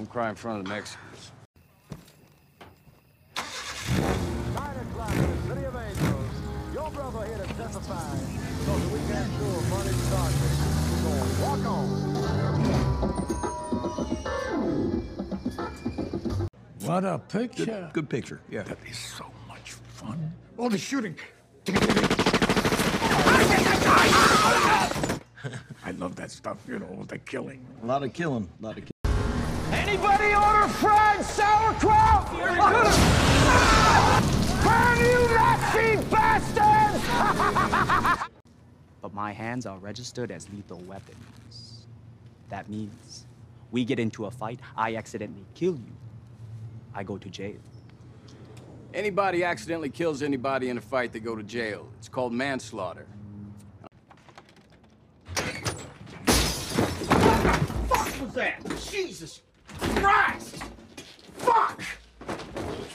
Don't cry in front of the Mexicans. Nine o'clock, City of Angels. Your brother here to testify. So that we can sure money started. So walk on. What a picture. Good, good picture, yeah. That is so much fun. All the shooting. I love that stuff, you know, the killing. A lot of killing, a lot of killing. Anybody order fried sauerkraut? Ah! Burn you Nazi bastards! but my hands are registered as lethal weapons. That means we get into a fight, I accidentally kill you. I go to jail. Anybody accidentally kills anybody in a fight, they go to jail. It's called manslaughter. What the fuck was that? Jesus Christ! Fuck!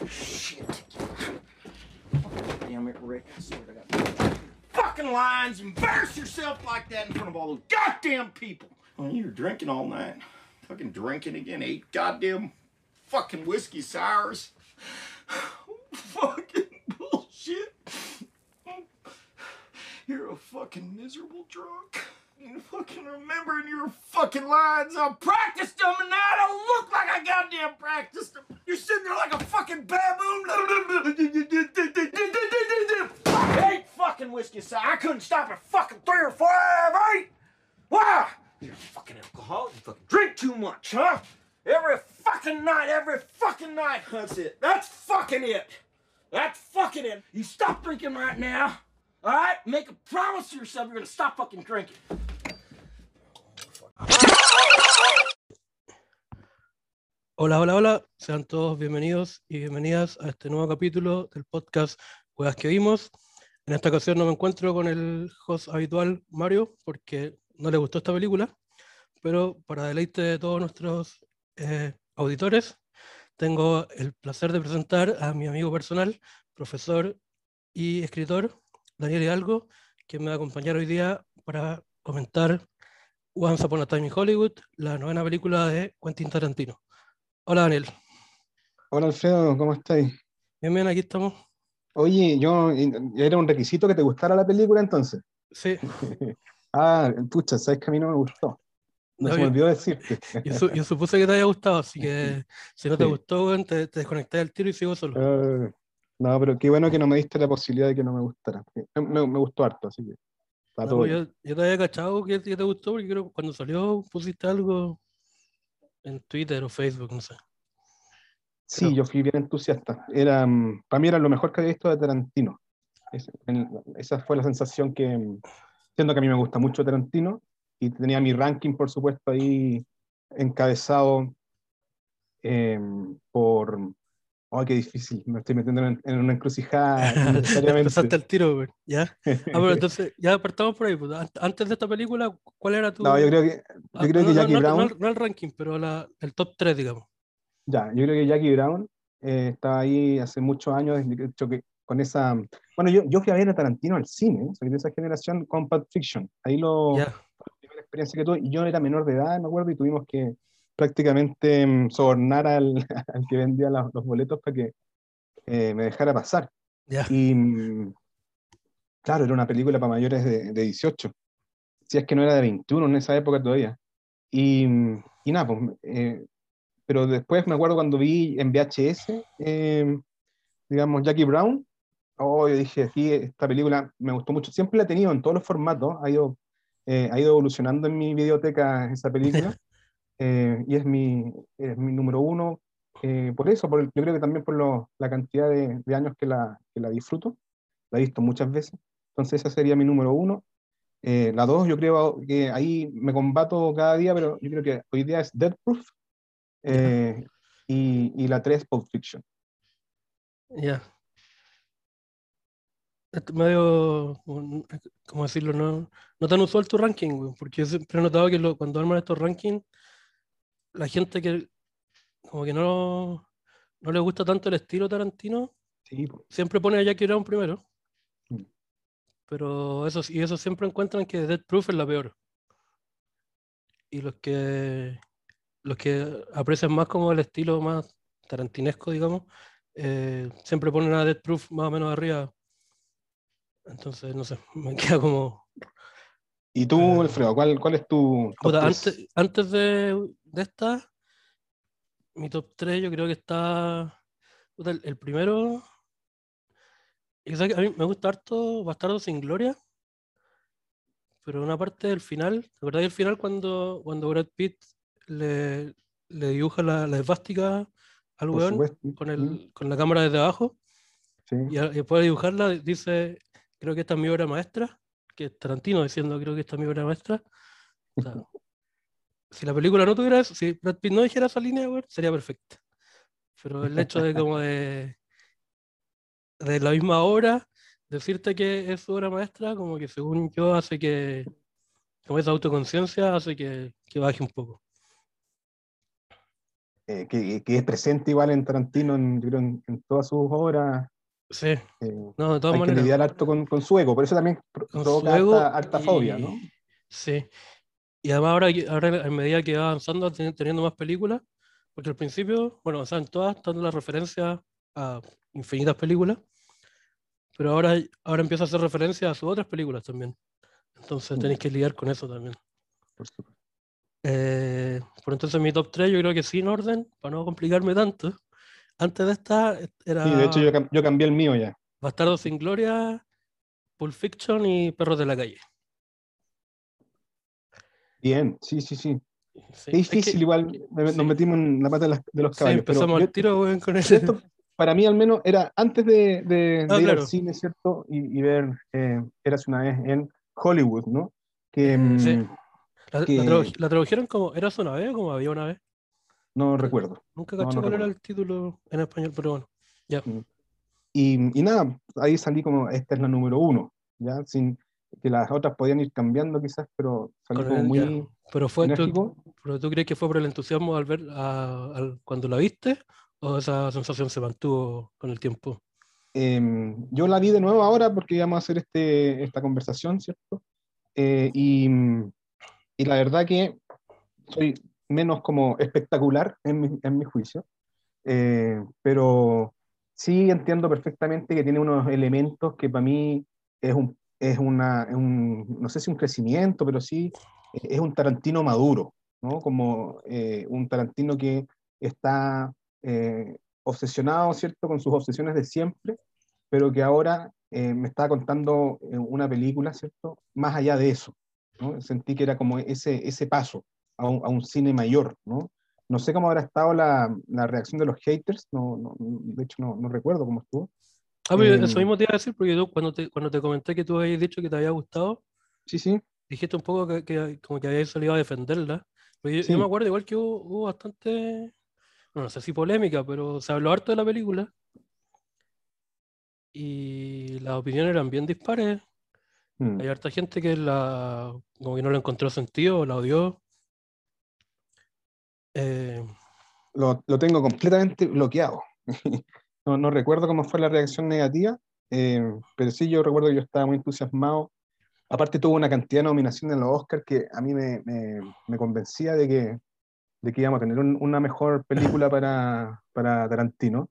Shit. Damn it, Rick. I swear to God. Fucking lines, embarrass yourself like that in front of all those goddamn people. Oh, you were drinking all night. Fucking drinking again. Eight goddamn fucking whiskey sours. fucking bullshit. You're a fucking miserable drunk. You fucking remembering your fucking lines. Uh, I practiced them and now I don't look like I goddamn practiced them. You're sitting there like a fucking baboon. Eight fucking whiskey so I couldn't stop at fucking three or five, eight. Wow. You're a fucking alcoholic. You fucking drink too much, huh? Every fucking night, every fucking night. That's it. That's fucking it. That's fucking it. You stop drinking right now. All right? Make a promise to yourself you're gonna stop fucking drinking. Hola, hola, hola. Sean todos bienvenidos y bienvenidas a este nuevo capítulo del podcast Juegas que vimos. En esta ocasión no me encuentro con el host habitual Mario porque no le gustó esta película, pero para deleite de todos nuestros eh, auditores, tengo el placer de presentar a mi amigo personal, profesor y escritor, Daniel Hidalgo, que me va a acompañar hoy día para comentar Once Upon a Time in Hollywood, la novena película de Quentin Tarantino. Hola Daniel. Hola Alfredo, ¿cómo estáis? Bien, bien, aquí estamos. Oye, yo era un requisito que te gustara la película entonces. Sí. ah, pucha, sabes que a mí no me gustó. No, se me olvidó decirte. Yo, yo, supuse que te haya gustado, así que si no te gustó, te, te desconecté del tiro y sigo solo. Uh, no, pero qué bueno que no me diste la posibilidad de que no me gustara. Me, me gustó harto, así que. No, yo, yo, te había cachado que, que, te gustó porque creo que cuando salió pusiste algo en Twitter o Facebook, no sé. Sí, yo fui bien entusiasta. Era, para mí era lo mejor que había visto de Tarantino. Es, en, esa fue la sensación que, siendo que a mí me gusta mucho Tarantino, y tenía mi ranking, por supuesto, ahí encabezado eh, por... ¡Ay, qué difícil! Me estoy metiendo en, en una encrucijada necesariamente. Pasaste el tiro, güey. ¿ya? Ah, pero entonces, ya apartamos por ahí. Pues. Antes de esta película, ¿cuál era tu...? No, yo creo que, yo creo no, que Jackie no, Brown... No, el ranking, pero la, el top 3, digamos. Ya, yo creo que Jackie Brown eh, estaba ahí hace muchos años, que con esa... Bueno, yo, yo fui a ver a Tarantino al cine, soy de esa generación con Pulp Fiction. Ahí lo... Ya. La primera experiencia que tuve, yo era menor de edad, me acuerdo, y tuvimos que prácticamente um, sobornar al, al, que vendía los, los boletos para que eh, me dejara pasar. Y um, claro, era una película para mayores de, de, 18. Si es que no era de 21 en esa época todavía. Y, y nada, pues, eh, pero después me acuerdo cuando vi en VHS, eh, digamos, Jackie Brown, oh, yo dije, sí, esta película me gustó mucho. Siempre la he tenido en todos los formatos, ha ido, eh, ha ido evolucionando en mi videoteca esa película. Eh, y es mi, es mi número uno eh, por eso, por yo creo que también por lo, la cantidad de, de años que la, que la, disfruto, la he visto muchas veces, entonces esa sería mi número uno. Eh, la dos, yo creo que ahí me combato cada día, pero yo creo que hoy día es Dead Proof y, y, la tres, Pulp Fiction. Ya. Yeah. medio, ¿cómo decirlo? No, no tan usual tu ranking, porque yo siempre he notado que lo, cuando arman estos rankings, la gente que como que no, no le gusta tanto el estilo Tarantino, sí. siempre pone a Jackie Brown primero. Mm. Pero eso, y eso siempre encuentran que Dead Proof es la peor. Y los que los que aprecian más como el estilo más tarantinesco, digamos, eh, siempre ponen a Death Proof más o menos arriba. Entonces, no sé, me queda como. ¿Y tú, Eh, Alfredo, cuál, cuál es tu Puta, antes, antes de, de esta, mi top 3 yo creo que está. el, el primero. que a mí me gusta harto Bastardo sin Gloria. Pero una parte del final, ¿te acordás del final cuando, cuando Brad Pitt le, le dibuja la, la esvástica al Por weón supuesto. con, Mm, el, con la cámara desde abajo? sí. Y, y después de dibujarla dice, creo que esta es mi obra maestra, que es Tarantino diciendo, creo que esta es mi obra maestra. O sea, si la película no tuviera eso, si Brad Pitt no dijera esa línea, sería perfecta. Pero el hecho de como de, de la misma obra, decirte que es su obra maestra, como que según yo hace que, como esa autoconciencia, hace que, que baje un poco. Eh, que, que es presente igual en Tarantino, en, todas sus obras. Sí, eh, no, de todas hay que maneras. lidiar harto con, con su ego, por eso también provoca harta, harta fobia, ¿no? Sí. Y además ahora, ahora en medida que va avanzando, ten- teniendo más películas, porque al principio, bueno, en todas están las referencias a infinitas películas, pero ahora, ahora empieza a hacer referencia a sus otras películas también. Entonces Mm. tenéis que lidiar con eso también. Por supuesto. Eh, por entonces mi top 3 yo creo que sin orden, para no complicarme tanto. Antes de esta era Sí, de hecho yo, yo cambié el mío ya. Bastardo sin Gloria, Pulp Fiction y Perros de la Calle. Bien, sí, sí, sí. Sí, Es es que- difícil, igual me- sí. nos metimos en la pata de, las- de los Sí, caballos. pero empezamos yo- al tiro, weón, con esto, para mí al menos era antes de, de- Ah, de ir claro. al cine, ¿cierto? Y, y ver eh, Eras una vez en Hollywood, ¿no? Que sí. mm, La, la que- tradu- la tradujeron como ¿Eras una vez o como había una vez? no recuerdo. Nunca No, caché no cuál era recuerdo. el título en español, pero bueno. Ya. Y, y nada, ahí salí como, esta es la número uno, ¿ya? Sin que las otras podían ir cambiando quizás, pero Con como muy ya. Pero fue tú, pero tú crees que fue por el entusiasmo al ver a- al- cuando la viste o esa sensación se mantuvo con el tiempo? Em, yo la vi de nuevo ahora porque íbamos a hacer este, esta conversación, ¿cierto? Eh, y, y la verdad que soy menos como espectacular en mi, en mi juicio, eh, pero sí entiendo perfectamente que tiene unos elementos que para mí es un, es una, es un, no sé si un crecimiento, pero sí es un Tarantino maduro, ¿no? Como eh, un Tarantino que está eh, obsesionado, ¿cierto?, con sus obsesiones de siempre, pero que ahora eh, me está contando eh, una película, ¿cierto?, más allá de eso, ¿no? Sentí que era como ese, ese paso a un, a un cine mayor, ¿no? No sé cómo habrá estado la, la reacción de los haters, no, no- de hecho no, no recuerdo cómo estuvo. Ah, pero Em, eso mismo te iba a decir, porque tú, cuando te, cuando te comenté que tú habías dicho que te había gustado, Sí, sí, dijiste un poco que, que como que habías salido a defenderla. Pero yo, yo me acuerdo igual que hubo, hubo bastante, no sé si polémica, pero se habló harto de la película. Y las opiniones eran bien dispares. mm, Hay harta gente que la, como que no le encontró sentido, la odió. Eh, lo, lo tengo completamente bloqueado. no, no recuerdo cómo fue la reacción negativa, eh, pero sí yo recuerdo que yo estaba muy entusiasmado. Aparte tuvo una cantidad de nominaciones en los Oscars que a mí me, me, me convencía de que, de que íbamos a tener un- una mejor película para, para Tarantino.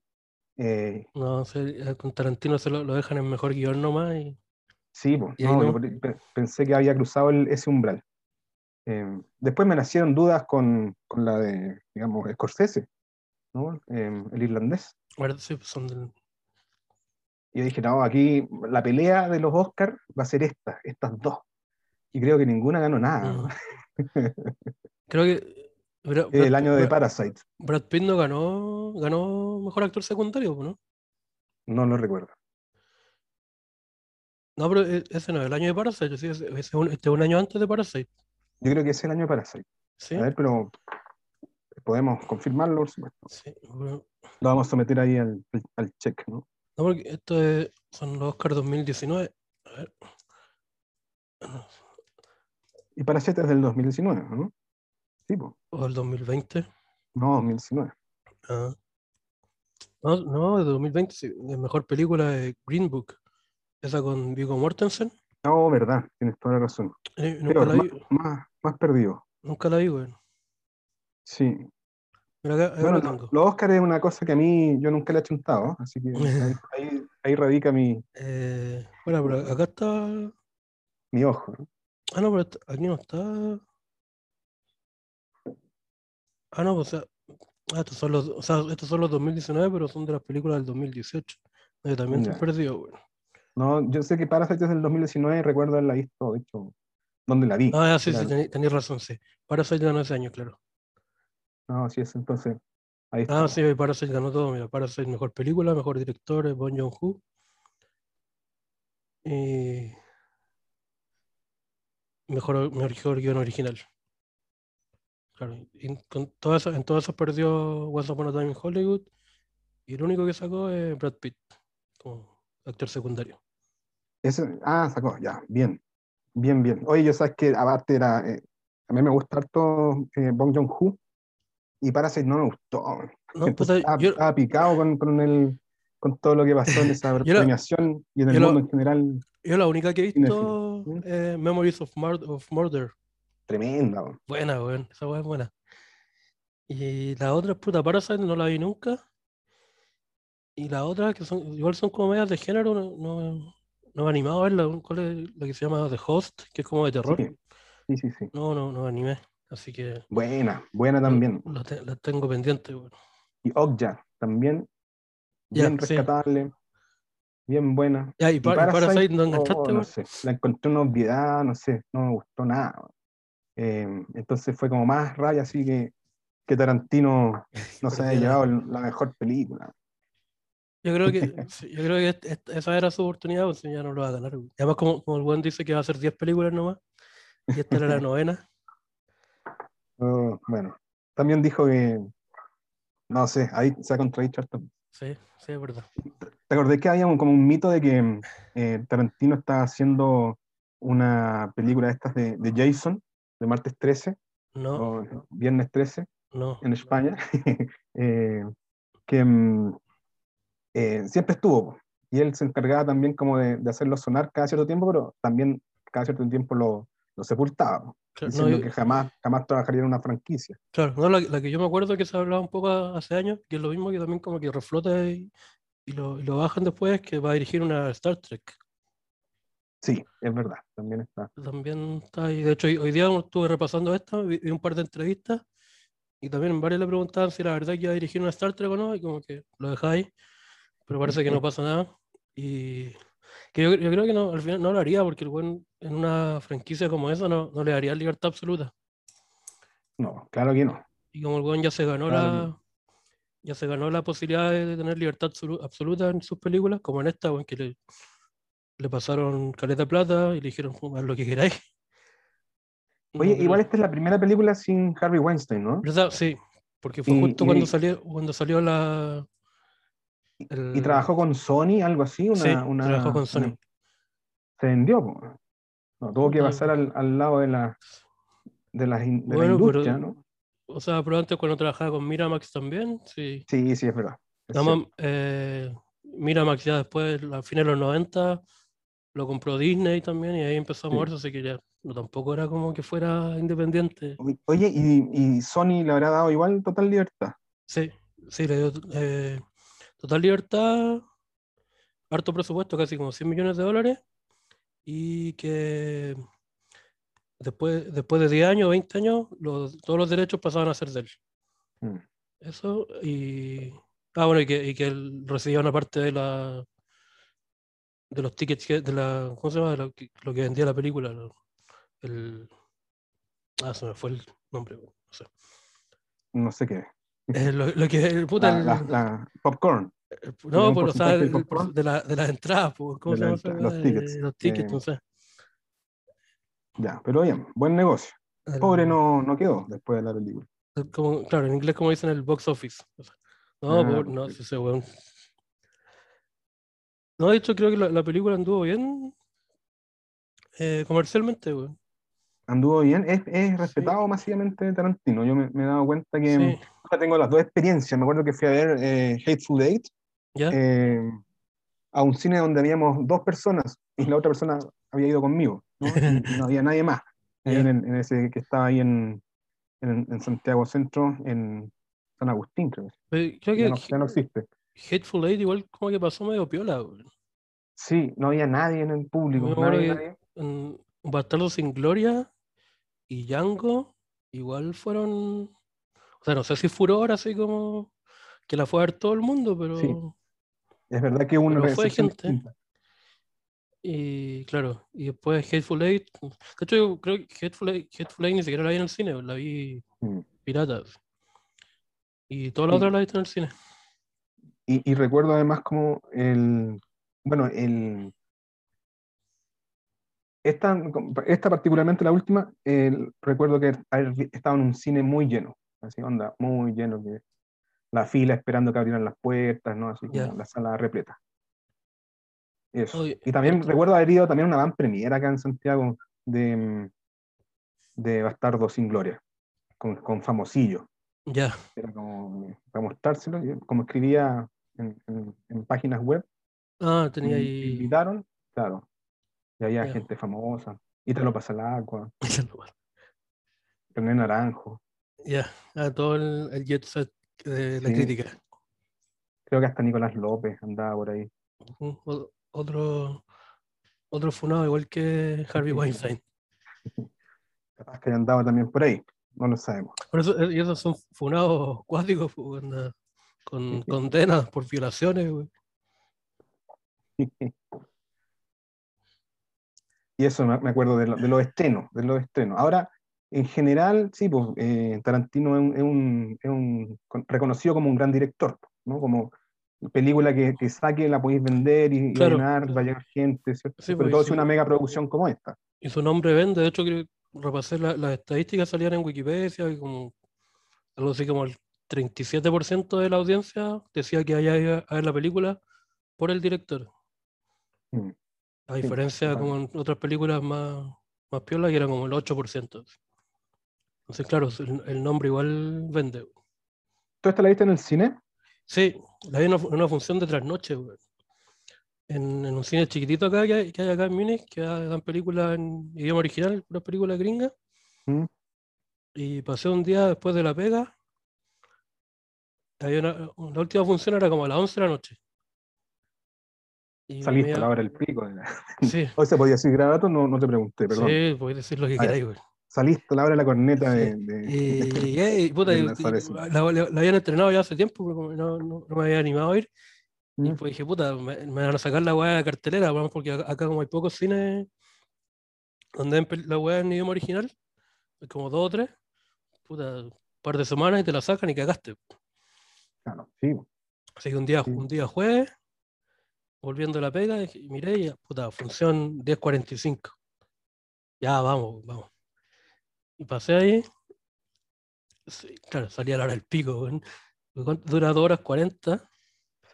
Eh, no eh, con Tarantino se lo, lo dejan en mejor guion nomás. Y, sí, pues, Y ahí no, no. yo pe- pensé que había cruzado el- ese umbral. Eh, después me nacieron dudas con, con la de, digamos, Scorsese, ¿no? El irlandés. Pues yo dije, no, aquí la pelea de los Oscars va a ser esta, estas dos. Y creo que ninguna ganó nada. ¿no? Mm. Creo que el año de Brad- Parasite, Brad Pitt no ganó, ganó mejor actor secundario, ¿no? no lo recuerdo. No, pero e- ese no es el año de Parasite, sí, ese- ese es un- este es un año antes de Parasite. Yo creo que es el año de Parasite. ¿Sí? A ver, pero podemos confirmarlo, por supuesto. Sí, bueno, Lo vamos a someter ahí al, al- check, ¿no? no, porque esto es- son los Oscars 2019. A ver. Y Parasite es del 2019, ¿no? Sí, po. O el 2020. no, 2019. Ah. No, no, de 2020, sí. La mejor película de Green Book. Esa con Viggo Mortensen. No, verdad, tienes toda la razón. Eh, nunca la más, vi, más, más perdido. nunca la vi, güey. Sí. Mira, acá, acá Bueno, lo lo- tengo. los Oscars es una cosa que a mí yo nunca le he chuntado, así que ahí, ahí- ahí radica mi, Eh, bueno, pero acá está. mi ojo. ¿no? Ah, no, pero aquí no está. Ah, no, pues, o sea, ah, estos son los, o sea, estos son los 2019, pero son de las películas del 2018. Yo también estoy perdido. No, yo sé que Parasite es del 2019 y recuerdo haberla visto, de hecho, donde la vi. Ah, sí, sí, Era- tení- tenías razón, sí. Parasite ganó ese año, claro. No, sí es entonces. Ahí está. Ah, sí, Parasite ganó todo, mira, Parasite mejor película, mejor director, es Bong Joon-ho. Y mejor, mejor guion original. Claro, y con todas esas- en todas esas perdió Once Upon a Time in Hollywood y el único que sacó es Brad Pitt como actor secundario. Ese- ah, sacó, ya, bien. Bien, bien. Oye, yo sabes que aparte era. eh, a mí me gusta harto eh, Bong Joon-ho y Parasite no me gustó. No, Entonces, puta, estaba, yo- estaba picado con, con, el, con todo lo que pasó en esa la- premiación y en el la- mundo en general. Yo la única que he visto es Memories of, Mur- of Murder. Tremenda. Buena, weón. Esa weá es buena. Y la otra, puta, Parasite no la vi nunca. Y la otra, que son, igual son como medias de género, no, no, no me he animado a verla. ¿Cuál es la que se llama The Host? Que es como de terror. Sí, sí, sí, sí. No, no, no me animé. Así que Buena, buena también. la, te- la tengo pendiente, weón. Y Okja también. Ya, Bien sí. rescatable. Bien buena. Ya, y, Pa- y Parasite no oh, enganchaste, no sé, la encontré una obviedad, no sé, no me gustó nada. Eh, entonces fue como más raya, así que, que Tarantino no se haya llevado la mejor película. Yo creo que, yo creo que esa era su oportunidad, pues ya no lo va a ganar. Además, como, como el buen dice que va a hacer 10 películas nomás, y esta era la novena. Bueno, también dijo que, no sé, ahí se ha contradicho harto. Sí, sí, es verdad. ¿Te acordás que había un- como un mito de que eh, Tarantino estaba haciendo una película de estas de, de Jason, de martes 13 No, o viernes 13 no. en España, eh, que mm, eh, siempre estuvo. Y él se encargaba también como de, de hacerlo sonar cada cierto tiempo, pero también cada cierto tiempo lo, lo sepultaba, no, yo- que jamás, jamás trabajaría en una franquicia. claro, no, la, la que yo me acuerdo que se hablaba un poco hace años, que es lo mismo que también como que reflota y, y lo, y lo bajan después, que va a dirigir una Star Trek. Sí, es verdad, también está. También está ahí. De hecho, hoy, hoy día estuve repasando esto, vi, vi un par de entrevistas y también en varias le preguntaban si era verdad que iba a dirigir una Star Trek o no, y como que lo dejáis, pero parece que no pasa nada. Y que yo, yo creo que no, al final no lo haría porque el buen en una franquicia como esa no, no le daría libertad absoluta. No, claro que no. Y como el buen ya se ganó Claro la ya se ganó la posibilidad de tener libertad absolu- absoluta en sus películas, como en esta, weón, que le, le pasaron caleta plata y le dijeron haz lo que queráis. Oye, igual esta es la primera película sin Harvey Weinstein, ¿no? ¿Verdad? Sí, porque fue Y- justo y- cuando salió, cuando salió la. El- Y trabajó con Sony, algo así, una, Sí, una- trabajó con una- Sony. se vendió, po. No, tuvo que pasar al, al lado de la, de la, in- de la Bueno, pero- industria, ¿no? O sea, pero antes cuando trabajaba con Miramax también, sí. Sí, sí, es verdad. es Nada más, cierto. eh, Miramax ya después, a fines de los 90, lo compró Disney también y ahí empezó a Sí. moverse, así que ya no, tampoco era como que fuera independiente. Oye, Oye, y, y Sony le habrá dado igual total libertad. Sí, sí, le dio eh, total libertad, harto presupuesto, casi como 100 millones de dólares, y que después, después de 10 años, 20 años, los- todos los derechos pasaban a ser de él. Mm. Eso, y. Ah, bueno, y que, y que él recibía una parte de la. de los tickets, que- de la. ¿Cómo se llama? De lo, que, lo que vendía la película. lo- el. Ah, se me fue el nombre, no sé. No sé qué. Eh, lo, lo que. el puta, La, el- la- la popcorn. un no, pues, o sea, el- por- de, la, de las entradas, pues, ¿cómo se la llama? entrada, esa los tickets, Eh, Los tickets, eh, sé. Ya, pero bien, buen negocio. El- Pobre no, no quedó después de la película. el- como- claro, en inglés como dicen el box office. o sea, no, Ah, pobre- no, sí, ese weón. No, de hecho creo que la, la película anduvo bien eh, comercialmente, weón. Anduvo bien, es, es respetado masivamente Tarantino. Yo me, me he dado cuenta que Sí, tengo las dos experiencias. Me acuerdo que fui a ver eh, Hateful Eight ¿ya? eh, a un cine donde habíamos dos personas y la otra persona había ido conmigo, ¿no? Y, no había nadie más en, ese que estaba ahí en, en, en Santiago Centro, en San Agustín, creo. Pero creo Ya que no, ya no existe. Hateful Eight igual como que pasó medio piola. Sí, no había nadie en el público. Nadie, nadie. en Bastardo sin Gloria y Django igual fueron, o sea, no sé si furor así como que la fue a ver todo el mundo, pero Sí. Es verdad que Pero fue gente. distinta. y claro, y después Hateful Eight, de hecho yo creo que Hateful Eight, Hateful Eight ni siquiera la vi en el cine, la vi Mm. piratas. Y todas las otras la visto en el cine. Y, y recuerdo además como el, bueno, el, esta, esta particularmente la última, el- recuerdo que vi- estaba en un cine muy lleno, así onda, muy lleno, que la fila esperando que abrieran las puertas, ¿no? Así como Ya. la sala repleta. Eso. Oye, y también recuerdo haber ido también a una van premiere acá en Santiago de, mm, de Bastardo sin Gloria, con, con Famosillo. Ya, Era como para mostrárselo, como escribía en, en- en páginas web, ah, tenía ahí. invitaron, claro, y había Ya. gente famosa, y te lo pasa el agua, René Naranjo, Ya, a todo el, el jet set de la Sí. crítica. creo que hasta Nicolás López andaba por ahí. Otro, otro funado igual que Harvey Weinstein. Capaz que andaba también por ahí, no lo sabemos. Por eso, eh, y esos son funados cuáticos pues, onda, con condenas por violaciones. güey. Y eso me me acuerdo de, lo- de los estrenos, de los estrenos. Ahora, en general, sí, pues eh, Tarantino es un, es un- es un con- reconocido como un gran director, ¿no? Como película que, que saque la podéis vender y, y Claro. llenar, va a llegar gente, ¿cierto? Sí, Sobre pues, todo sí, si una mega producción como esta. Y su nombre vende. De hecho, que repasé la- las estadísticas, salían en Wikipedia y como algo así como el 37% de la audiencia decía que ido a ver la película por el director. Mm. A Sí, diferencia total. como en otras películas más, más piolas, que era como el 8%. Entonces, claro, el, el nombre igual vende. ¿Tú esta la viste en el cine? Sí, la vi en una, fu- en una función de trasnoche, güey. En, en un cine chiquitito acá que hay, que hay acá en Múnich, que da- dan películas en idioma original, puras películas gringas. Mm. Y pasé un día después de la pega. Había una- la última función era como a las 11 de la noche. Y Saliste a la hora del pico. la- Sí, ¿O se podía decir grabato? No, no te pregunté, perdón. sí, podéis decir lo que Ah, queráis, güey. Saliste a la hora de la corneta de, Y, puta, y- lanzar y eso. la, la- la habían entrenado ya hace tiempo, pero no, no- no me había animado a ir. Y Mm. pues dije, puta, me, me van a sacar la weá de cartelera, weón, porque acá, como hay pocos cines donde la weá en idioma original, hay como dos o tres, puta, un par de semanas y te la sacan y cagaste. Claro, sí. Así que un día, Sí. un día jueves, volviendo a la pega, dije- miré y puta, función 10.45. Ya, vamos, vamos. Y pasé ahí, sí, claro, salía a la hora del pico. Dura 2 horas 40.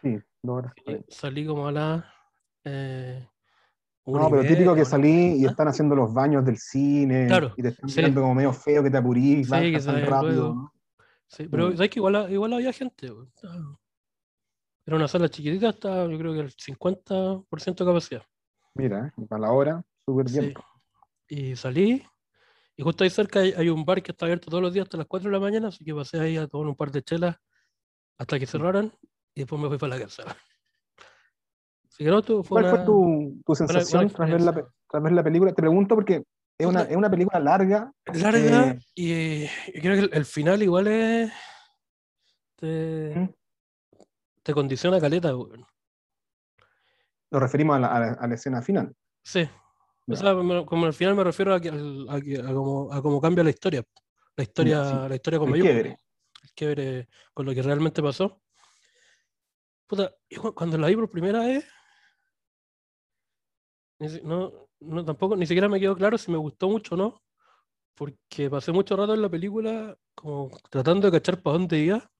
Sí, dos horas. y salí como a las. eh, No, pero típico que salí y están haciendo los baños del cine Claro, y te están sí. mirando como medio feo que te apurís, Sí, que vayan rápido. ¿no? Sí, pero Mm. sabes que igual, igual había gente. Era una sala chiquitita, hasta yo creo que el 50% de capacidad. Mira, eh, para la hora, súper bien. Y salí, y justo ahí cerca hay, hay un bar que está abierto todos los días hasta las 4 de la mañana, así que pasé ahí a tomar un par de chelas hasta que cerraran, y después me fui para la casa. Así que no, tu- fue ¿Cuál fue tu, tu sensación tras, ver la, tras ver la película? Te pregunto porque es una, es una película larga. larga eh, y, y creo que el, el final igual es te, ¿Mm? te condiciona caleta, nos referimos a la, a la- a la escena final. Sí. O sea, como al final me refiero a, que, a, a cómo, a cómo cambia la historia. La historia, sí. la historia con El quiebre. El quiebre con lo que realmente pasó. Puta, cuando la vi por primera vez, no, no, tampoco, ni siquiera me quedó claro si me gustó mucho o no, porque pasé mucho rato en la película como tratando de cachar para dónde iba.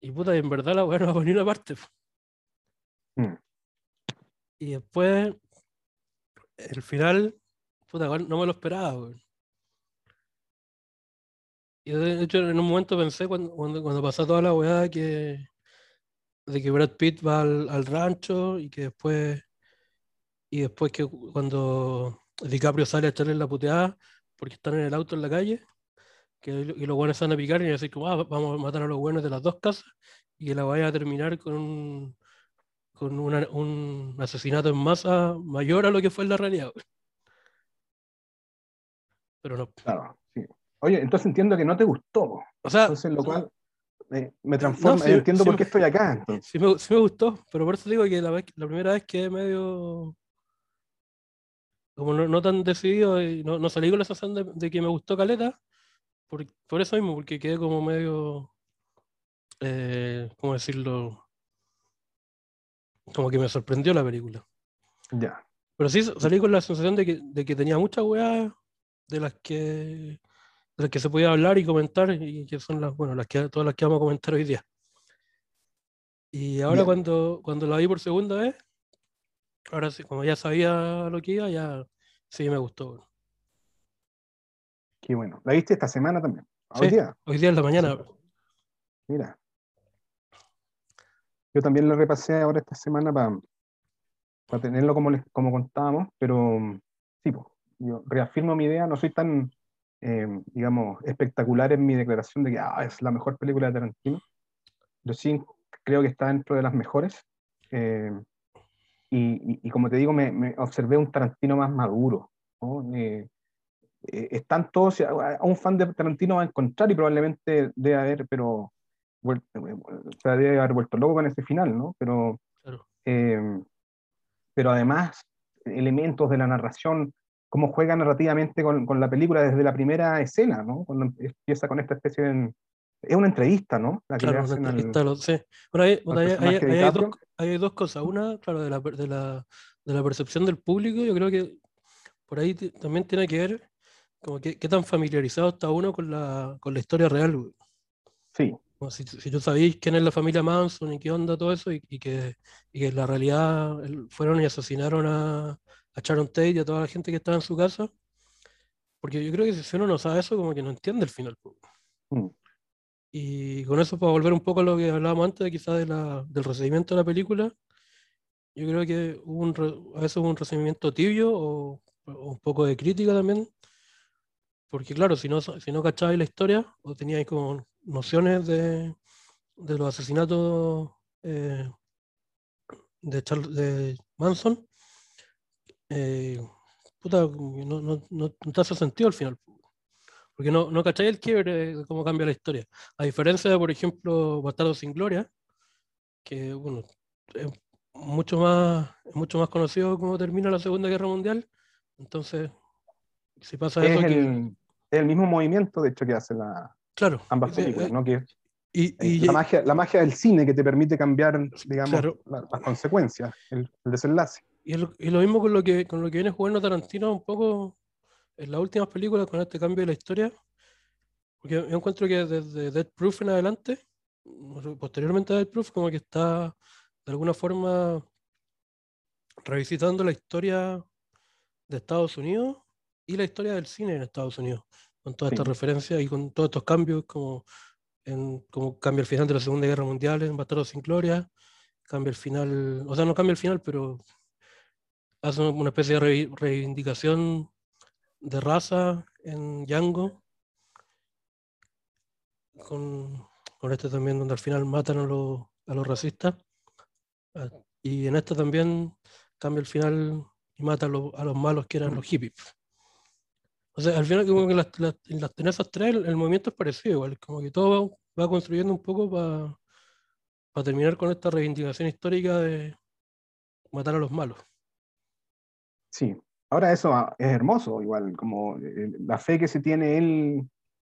Y puta, en verdad la weá no va por ninguna parte. Mm. Y después, el final, puta, no me lo esperaba, weón. Y de hecho, en un momento pensé cuando, cuando, cuando pasó toda la weá que de que Brad Pitt va al, al rancho y que después y después que cu- cuando DiCaprio sale a echarle la puteada, porque están en el auto en la calle, que, y los buenos van a picar y decir como, "Ah, vamos a matar a los buenos de las dos casas, y que la vaya a terminar con un, con una- un asesinato en masa mayor a lo que fue en la realidad. Pero no. Claro, sí. Oye, entonces entiendo que no te gustó. O sea, Entonces, lo cual eh, me transforma. sí, entiendo sí por me- qué estoy acá. entonces. sí me, sí me gustó, pero por eso digo que la, vez- la primera vez quedé medio. Como no, no tan decidido y no, no salí con la sensación de, de que me gustó Caleta, por, por eso mismo, porque quedé como medio. Eh, ¿Cómo decirlo? Como que me sorprendió la película. Ya. Pero sí salí con la sensación de que, de que tenía muchas weas de las que de las que se podía hablar y comentar y que son las, bueno, las que todas las que vamos a comentar hoy día. Y ahora cuando, cuando la vi por segunda vez, ahora sí, como ya sabía lo que iba, ya sí me gustó. Qué bueno. ¿La viste esta semana también? Hoy Sí. día. Hoy día en la mañana. Mira. Yo también lo repasé ahora esta semana para tenerlo como, les- como contábamos, pero mm, sí, po, yo reafirmo mi idea, no soy tan, eh, digamos, espectacular en mi declaración de que ah, es la mejor película de Tarantino. Yo sí creo que está dentro de las mejores. eh, y, y- y como te digo, me, me observé un Tarantino más maduro. ¿no? Eh, eh, están todos, a un fan de Tarantino va a encontrar y probablemente debe haber, pero vuel- eh, debe haber vuelto loco con ese final, ¿no? Pero, Claro. eh, pero además, elementos de la narración, cómo juega narrativamente con, con la película desde la primera escena, ¿no? Cuando empieza con esta especie de... Es una entrevista, ¿no? La que Claro, al- entrevista hay, bueno, al hay- dos, DiCaprio. hay dos cosas. Una, claro, de la, de la, de la percepción del público, yo creo que por ahí también tiene que ver como que, qué tan familiarizado está uno con la, con la historia real. güey. Sí, si, si tú sabéis quién es la familia Manson y qué onda todo eso, y, y que, y que en la realidad fueron y asesinaron a, a Sharon Tate y a toda la gente que estaba en su casa. Porque yo creo que si uno no sabe eso, como que no entiende el final. Mm. Y con eso, para volver un poco a lo que hablábamos antes, quizás de la, del recibimiento de la película, yo creo que hubo un, a veces hubo un recibimiento tibio o, o un poco de crítica también. Porque claro, si no, si no cachabais la historia o teníais como nociones de, de los asesinatos eh, de, Charl- de Manson, eh, puta, que no, no, no, no te hace sentido al final. Porque no, no cacháis el quiebre de cómo cambia la historia. A diferencia de, por ejemplo, Bastardo sin Gloria, que bueno, es mucho más, es mucho más conocido cómo termina la Segunda Guerra Mundial. Entonces, si pasa es eso, que, el, es el mismo movimiento, de hecho, que hacen la- claro, ambas eh, películas, eh, ¿no? Que y, y- la, magia, la magia del cine que te permite cambiar, digamos, Claro. la- las consecuencias, el, el desenlace. Y, el- y lo mismo con lo que con lo que viene jugando Tarantino un poco en las últimas películas con este cambio de la historia. Porque yo encuentro que desde Dead Proof en adelante, posteriormente a Dead Proof, como que está de alguna forma revisitando la historia de Estados Unidos y la historia del cine en Estados Unidos, con todas estas Sí. referencias y con todos estos cambios, como, en, como cambia el final de la Segunda Guerra Mundial en Bastardos sin Gloria, cambia el final, o sea, no cambia el final, pero hace una especie de revi- reivindicación de raza en Django, con, con este también donde al final matan a los, a los racistas, Ah, y en este también cambia el final y mata a los, a los malos que eran los hippies. O sea, al final como que las, las- en, las, en esas tres el, el movimiento es parecido, igual, como que todo va, va construyendo un poco para terminar con esta reivindicación histórica de matar a los malos. Sí. Ahora eso es hermoso, igual, como eh, la fe que se tiene él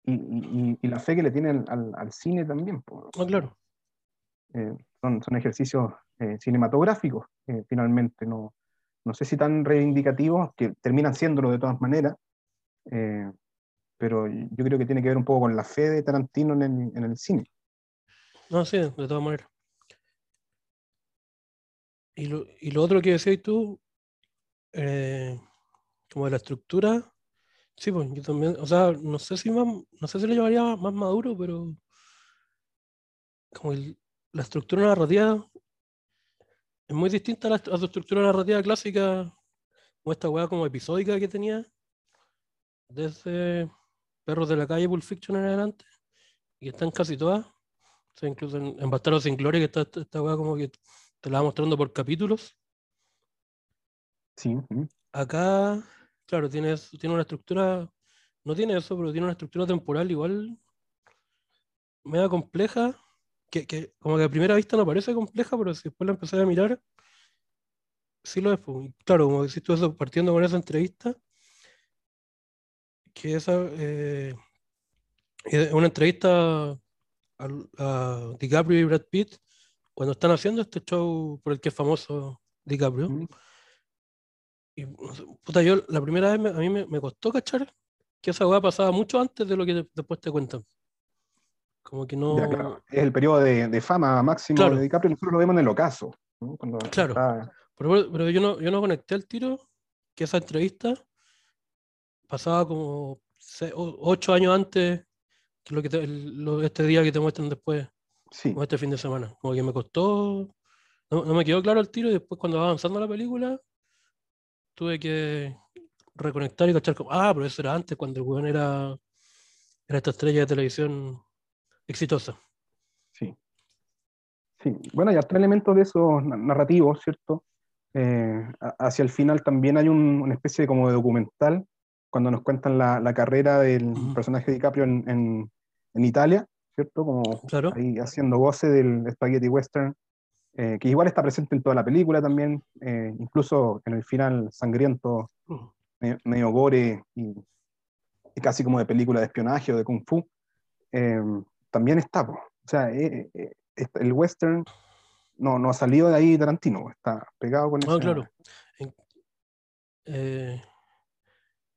y, y- y la fe que le tiene al, al- cine también. Ah, claro. Eh, son, son ejercicios eh, cinematográficos, eh, finalmente, no, no sé si tan reivindicativos, que terminan siéndolo de todas maneras, eh, pero yo creo que tiene que ver un poco con la fe de Tarantino en el, cine. No, sí, de todas maneras. Y lo, y lo otro que decías tú, eh, como de la estructura, sí, pues yo también, o sea, no sé si más, no sé si lo llevaría más maduro, pero como la estructura narrativa es muy distinta a, la, a su estructura narrativa clásica, como esta weá como episódica que tenía, desde Perros de la Calle, Pulp Fiction en adelante, y están casi todas. O sea, incluso en, en Bastardos sin Gloria, que está esta, esta weá como que te la va mostrando por capítulos. Sí. Acá, claro, tiene, tiene una estructura, no tiene eso, pero tiene una estructura temporal igual media compleja, que, que como que a primera vista no parece compleja, pero si después la empecé a mirar, sí lo es. Claro, como decís tú eso, partiendo con esa entrevista, que esa eh, una entrevista al- a DiCaprio y Brad Pitt cuando están haciendo este show por el que es famoso DiCaprio. Mm. Y, puta, yo la primera vez me- a mí me, me costó cachar que esa weá pasaba mucho antes de lo que de- después te cuentan. Como que no. Ya, claro. Es el periodo de, de fama máximo Claro. de DiCaprio. Nosotros lo vemos en el ocaso. ¿no? Cuando Claro. está- Pero, pero yo no, yo no conecté el tiro que esa entrevista pasaba como se- o- ocho años antes que, lo que te- lo- este día que te muestran después, sí. o este fin de semana. Como que me costó, no, no me quedó claro el tiro y después cuando va avanzando la película tuve que reconectar y cachar como, ah, pero eso era antes, cuando el weón era, era esta estrella de televisión exitosa. Sí. Sí. Bueno, hay otros elementos de esos na- narrativos, ¿cierto? Eh, hacia el final también hay un- una especie de como de documental cuando nos cuentan la, la carrera del Ujú. personaje de DiCaprio en, en- en Italia, ¿cierto? Como Claro. ahí haciendo voce del spaghetti western, eh, que igual está presente en toda la película también, eh, incluso en el final sangriento, Ujú. medio, medio gore y, y casi como de película de espionaje o de kung fu, eh, también está. po. O sea, eh, eh, esta- el western no, no ha salido de ahí Tarantino, está pegado con Ah, esa- claro. Eh,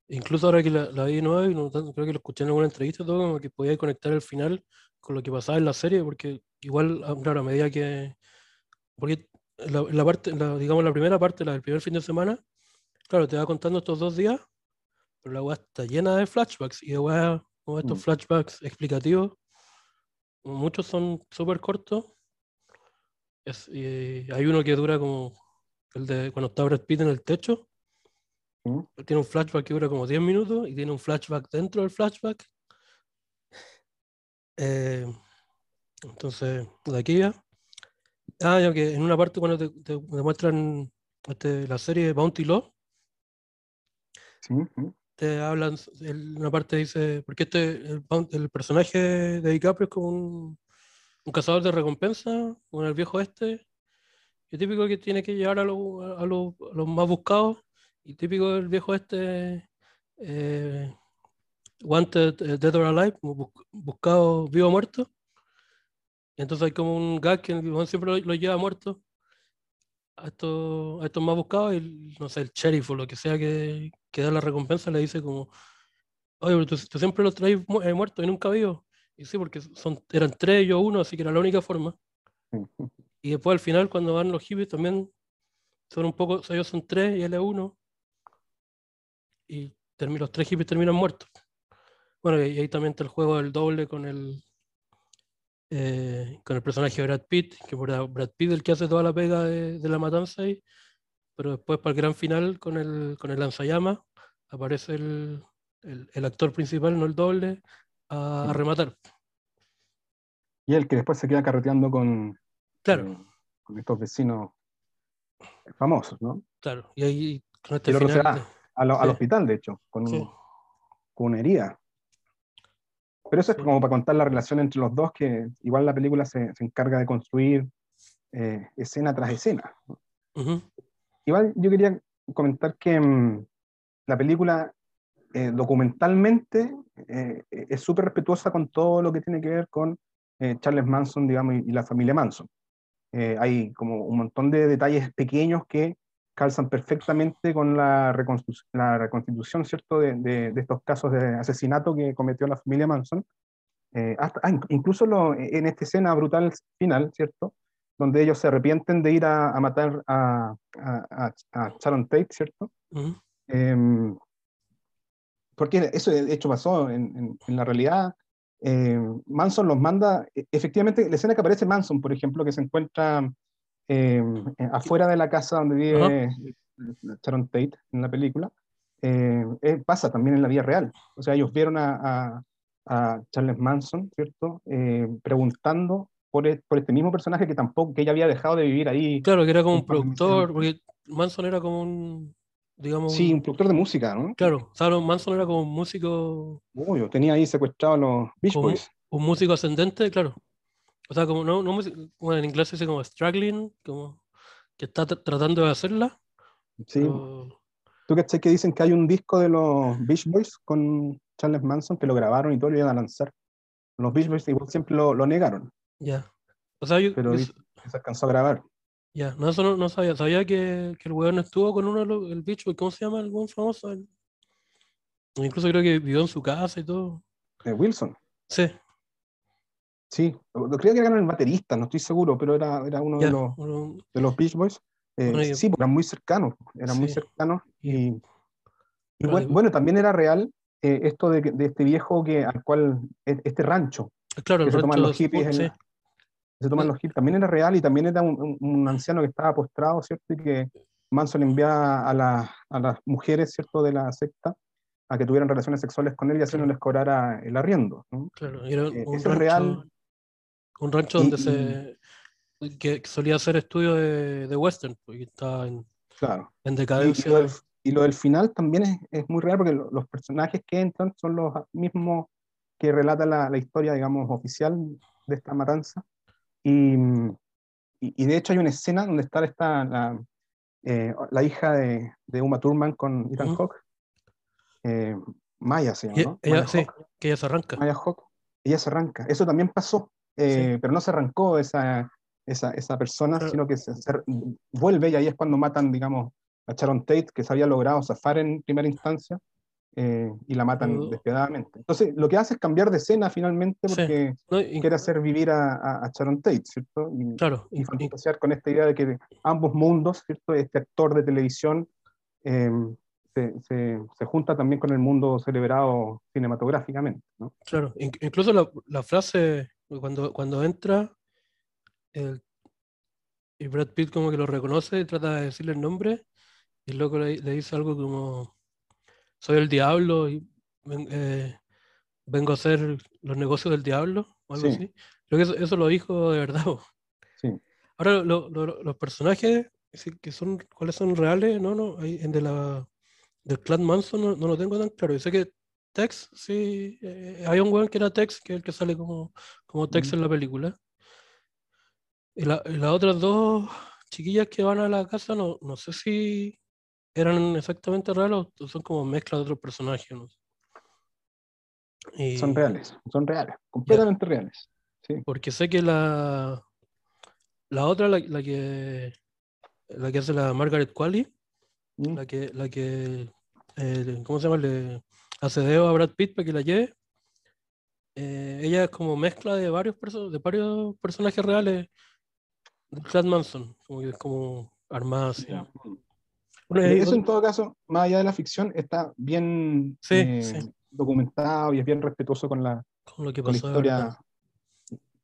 incluso ahora que la, la vi de nuevo, y no creo que lo escuché en alguna entrevista, todo como que podía conectar el final con lo que pasaba en la serie, porque igual, ah, claro, a medida que. Porque la, la parte, la- digamos, la primera parte, la del primer fin de semana, claro, te va contando estos dos días, pero la weá está llena de flashbacks y de weá, como estos Mm. flashbacks explicativos. Muchos son súper cortos. Es- y hay uno que dura como el de cuando está Brad Pitt en el techo. ¿Mm? Tiene un flashback que dura como 10 minutos y tiene un flashback dentro del flashback. Eh, entonces, de aquí ya. Ah, ya que en una parte cuando te, te demuestran este, la serie Bounty Law, Sí, ¿mm? te hablan, en una parte dice, porque este, el, el personaje de DiCaprio es como un, un cazador de recompensa, con el viejo este, y típico que tiene que llevar a, lo- a lo- a los más buscados, y típico del viejo este, eh, Wanted, Dead or Alive, buscado vivo o muerto. Y entonces hay como un gag que el siempre lo, lo lleva muerto a estos, a estos más buscados, y no sé, el sheriff o lo que sea que, que da la recompensa le dice como, oye, pero tú, tú siempre los traes mu- eh, muertos y nunca vivos. Y sí, porque son, eran tres, yo uno, así que era la única forma. Y después al final, cuando van los hippies, también son un poco, o sea, ellos son tres y él es uno. Y termi- los tres hippies terminan muertos. Bueno, y, ahí también está el juego del doble con el eh, con el personaje de Brad Pitt, que por Brad Pitt el que hace toda la pega de, de la matanza ahí, pero después para el gran final con el, con el lanzallamas aparece el, el- el actor principal, no el doble, a, a rematar. Y el que después se queda carreteando con, Claro, eh, con estos vecinos famosos, ¿no? claro. Y ahí con este final. A al Sí. hospital, de hecho, con, Sí. con una herida. Pero eso es como para contar la relación entre los dos, que igual la película se, se encarga de construir eh, escena tras escena. Ujú, Igual yo quería comentar que mm, la película eh, documentalmente eh, es súper respetuosa con todo lo que tiene que ver con Charles Manson, digamos, y, y la familia Manson. Hay como un montón de detalles pequeños que calzan perfectamente con la, reconstru- la reconstitución, ¿cierto?, de, de- de estos casos de asesinato que cometió la familia Manson. Eh, hasta, ah, inc- incluso lo- en esta escena brutal final, ¿cierto?, donde ellos se arrepienten de ir a, a matar a, a- a- Sharon Tate, ¿cierto? ujú. Em, porque eso de hecho pasó en, en- en la realidad. em, Manson los manda, e- efectivamente, la escena que aparece Manson, por ejemplo, que se encuentra eh, afuera de la casa donde vive Sharon Tate en la película, eh, eh, pasa también en la vida real. O sea, ellos vieron a, a- a Charles Manson, ¿cierto? Eh, preguntando por, e- por este mismo personaje que tampoco, que ella había dejado de vivir ahí. Claro, que era como un productor, porque Manson era como un, digamos, Sí, un- productor de música, ¿no? claro, o sea, Manson era como un músico, Obvio, tenía ahí secuestrados a los Beach Boys. un músico ascendente, claro. O sea, como no, no bueno, en inglés se dice como struggling, como que está tr- tratando de hacerla. Sí. pero- ¿Tú cachai que dicen que hay un disco de los Beach Boys con Charles Manson que lo grabaron y todo lo iban a lanzar? Los Beach Boys igual siempre lo, lo negaron, ya. O sea, yo, pero se alcanzó a grabar. ya, no, eso no, no sabía. Sabía que, que el weón estuvo con uno de los, el bicho, ¿cómo se llama el weón famoso? El- incluso creo que vivió en su casa y todo. Eh, Wilson, Sí, sí. Creo que era el baterista, no estoy seguro, pero era, era uno ya. de los, uno- de los Beach Boys. Eh, Bueno, sí, porque eran muy cercanos, eran muy Sí. cercanos. Y, y Pero buen- de- bueno, también era real eh, esto de, de este viejo que, al cual, e- este rancho claro, que se toman los hippies, en sí. se toman los hippies, también era real y también era un, un- un anciano que estaba postrado, ¿cierto? Y que Manson enviaba a, la- a las mujeres, ¿cierto?, de la secta a que tuvieran relaciones sexuales con él y así no les cobrara el arriendo. ¿no? Claro, era Eh, un eso es rancho, real. Un rancho Y- donde se que, que solía hacer estudios de, de western, porque estaba en, Claro. en Y, y decadencia. lo del, y lo del final también es, es muy real porque lo- los personajes que entran son los mismos que relatan la, la historia, digamos, oficial de esta matanza. Y, y- y de hecho hay una escena donde está esta, la, eh, la hija de, de Uma Thurman con Ethan Ujú. Hawke. Eh, Maya se llama, Y- ¿no? ella, Maya sí, Hawke. que ella se arranca. Maya Hawke. Ella se arranca. Eso también pasó, eh, pero no se arrancó esa, esa, esa persona, Claro. sino que se, se vuelve y ahí es cuando matan, digamos, a Sharon Tate, que se había logrado zafar en primera instancia, eh, y la matan Pero- despiadadamente. Entonces, lo que hace es cambiar de escena finalmente Sí. porque ¿no? Y- quiere hacer vivir a, a- a Sharon Tate, ¿cierto? Y, claro, y y- fantasear con esta idea de que ambos mundos, ¿cierto? Este actor de televisión eh, se, se, se junta también con el mundo celebrado cinematográficamente, ¿no? claro. in- incluso la, la frase cuando, cuando entra el- y Brad Pitt como que lo reconoce y trata de decirle el nombre y el loco le, le dice algo como soy el diablo y ven- eh, vengo a hacer los negocios del diablo o algo Sí. así. Creo que eso, eso lo dijo de verdad. Sí. Ahora lo- lo- los personajes que son cuáles son reales, no, no, ahí en de la del clan Manson no, no lo tengo tan claro. Yo sé que Tex, sí, eh, hay un weón que era Tex, que es el que sale como, como Tex Ujú. en la película. Y, la- y las otras dos chiquillas que van a la casa, no, no sé si eran exactamente reales o son como mezcla de otros personajes. ¿no? Y- Son reales, son reales, completamente reales. Sí. Porque sé que la, la otra, la, la que la que hace la Margaret Qualley, Mm. la que, la que eh, ¿cómo se llama? Le hace dedo a Brad Pitt para que la lleve. Eh, ella es como mezcla de varios, perso- de varios personajes reales del clan Manson, como que es como armada así. Bueno, Eso otro- en todo caso, más allá de la ficción, está bien Sí, eh, sí. documentado y es bien respetuoso con la, con lo que con la de historia.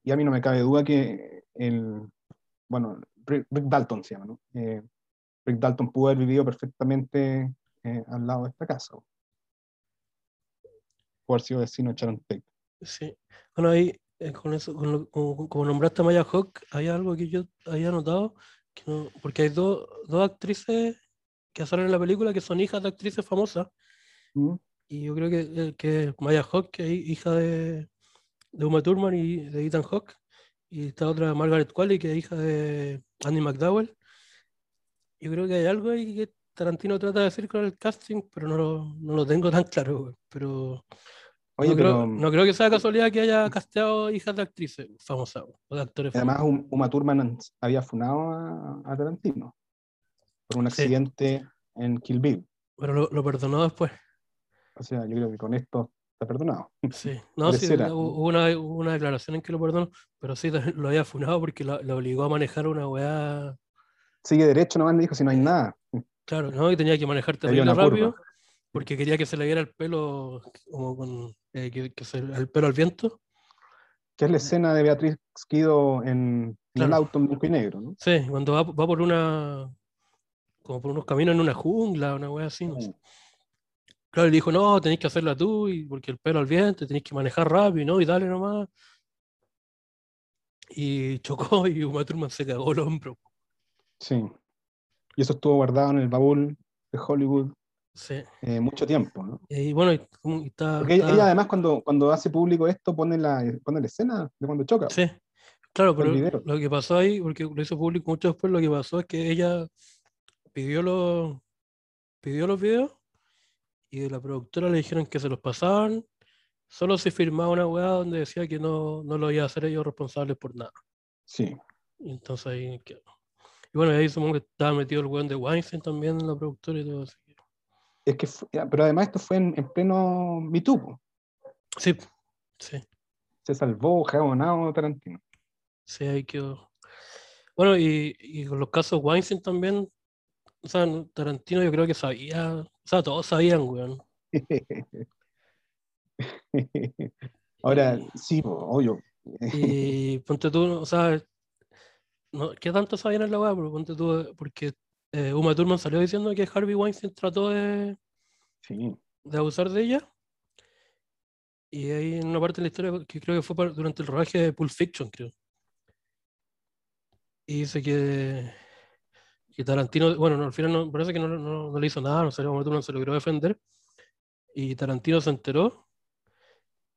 Y a mí no me cabe duda que el, bueno, Rick, Rick Dalton se llama, ¿no? Eh, Rick Dalton pudo haber vivido perfectamente eh, al lado de esta casa. Haber sido vecino de Sharon Tate. Sí. Bueno, ahí, eh, con eso, con lo- como, como nombraste a Maya Hawk, hay algo que yo había notado, que no- porque hay dos dos actrices que salen en la película que son hijas de actrices famosas, ¿Mm? y yo creo que, que Maya Hawk, que es hija de, de Uma Thurman y de Ethan Hawke, y esta otra Margaret Qualley, que es hija de Annie McDowell. Yo creo que hay algo ahí que Tarantino trata de decir con el casting, pero no lo, no lo tengo tan claro, pero... Oye, no, pero creo, no creo que sea casualidad que haya casteado hijas de actrices famosas o de actores además famosos. Um- Uma Thurman había funado a, a Tarantino por un Sí. accidente en Kill Bill. Pero lo, lo perdonó después. O sea, yo creo que con esto está perdonado. Sí. No, sí, hubo una, hubo una declaración en que lo perdonó, pero sí lo había funado porque lo, lo obligó a manejar una weá. Sigue derecho nomás, le dijo, si no hay nada. Claro, ¿no? Y tenía que manejar terrible rápido curva. porque quería que se le viera el pelo como con eh, que, que se- el pelo al viento. Que es la escena de Beatriz Quido en, en el Claro. auto en blanco y negro, ¿no? Sí, cuando va, va por una como por unos caminos en una jungla, una weá así, no sé. claro, le dijo, no, tenéis que hacerla tú, y porque el pelo al viento, tenéis que manejar rápido, ¿no? Y dale nomás. Y chocó y Uma Thurman se cagó el hombro. Sí. Y eso estuvo guardado en el baúl de Hollywood Sí. eh, mucho tiempo, ¿no? Y bueno, y, está, Porque ella, está- ella además cuando, cuando hace público esto pone la, pone la escena de cuando choca. Sí, claro, pero lo que pasó ahí, porque lo hizo público mucho después, lo que pasó es que ella pidió los, pidió los videos y de la productora le dijeron que se los pasaban, solo se firmaba una weá donde decía que no, no lo iba a hacer ellos responsables por nada. Sí. Y entonces ahí quedó. Y bueno, ahí supongo que estaba metido el weón de Weinstein también en la productora y todo así. Es que fue- pero además esto fue en, en pleno Me Too, po. Sí, sí, Se salvó jabonado Tarantino. sí, ahí quedó. Bueno, y, y con los casos Weinstein también, o sea, no- Tarantino yo creo que sabía, o sea, todos sabían, weón. Ahora, sí, obvio. Y ponte tú, o sea, no, ¿qué tanto sabían en la weá? Pero ponte tú, porque eh, Uma Thurman salió diciendo que Harvey Weinstein trató de, Sí. de abusar de ella. Y hay una parte de la historia que creo que fue durante el rodaje de Pulp Fiction, creo. Y dice que, que Tarantino, bueno, no, al final no, parece que no, no- no le hizo nada, no sé, Uma Thurman se logró defender. Y Tarantino se enteró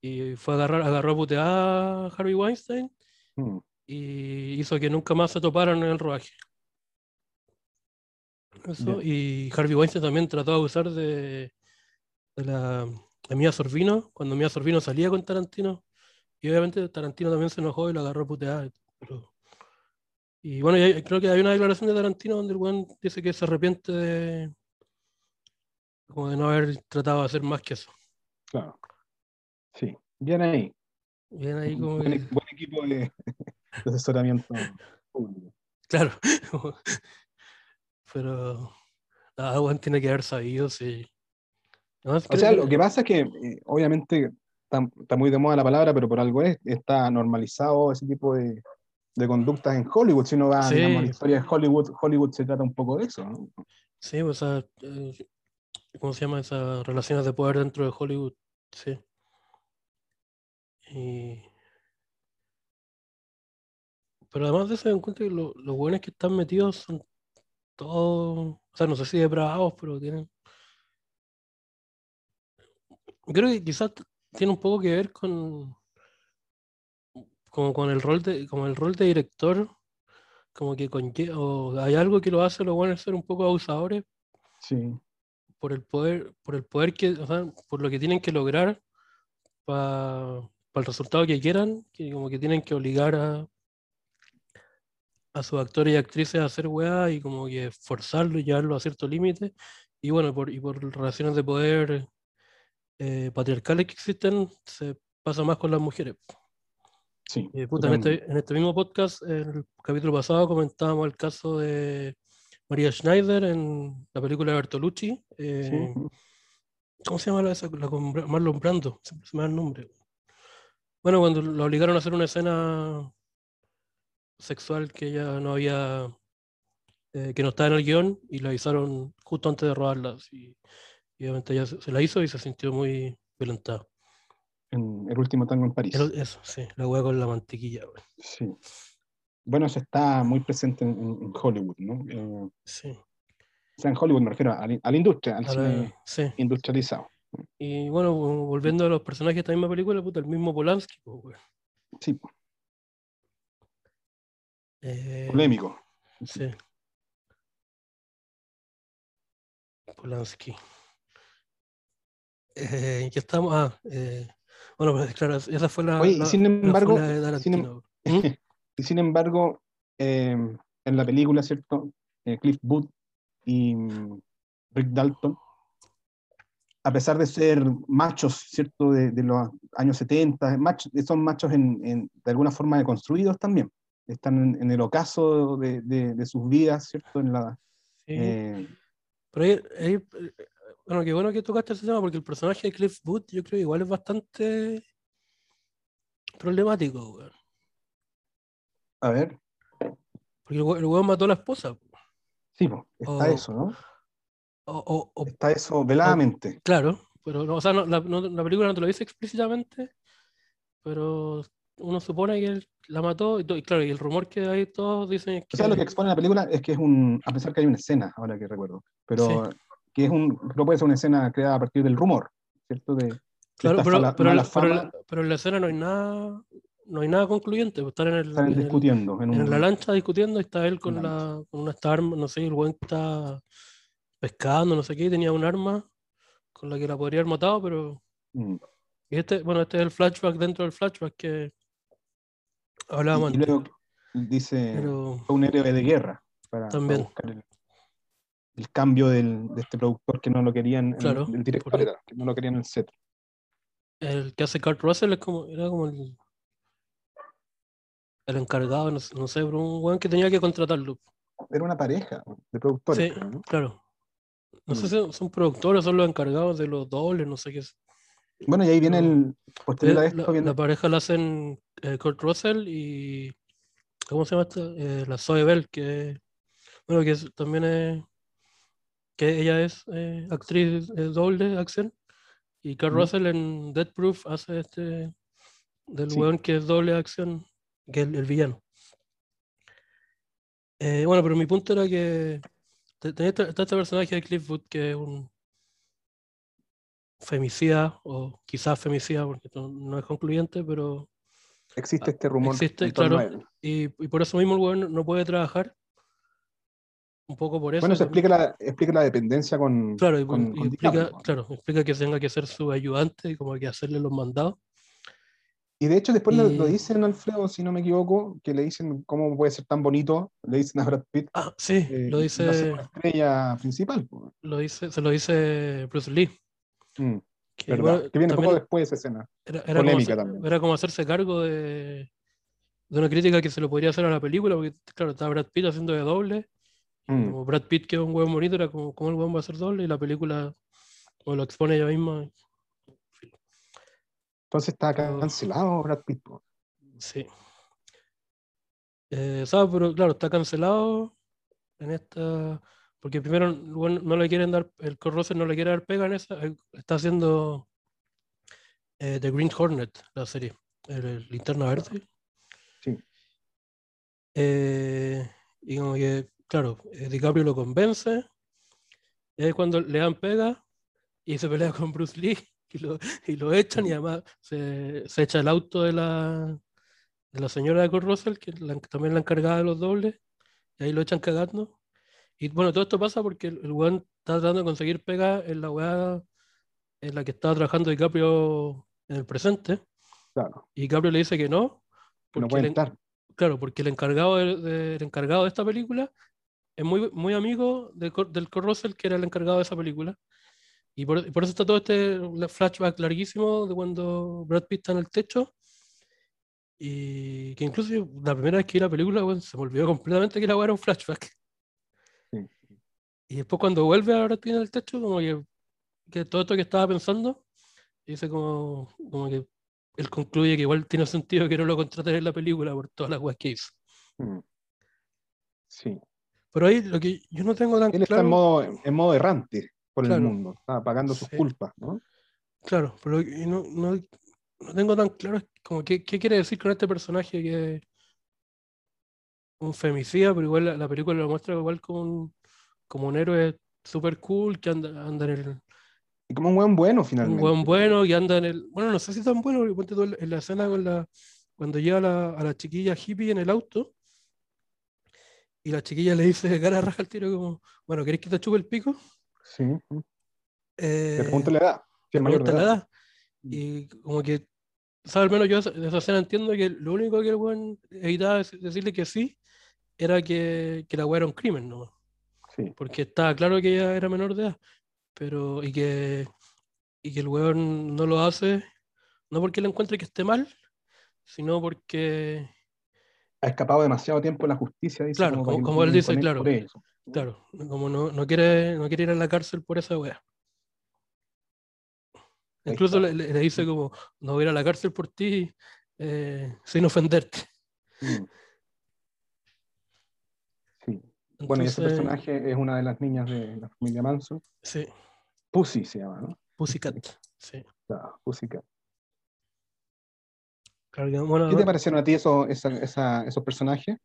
y fue a agarrar, agarró a putear a Harvey Weinstein Mm. y hizo que nunca más se toparan en el rodaje. Eso, y Harvey Weinstein también trató de abusar de, de la de Mia Sorvino, cuando Mia Sorvino salía con Tarantino, y obviamente Tarantino también se enojó y lo agarró a putear. pero- y bueno, y hay- creo que hay una declaración de Tarantino donde el weón dice que se arrepiente de, como de no haber tratado de hacer más que eso. Claro. Sí. Bien ahí. Bien ahí como Buen, que- e- buen equipo de, de asesoramiento público. Claro. Pero nada, weón tiene que haber sabido. No, es O sea, lo que pasa es que eh, obviamente está, está muy de moda la palabra, pero por algo es, está normalizado ese tipo de, de conductas en Hollywood. Si uno va Sí. digamos, a la historia de Hollywood, Hollywood se trata un poco de eso. ¿no? Sí, o sea, eh, ¿cómo se llama? Esas relaciones de poder dentro de Hollywood, sí. Y... Pero además de eso, encuentro que lo- los buenos que están metidos son todos, o sea, no sé si depravados, pero tienen... Creo que quizás tiene un poco que ver con, como con el rol de, como el rol de director, como que conlle- o hay algo que lo hace los buenos ser un poco abusadores Sí. por el poder, por el poder que, o sea, por lo que tienen que lograr para el resultado que quieran, que como que tienen que obligar a, a sus actores y actrices a hacer weá y como que forzarlo y llevarlo a cierto límite. Y bueno, por, y por relaciones de poder eh, patriarcales que existen, se pasa más con las mujeres. Sí. Eh, puta, en, este, en este mismo podcast, en el capítulo pasado, comentábamos el caso de María Schneider en la película de Bertolucci. eh, Sí. ¿Cómo se llama la, esa, la con Marlon Brando? Siempre se me da el nombre. Bueno, cuando lo obligaron a hacer una escena sexual que ella no había, eh, que no estaba en el guion y la avisaron justo antes de rodarla. así, y obviamente ella se, se la hizo y se sintió muy violentada. En el último tango en París. Eso, eso, sí, la hueá con la mantequilla. güey. Sí. Bueno, eso está muy presente en, Hollywood, ¿no? Eh, Sí. o sea, en Hollywood me refiero a la, a la industria, al a la- cine sí. industrializado. Y bueno, vo- volviendo a los personajes de esta misma película, puta, el mismo Polanski, pues, güey. Sí, Eh, polémico. Sí. Polanski. Eh, ¿qué estamos? Ah, eh, bueno, pues claro, esa fue la. Oye, la- sin embargo, la de sin em-. ¿Mm? Y sin embargo, eh, en la película, ¿cierto? Eh, Cliff Booth y mm, Rick Dalton, a pesar de ser machos, ¿cierto? De, de los años 70, machos, son machos en, en- de alguna forma deconstruidos también. Están en, en el ocaso de, de- de sus vidas, ¿cierto? En la, Sí. eh, Pero ahí, ahí, eh, bueno, qué bueno que tocaste ese tema porque el personaje de Cliff Booth, yo creo que igual es bastante problemático, weón. a ver, Porque el el weón mató a la esposa. sí, po, está eso, ¿no? O, o- o- Está eso veladamente. claro, pero no, o sea, no- la, no- la película no te lo dice explícitamente, pero uno supone que él la mató y, claro, y el rumor que hay todos dicen es O sea, lo que que expone la película es que es un, a pesar que hay una escena, ahora que recuerdo, pero que es un, no puede ser una escena creada a partir del rumor, ¿cierto? De, Claro, pero, fala- pero, en- pero la- pero en la escena no hay nada, no hay nada concluyente, pues, están en el, están en discutiendo. En en un- la lancha discutiendo y está él con, la la, con una esta arma, no sé, el buen está pescando, no sé qué, y tenía un arma con la que la podría haber matado, pero Mm. y este, bueno, este es el flashback dentro del flashback que hablábamos Y, luego dice, Pero un héroe de guerra para, para También. buscar el, el cambio del, de este productor que no lo querían, Claro, el director por- era, que no lo querían en el set. el que hace Kurt Russell es como, era como el, el encargado, no, sé- no sé, pero un weón que tenía que contratarlo. Era una pareja de productores. Sí, claro. No sé Mm. si son- productores, son los encargados de los dobles, no sé qué es. Bueno, y ahí viene el, posterior a Eh, esto, la, viene la pareja la hacen eh, Kurt Russell y. ¿Cómo se llama esta? Eh, la Zoe Bell, que. Bueno, que es- también es. Que ella es eh, actriz doble acción. Y Kurt Mm. Russell en Death Proof hace este. Del Sí. weón que es doble acción, que es el, el villano. Eh, bueno, pero mi punto era que. te- tenía este- está este personaje de Cliffwood que es un femicida, o quizás femicida, porque no, no es concluyente, pero existe este rumor. Ah, existe, claro. y, y por eso mismo el weón no puede trabajar. Un poco por eso. Bueno, se explica la, explica la dependencia con, Claro, y, con, y con explica, claro, explica que tenga que ser su ayudante y como que hacerle los mandados. Y de hecho después lo, lo Y- dicen, Alfredo, si no me equivoco, que le dicen cómo puede ser tan bonito, le dicen a Brad Pitt, Ah, sí, eh, lo dice, una estrella principal. lo dice, se lo dice Bruce Lee. Mm, Que, ¿verdad? bueno, que viene poco después de esa escena. era, era como polémica hacer- también. era como hacerse cargo de, de una crítica que se lo podría hacer a la película, porque claro, estaba Brad Pitt haciendo de doble. Mm, Como Brad Pitt, que es un hueón bonito, era como, ¿cómo el hueón va a ser doble? Y la película como lo expone ella misma. Entonces está cancelado Brad Pitt. Sí. Eh, ¿sabes? Pero claro, está cancelado en esta. Porque primero weón no le quieren dar, el Russell no le quiere dar pega en esa. eh, Está haciendo eh, The Green Hornet, la serie. El, el Linterna Verde. Sí. Eh, y como que, claro, eh, DiCaprio lo convence. Es cuando le dan pega y se pelea con Bruce Lee y lo, y lo echan y además se, se echa el auto de la, de la señora de Russell, que la- también la encargada de los dobles, y ahí lo echan cagando. Y bueno, todo esto pasa porque el, el weón está tratando de conseguir pega en la weá en la que estaba trabajando DiCaprio en el presente, Claro, y DiCaprio le dice que no, que no porque puede el, entrar. claro, porque el encargado de, de- el encargado de esta película es muy, muy amigo de Cor- del Kurt Russell, que era el encargado de esa película. Y por, y por eso está todo este la- flashback larguísimo de cuando Brad Pitt está en el techo. Y que incluso la primera vez que vi la película, weón, se me olvidó completamente que la era un flashback. Y después cuando vuelve a Brad Pitt en el techo, como que, que todo esto que estaba pensando, dice como, como que él concluye que igual tiene sentido que no lo contraten en la película por todas las weas que hizo. Mm. Sí. Pero ahí lo que yo no tengo tan Él está en modo, en modo errante por Claro. el mundo, está pagando sus Sí. culpas, ¿no? Claro, pero no, no, no tengo tan claro como qué, qué quiere decir con este personaje que es un femicida, pero igual la, la película lo muestra igual como un, como un héroe super cool que anda, anda en el, Y como un buen bueno, un finalmente. buen bueno que anda en el, bueno, no sé si tan bueno, porque ponte tú en la escena con la, cuando llega la, a la chiquilla hippie en el auto y la chiquilla le dice cara raja al tiro como, bueno, ¿querés que te chupe el pico? Sí. Eh, Le pregunta la edad. Si es pregunta la edad. edad. Y como que, ¿sabes? Al menos yo de esa escena entiendo que lo único que el weón evitaba dec- decirle que sí era que, que la weá era un crimen, ¿no? Sí. Porque estaba claro que ella era menor de edad, pero y que, y que el weón no lo hace, no porque le encuentre que esté mal, sino porque, Ha escapado demasiado tiempo de la justicia, dice. Claro, como- él dice, claro. claro, como no, no quiere, no quiere ir a la cárcel por esa weá. Incluso le, le- le dice como, no voy a ir a la cárcel por ti eh, sin ofenderte. Mm. Bueno, y ese personaje es una de las niñas de la familia Manson. Sí, Pussy se llama, ¿no? Pussycat. Sí. La Pussycat. Claro bueno, ¿Qué te parecieron a ti esos, esa- esa- esos personajes?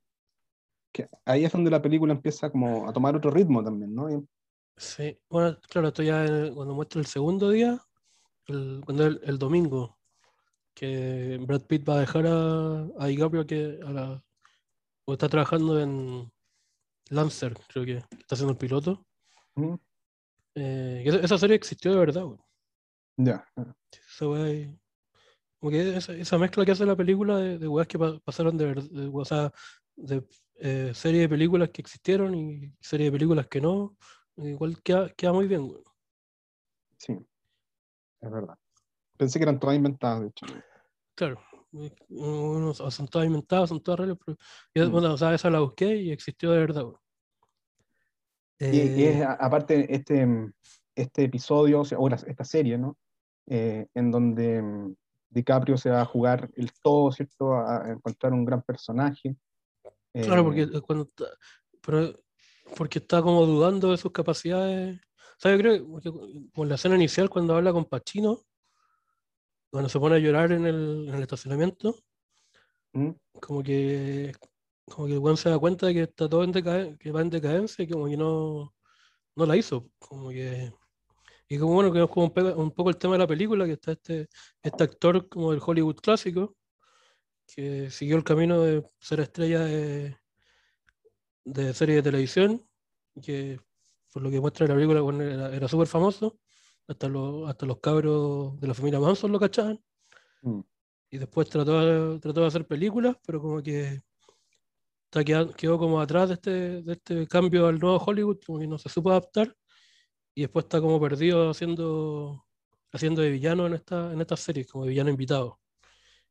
Que ahí es donde la película empieza como a tomar otro ritmo también, ¿no? Y- Sí, bueno, claro, esto ya cuando muestra el segundo día, el, cuando el, el domingo, que Brad Pitt va a dejar a, a DiCaprio que a la, o está trabajando en Lancer, creo que está haciendo el piloto. Eh, esa, esa serie existió de verdad, güey. Ya. Esa weá ahí- como que esa, esa mezcla que hace la película de, de weas que pa- pasaron de verdad, o sea, de eh, serie de películas que existieron y serie de películas que no, igual queda, queda muy bien, güey. Sí, es verdad. Pensé que eran todas inventadas, de hecho. Claro, eh, son todas inventadas, son todas reales, pero yo, Mm. bueno, o sea, esa la busqué y existió de verdad. güey. Y, y es, Eh, aparte, este, este episodio, o, sea, o la- esta serie, ¿no? Eh, en donde mm, DiCaprio se va a jugar el todo, ¿cierto? A, encontrar un gran personaje. claro, porque Eh, eh, cuando está, pero porque está como dudando de sus capacidades. O sea, yo creo que en la escena inicial cuando habla con Pacino, cuando se pone a llorar en el, en el estacionamiento, ¿Mm? como que como que el weón se da cuenta de que está todo en decaden- que va en decadencia y como que no, no la hizo. Como que, y como bueno, que es como un, poco el tema de la película, que está este, este actor como del Hollywood clásico, que siguió el camino de ser estrella de, de serie de televisión, que por lo que muestra la película bueno, era, era súper famoso, hasta los, hasta los cabros de la familia Manson lo cachaban Mm. y después trató de, trató de hacer películas, pero como que está queda- quedó como atrás de este, de este cambio al nuevo Hollywood, como que no se supo adaptar, y después está como perdido haciendo, haciendo de villano en esta, en esta serie, como de villano invitado.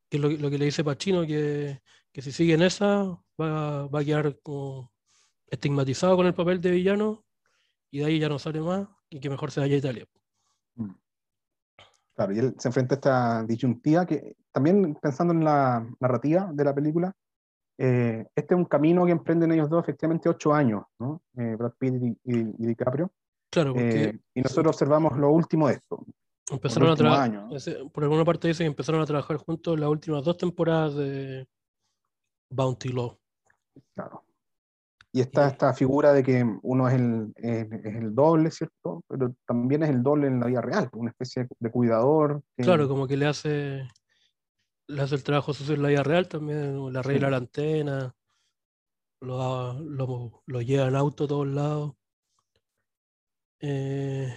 Que es lo, que- lo que le dice Pacino, que, que si sigue en esa, va, va a quedar como estigmatizado con el papel de villano, y de ahí ya no sale más, y que mejor se vaya a Italia. Claro, y él se enfrenta a esta disyuntiva que también pensando en la narrativa de la película, eh, este es un camino que emprenden ellos dos efectivamente ocho años, ¿no? Eh, Brad Pitt y, y- y DiCaprio. Claro, porque Eh, y nosotros observamos lo último de esto. Empezaron a trabajar. año. Por alguna parte dice que empezaron a trabajar juntos las últimas dos temporadas de Bounty Law. Claro. Y está esta figura de que uno es el, es, es el doble, ¿cierto? Pero también es el doble en la vida real, una especie de cuidador. que- Claro, como que le hace, le hace el trabajo sucio en la vida real también, le arregla Sí. la antena, lo, lo, lo lleva en auto a todos lados. Eh,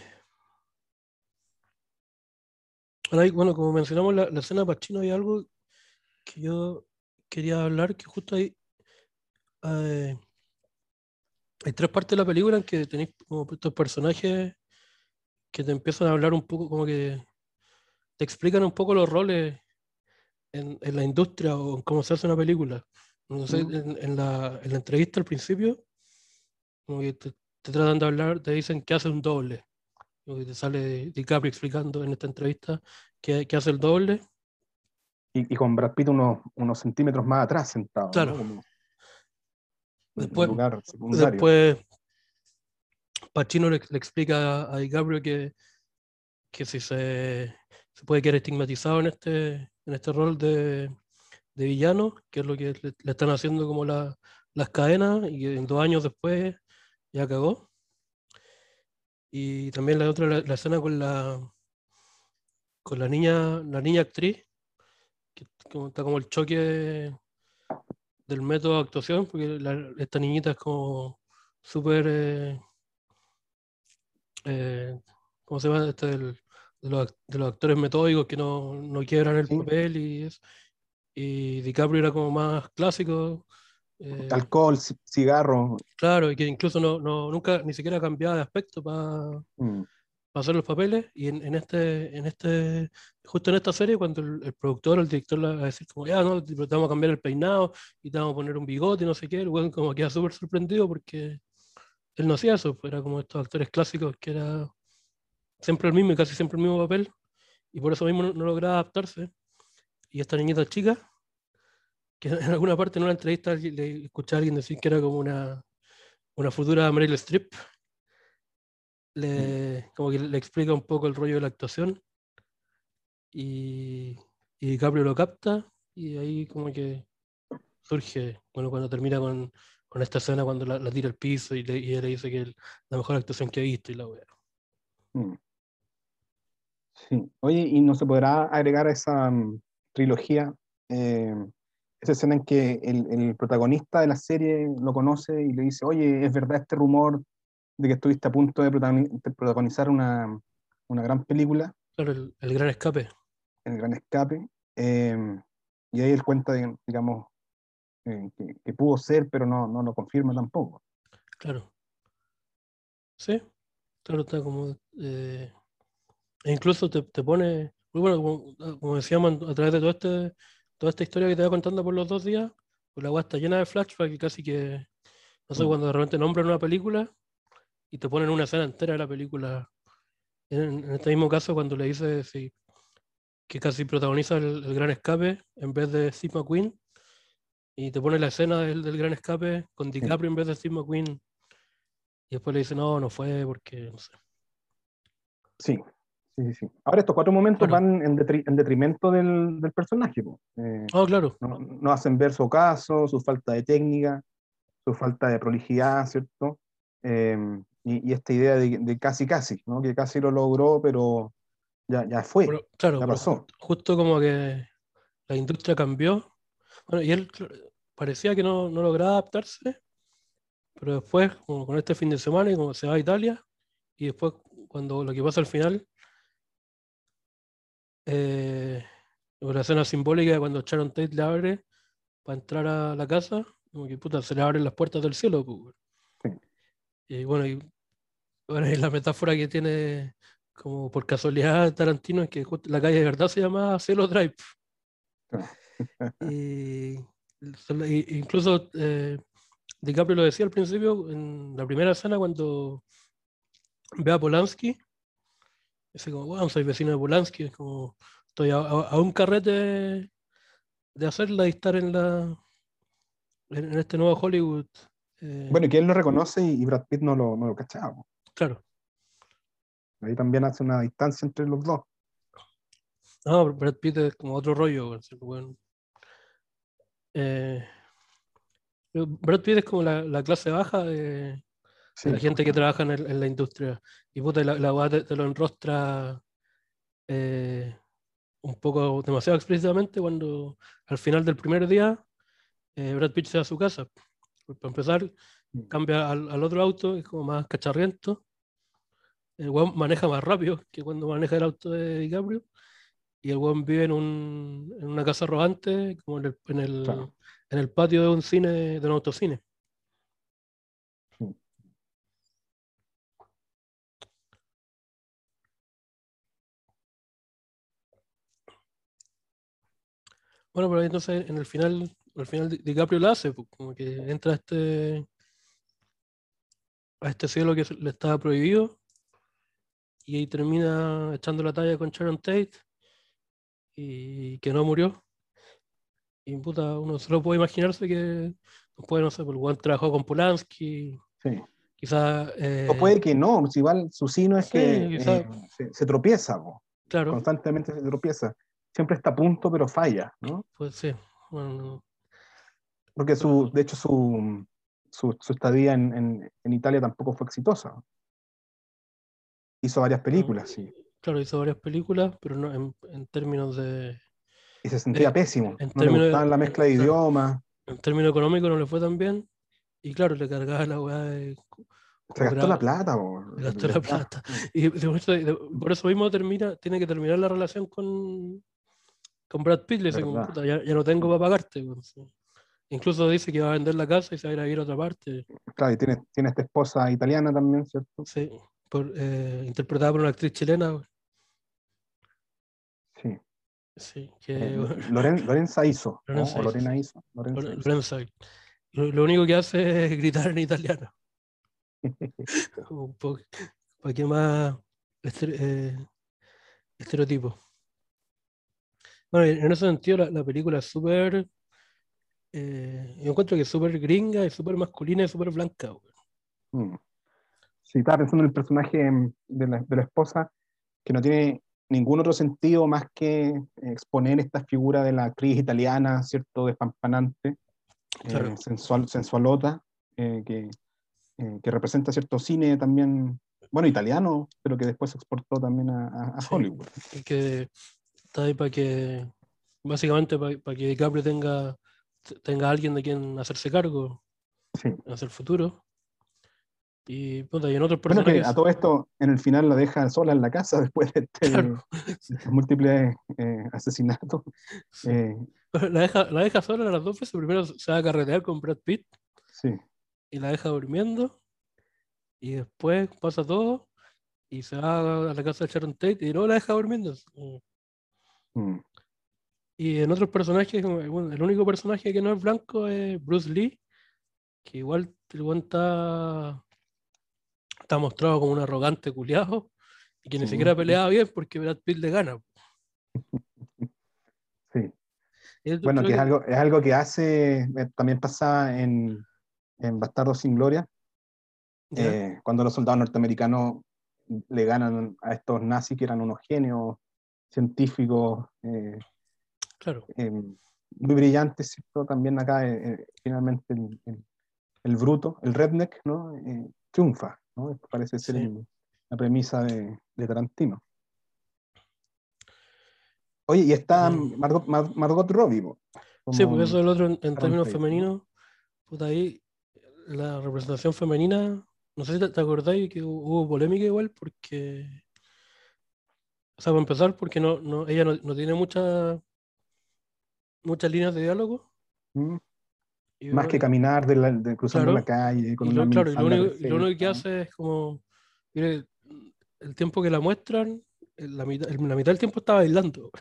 hay- bueno, como mencionamos la, la escena de Pacino, hay algo que yo quería hablar, que justo ahí eh, hay tres partes de la película en que tenéis como estos personajes que te empiezan a hablar un poco, como que te explican un poco los roles en, en la industria o en cómo se hace una película. No sé, Ujú. en, en la, en la entrevista al principio, como que te, te tratan de hablar, te dicen que hace un doble. Como que te sale DiCaprio explicando en esta entrevista que, que hace el doble. Y, y con Brad Pitt unos, unos centímetros más atrás sentado. ¿no? Claro. Como en Después- un lugar secundario. Después, Pacino le, le explica a DiCaprio que, que si se, se puede quedar estigmatizado en este, en este rol de, de villano, que es lo que le, le están haciendo como la- las cadenas, y en dos años después ya cagó. Y también la otra, la, la escena con la con la niña, la niña actriz, que está como el choque del método de actuación, porque la- esta niñita es como súper, eh, eh, ¿cómo se llama? Este del- de, los, ac- de los actores metódicos que no, no quiebran el Sí. papel y eso. Y DiCaprio era como más clásico. eh, Alcohol, ci- cigarro. claro, y que incluso no, no, nunca ni siquiera cambiaba de aspecto para mm, hacer los papeles. Y en, en este, en este, justo en esta serie, cuando el, el productor el director le va a decir como, ya, no, te vamos a cambiar el peinado y te vamos a poner un bigote y no sé qué, el weón como queda súper sorprendido porque él no hacía eso, era como estos actores clásicos que era siempre el mismo y casi siempre el mismo papel, y por eso mismo no, no lograba adaptarse. Y esta niñita chica, que en alguna parte en una entrevista le escuché a alguien decir que era como una, una futura Meryl Streep. Le, como que le explica un poco el rollo de la actuación. Y, y DiCaprio lo capta. Y ahí como que surge, bueno, cuando termina con, con esta escena, cuando la, la tira al piso y, le, y le dice que es la mejor actuación que ha visto y la wea. Mm. Sí. Oye, ¿y no se podrá agregar a esa mm, trilogía eh, esa escena en que el, el protagonista de la serie lo conoce y le dice, oye, ¿es verdad este rumor de que estuviste a punto de protagoni- de protagonizar una, una gran película, Claro, el, el gran escape. El Gran Escape? Eh, y ahí él cuenta, de- digamos, eh, que, que pudo ser, pero no, no lo confirma tampoco. Claro. Sí, claro, está como. eh, e incluso te, te pone. Muy bueno, como, como decíamos, a través de todo este, toda esta historia que te va contando por los dos días, pues la weá está llena de flashbacks y casi que. No sé, Mm. cuando de repente nombran una película y te ponen una escena entera de la película. En, en este mismo caso, cuando le dice sí, que casi protagoniza el, el gran escape en vez de Steve McQueen, y te pone la escena del, del gran escape con DiCaprio en vez de Steve McQueen, y después le dice, no, no fue porque, no sé. Sí, sí, sí. sí. Ahora estos cuatro momentos van en, detri- en detrimento del, del personaje. Eh, Oh, claro, no, no hacen ver su ocaso, su falta de técnica, su falta de prolijidad, ¿cierto? Eh, y, y esta idea de, de casi casi, ¿no? Que casi lo logró, pero ya, ya fue, claro, ya pero pasó. justo como que la industria cambió. Bueno, y él parecía que no, no lograba adaptarse, pero después, como con este fin de semana, y como se va a Italia, y después, cuando lo que pasa al final, eh, la escena simbólica de cuando Sharon Tate le abre para entrar a la casa, como que puta, se le abren las puertas del cielo. pues. Y bueno, y, bueno, y la metáfora que tiene como por casualidad Tarantino es que la calle de verdad se llama Cielo Drive. y, incluso eh, DiCaprio lo decía al principio, en la primera escena cuando ve a Polanski, dice como, wow, soy vecino de Polanski, es como, estoy a, a- a un carrete de hacerla y estar en la en, en este nuevo Hollywood. Eh, Bueno, y que él lo reconoce y, Brad Pitt no lo, no lo cachaba. po. claro. Ahí también hace una distancia entre los dos. No, Brad Pitt es como otro rollo. weón. Eh, Brad Pitt es como la, la clase baja de, Sí, la gente que trabaja en, el- en la industria. Y puta, la, la weá te, te lo enrostra eh, un poco demasiado explícitamente cuando al final del primer día eh, Brad Pitt se va a su casa. Para empezar, Mm. cambia al, al otro auto, es como más cacharriento. El weón maneja más rápido que cuando maneja el auto de DiCaprio. Y el weón vive en, un, en una casa rodante, como en el, en el, Claro. en el patio de un cine, de un autocine. Sí. Bueno, pero ahí entonces en el final, al final Di- DiCaprio lo hace, pues, como que entra a este, a este cielo que le estaba prohibido y ahí termina echando la talla con Sharon Tate y que no murió. Y puta, uno solo puede imaginarse que después, no sé, pues el weón trabajó con Polanski, sí. quizás... eh, O puede que no, si igual su sino es Sí, que eh, se, se tropieza, claro, constantemente se tropieza. Siempre está a punto, pero falla, ¿no? pues sí. Bueno, Porque su, de hecho su, su, su estadía en, en, en Italia tampoco fue exitosa. Hizo varias películas, sí. claro, hizo varias películas, pero no en, en términos de... Y se sentía Eh, pésimo. en No le de- la mezcla de idiomas. En términos económicos no le fue tan bien. Y claro, le cargaba la weá de. Se gastó la plata. po. Se gastó la De- plata. Y de- de- de- por eso mismo termina, tiene que terminar la relación con, con Brad Pitt. Le dice, como, Verdad. "Puta, ya, ya no tengo para pagarte. weón". Incluso dice que va a vender la casa y se va a ir a vivir a otra parte. Claro, y tiene, tiene esta esposa italiana también, ¿cierto? Sí, por, eh, interpretada por una actriz chilena. Sí. Sí, que, Eh, bueno, Loren- Lorenza hizo. Lorena hizo. Lorenza hizo. Lorenza. Lo, lo único que hace es gritar en italiano. Un poco, para que más estere- eh, estereotipo. Bueno, en ese sentido la, la película es súper. Eh, yo encuentro que es súper gringa y súper masculina y súper blanca. Mm. Sí, estaba pensando en el personaje mm, de la, de la esposa, que no tiene ningún otro sentido más que exponer esta figura de la actriz italiana, ¿cierto? Despampanante, Claro. eh, sensual, sensualota, eh, que, eh, que representa cierto cine también, bueno, italiano, pero que después se exportó también a, a- Sí. Hollywood. y que está ahí para que, básicamente para que DiCaprio tenga, tenga alguien de quien hacerse cargo Sí. hacia el futuro. Y, puta, y en otros Bueno, que personajes, a todo esto, en el final la deja sola en la casa después de, este- Claro. de múltiples eh, asesinatos. Sí. Eh, la deja, la deja sola las dos veces. Primero se va a carretear con Brad Pitt sí, y la deja durmiendo. Y después pasa todo y se va a la casa de Sharon Tate y no la deja durmiendo. mm, Y en otros personajes, bueno, el único personaje que no es blanco es Bruce Lee, que igual el está, está mostrado como un arrogante culiajo y que ni siquiera peleaba bien porque Brad Pitt le gana. sí. Bueno, que es algo, es algo que hace, eh, también pasaba en, en Bastardos sin Gloria, eh, cuando los soldados norteamericanos le ganan a estos nazis que eran unos genios científicos eh, claro, eh, muy brillantes, ¿cierto? También acá eh, eh, finalmente el, el- el bruto, el redneck, ¿no? Eh, triunfa, ¿no? Parece ser Sí. el- la premisa de, de Tarantino. Oye, y está. Margot, Mar- Margot Robbie, Sí, porque eso es el otro en, términos femeninos. Puta, ahí la representación femenina, no sé si te, te acordáis que hu- hubo polémica igual, porque. O sea, para empezar, porque no, no, ella no, no tiene muchas muchas líneas de diálogo. ¿Mm? y Más que caminar de la- de- cruzando Claro. la calle con y una lo, claro, y lo único, y lo único que hace es como. Mire, el tiempo que la muestran, la mitad, la mitad del tiempo está bailando.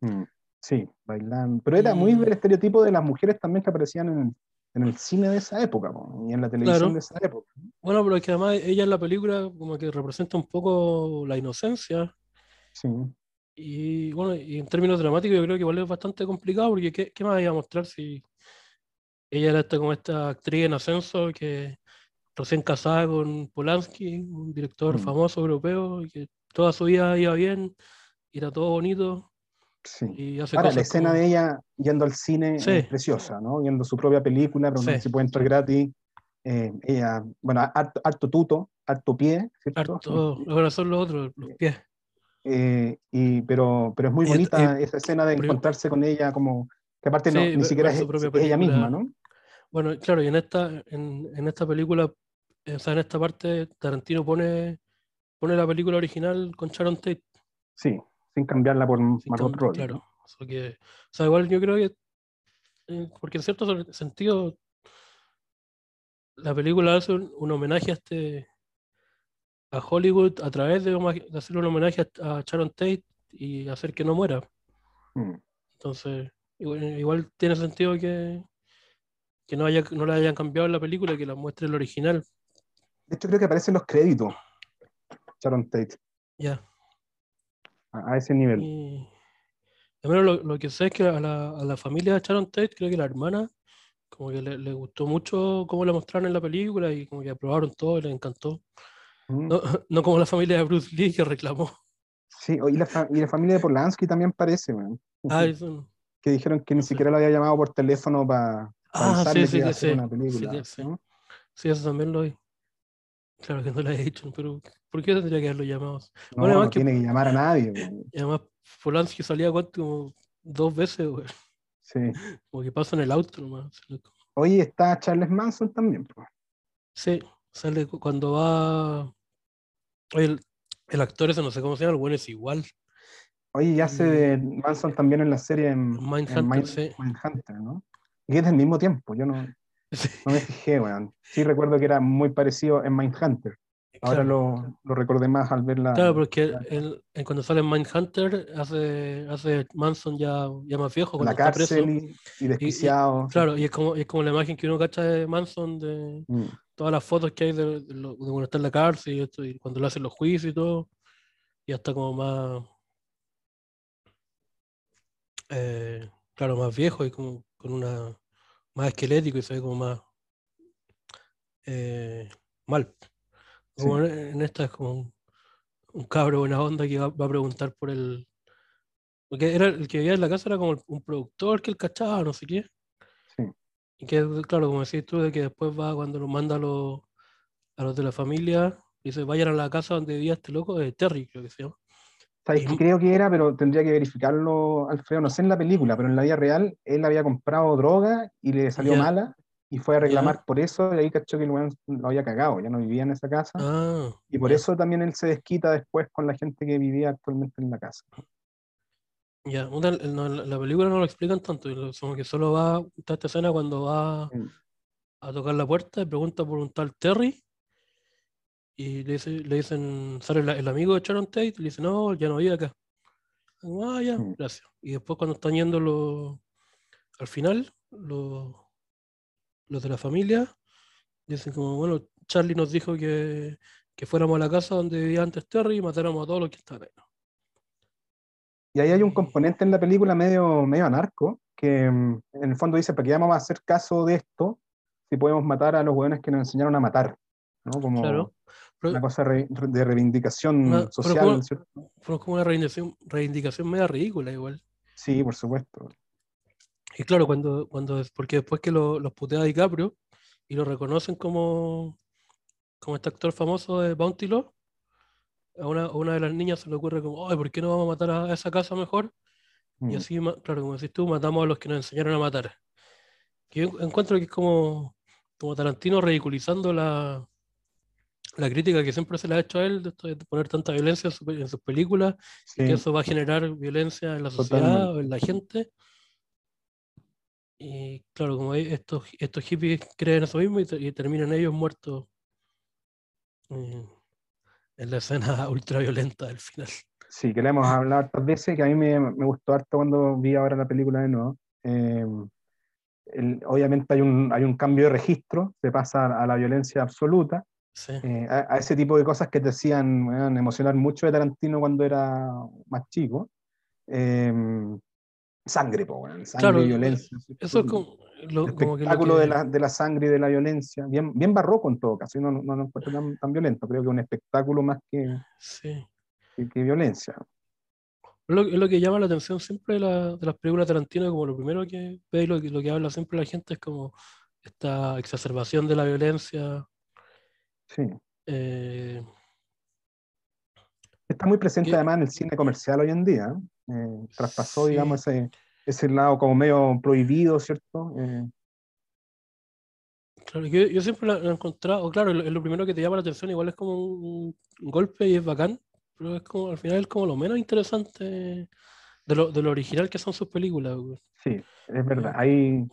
Mm, Sí, bailando. Pero era muy del estereotipo de las mujeres también que aparecían en el, en el cine de esa época po, y en la televisión Claro. de esa época. Bueno, pero es que además ella en la película como que representa un poco la inocencia. Sí. Y bueno, y en términos dramáticos yo creo que igual es bastante complicado porque ¿qué, qué más iba a mostrar si ella era esta, como esta actriz en ascenso que recién casada con Polanski, un director Mm. famoso europeo, y que toda su vida iba bien, y era todo bonito, Sí. y hace Ahora, la escena como- de ella yendo al cine Sí. es preciosa, ¿no? Viendo su propia película, preguntando Sí. si puede entrar gratis. Eh, ella, bueno, harto, harto tuto, harto pie, ¿cierto? harto, ahora son los otros, los pies. Eh, y, pero, pero es muy bonita esa escena de encontrarse con ella como, que aparte no- ni siquiera es, ella misma, ¿no? Bueno, claro, y en esta, en, en esta película, eh, o sea, en esta parte, Tarantino pone, pone la película original con Sharon Tate. Sí, sin cambiarla por sin Margot cam- Robbie. Claro. ¿no? eso que, o sea, igual yo creo que, eh, porque en cierto sen- sentido, la película hace un, un homenaje a este a Hollywood a través de, de hacer un homenaje a, a Sharon Tate y hacer que no muera. Mm. Entonces, igual, igual tiene sentido que, que no, haya, no la hayan cambiado en la película y que la muestre el original. De hecho, creo que aparecen los créditos. Sharon Tate, Ya. a, a ese nivel. Y al menos lo, lo que sé es que a la, a la familia de Sharon Tate, creo que la hermana, como que le, le gustó mucho cómo la mostraron en la película y como que aprobaron todo y les encantó. Mm. No, no como la familia de Bruce Lee que reclamó. Sí, y la, fa- y la familia de Polanski también parece, man. Ah, eso no. que dijeron que ni siquiera lo había llamado por teléfono para Ah, avisarle sí, que sí, hacer sí, una película. sí, sí. ¿no? Sí, eso también lo vi. Claro que no lo he dicho, pero ¿por qué tendría que haberlo llamado? No, Bueno, no que- tiene que llamar a nadie. Y además, Polanski salía cuánto, como dos veces, güey. Sí. Como que pasa en el auto nomás. Oye, está Charles Manson también. po. Sí, sale cu- cuando va. El, el actor ese, no sé cómo se llama, el bueno es igual. Oye, ya hace de Manson también en la serie en, en Mindhunter, Mind- sí. Mindhunter, ¿no? Y es del mismo tiempo, yo no, Sí, no me fijé, weón. Sí recuerdo que era muy parecido en Mindhunter. Ahora claro. lo, lo recordé más al ver la... Claro, porque él, él cuando sale en Mindhunter hace, hace Manson ya, ya más viejo, cuando la está preso. cárcel y, y desquiciado. Claro, y es como, es como la imagen que uno cacha de Manson, de Mm, todas las fotos que hay de, de de cuando está en la cárcel y, esto, y cuando le hacen los juicios y todo. Y hasta como más. eh, claro, más viejo y como con una. más esquelético y se ve como más. eh, mal. Como en, en esta es como un, un cabro buena onda que va, va a preguntar por el. Porque era el que vivía en la casa era como el- un productor que él cachaba, no sé qué. Sí. Y que, claro, como decís tú, de que después va cuando nos manda a los, a los de la familia, dice, vayan a la casa donde vivía este loco, de Terry, creo que se llama. ¿Sabes Y- qué creo que era? Pero tendría que verificarlo, Alfredo. No sé en la película, pero en la vida real, él había comprado droga y le salió mala y fue a reclamar por eso y ahí cachó que el weón lo había cagado, ya no vivía en esa casa. Ah, y por eso también él se desquita después con la gente que vivía actualmente en la casa. Ya, no, la, la película no lo explican tanto, lo- como que solo va, está esta escena cuando va Mm. a tocar la puerta y pregunta por un tal Terry y le, dice, le dicen, sale el, el amigo de Sharon Tate y le dice, no, ya no vive acá. Ah, ya, Mm. gracias. Y después cuando están yendo los, al final, los, los de la familia, dicen como, bueno, Charlie nos dijo que, que fuéramos a la casa donde vivía antes Terry y matáramos a todos los que estaban ahí. Y ahí hay un componente en la película medio, medio anarco, que mm, en el fondo dice, ¿para qué vamos a hacer caso de esto si podemos matar a los hueones que nos enseñaron a matar? ¿no? Como Claro. Pero- una cosa re- de reivindicación Una- pero social. como- ¿cierto? fue como una reivindicación, reivindicación media ridícula igual. Sí, por supuesto. Y claro, cuando, cuando porque después que lo- los putea DiCaprio y lo reconocen como, como este actor famoso de Bounty Law, a una, a una de las niñas se le ocurre como, ay, ¿por qué no vamos a matar a esa casa mejor? Y Mm. así, claro, como decís tú, matamos a los que nos enseñaron a matar. Que yo encuentro que es como, como Tarantino ridiculizando la, la crítica que siempre se le ha hecho a él de, esto de poner tanta violencia en, su pe- en sus películas y que eso va a generar violencia en la sociedad Totalmente. o en la gente. Y claro, como estos, estos hippies creen eso mismo y, te- y terminan ellos muertos eh, en la escena ultraviolenta del final. Sí, que le hemos hablado hartas veces, que a mí me, me gustó harto cuando vi ahora la película de nuevo. Eh, el- obviamente hay un, hay un cambio de registro, se pasa a la violencia absoluta, Sí, eh, a, a ese tipo de cosas que te hacían emocionar mucho de Tarantino cuando era más chico. Eh, sangre, po, weón, sangre Claro, y violencia. eso es como, lo, el como que lo espectáculo de, la, de la sangre y de la violencia, bien, bien barroco en todo caso, no, no, no tan, tan violento, creo que es un espectáculo más que, sí. que, que violencia. Es lo, es lo que llama la atención siempre de, la- de las películas de Tarantino, como lo primero que ve y lo, que- lo que habla siempre la gente es como esta exacerbación de la violencia. Sí. eh, Está muy presente ¿Qué? además en el cine comercial hoy en día. Eh, traspasó, Sí. digamos, ese, ese lado como medio prohibido, ¿cierto? Eh, claro, yo, yo siempre lo he encontrado, claro, lo, lo primero que te llama la atención, igual es como un, golpe y es bacán, pero es como al final es como lo menos interesante de lo, de lo original que son sus películas. güey. sí, es verdad. Ahí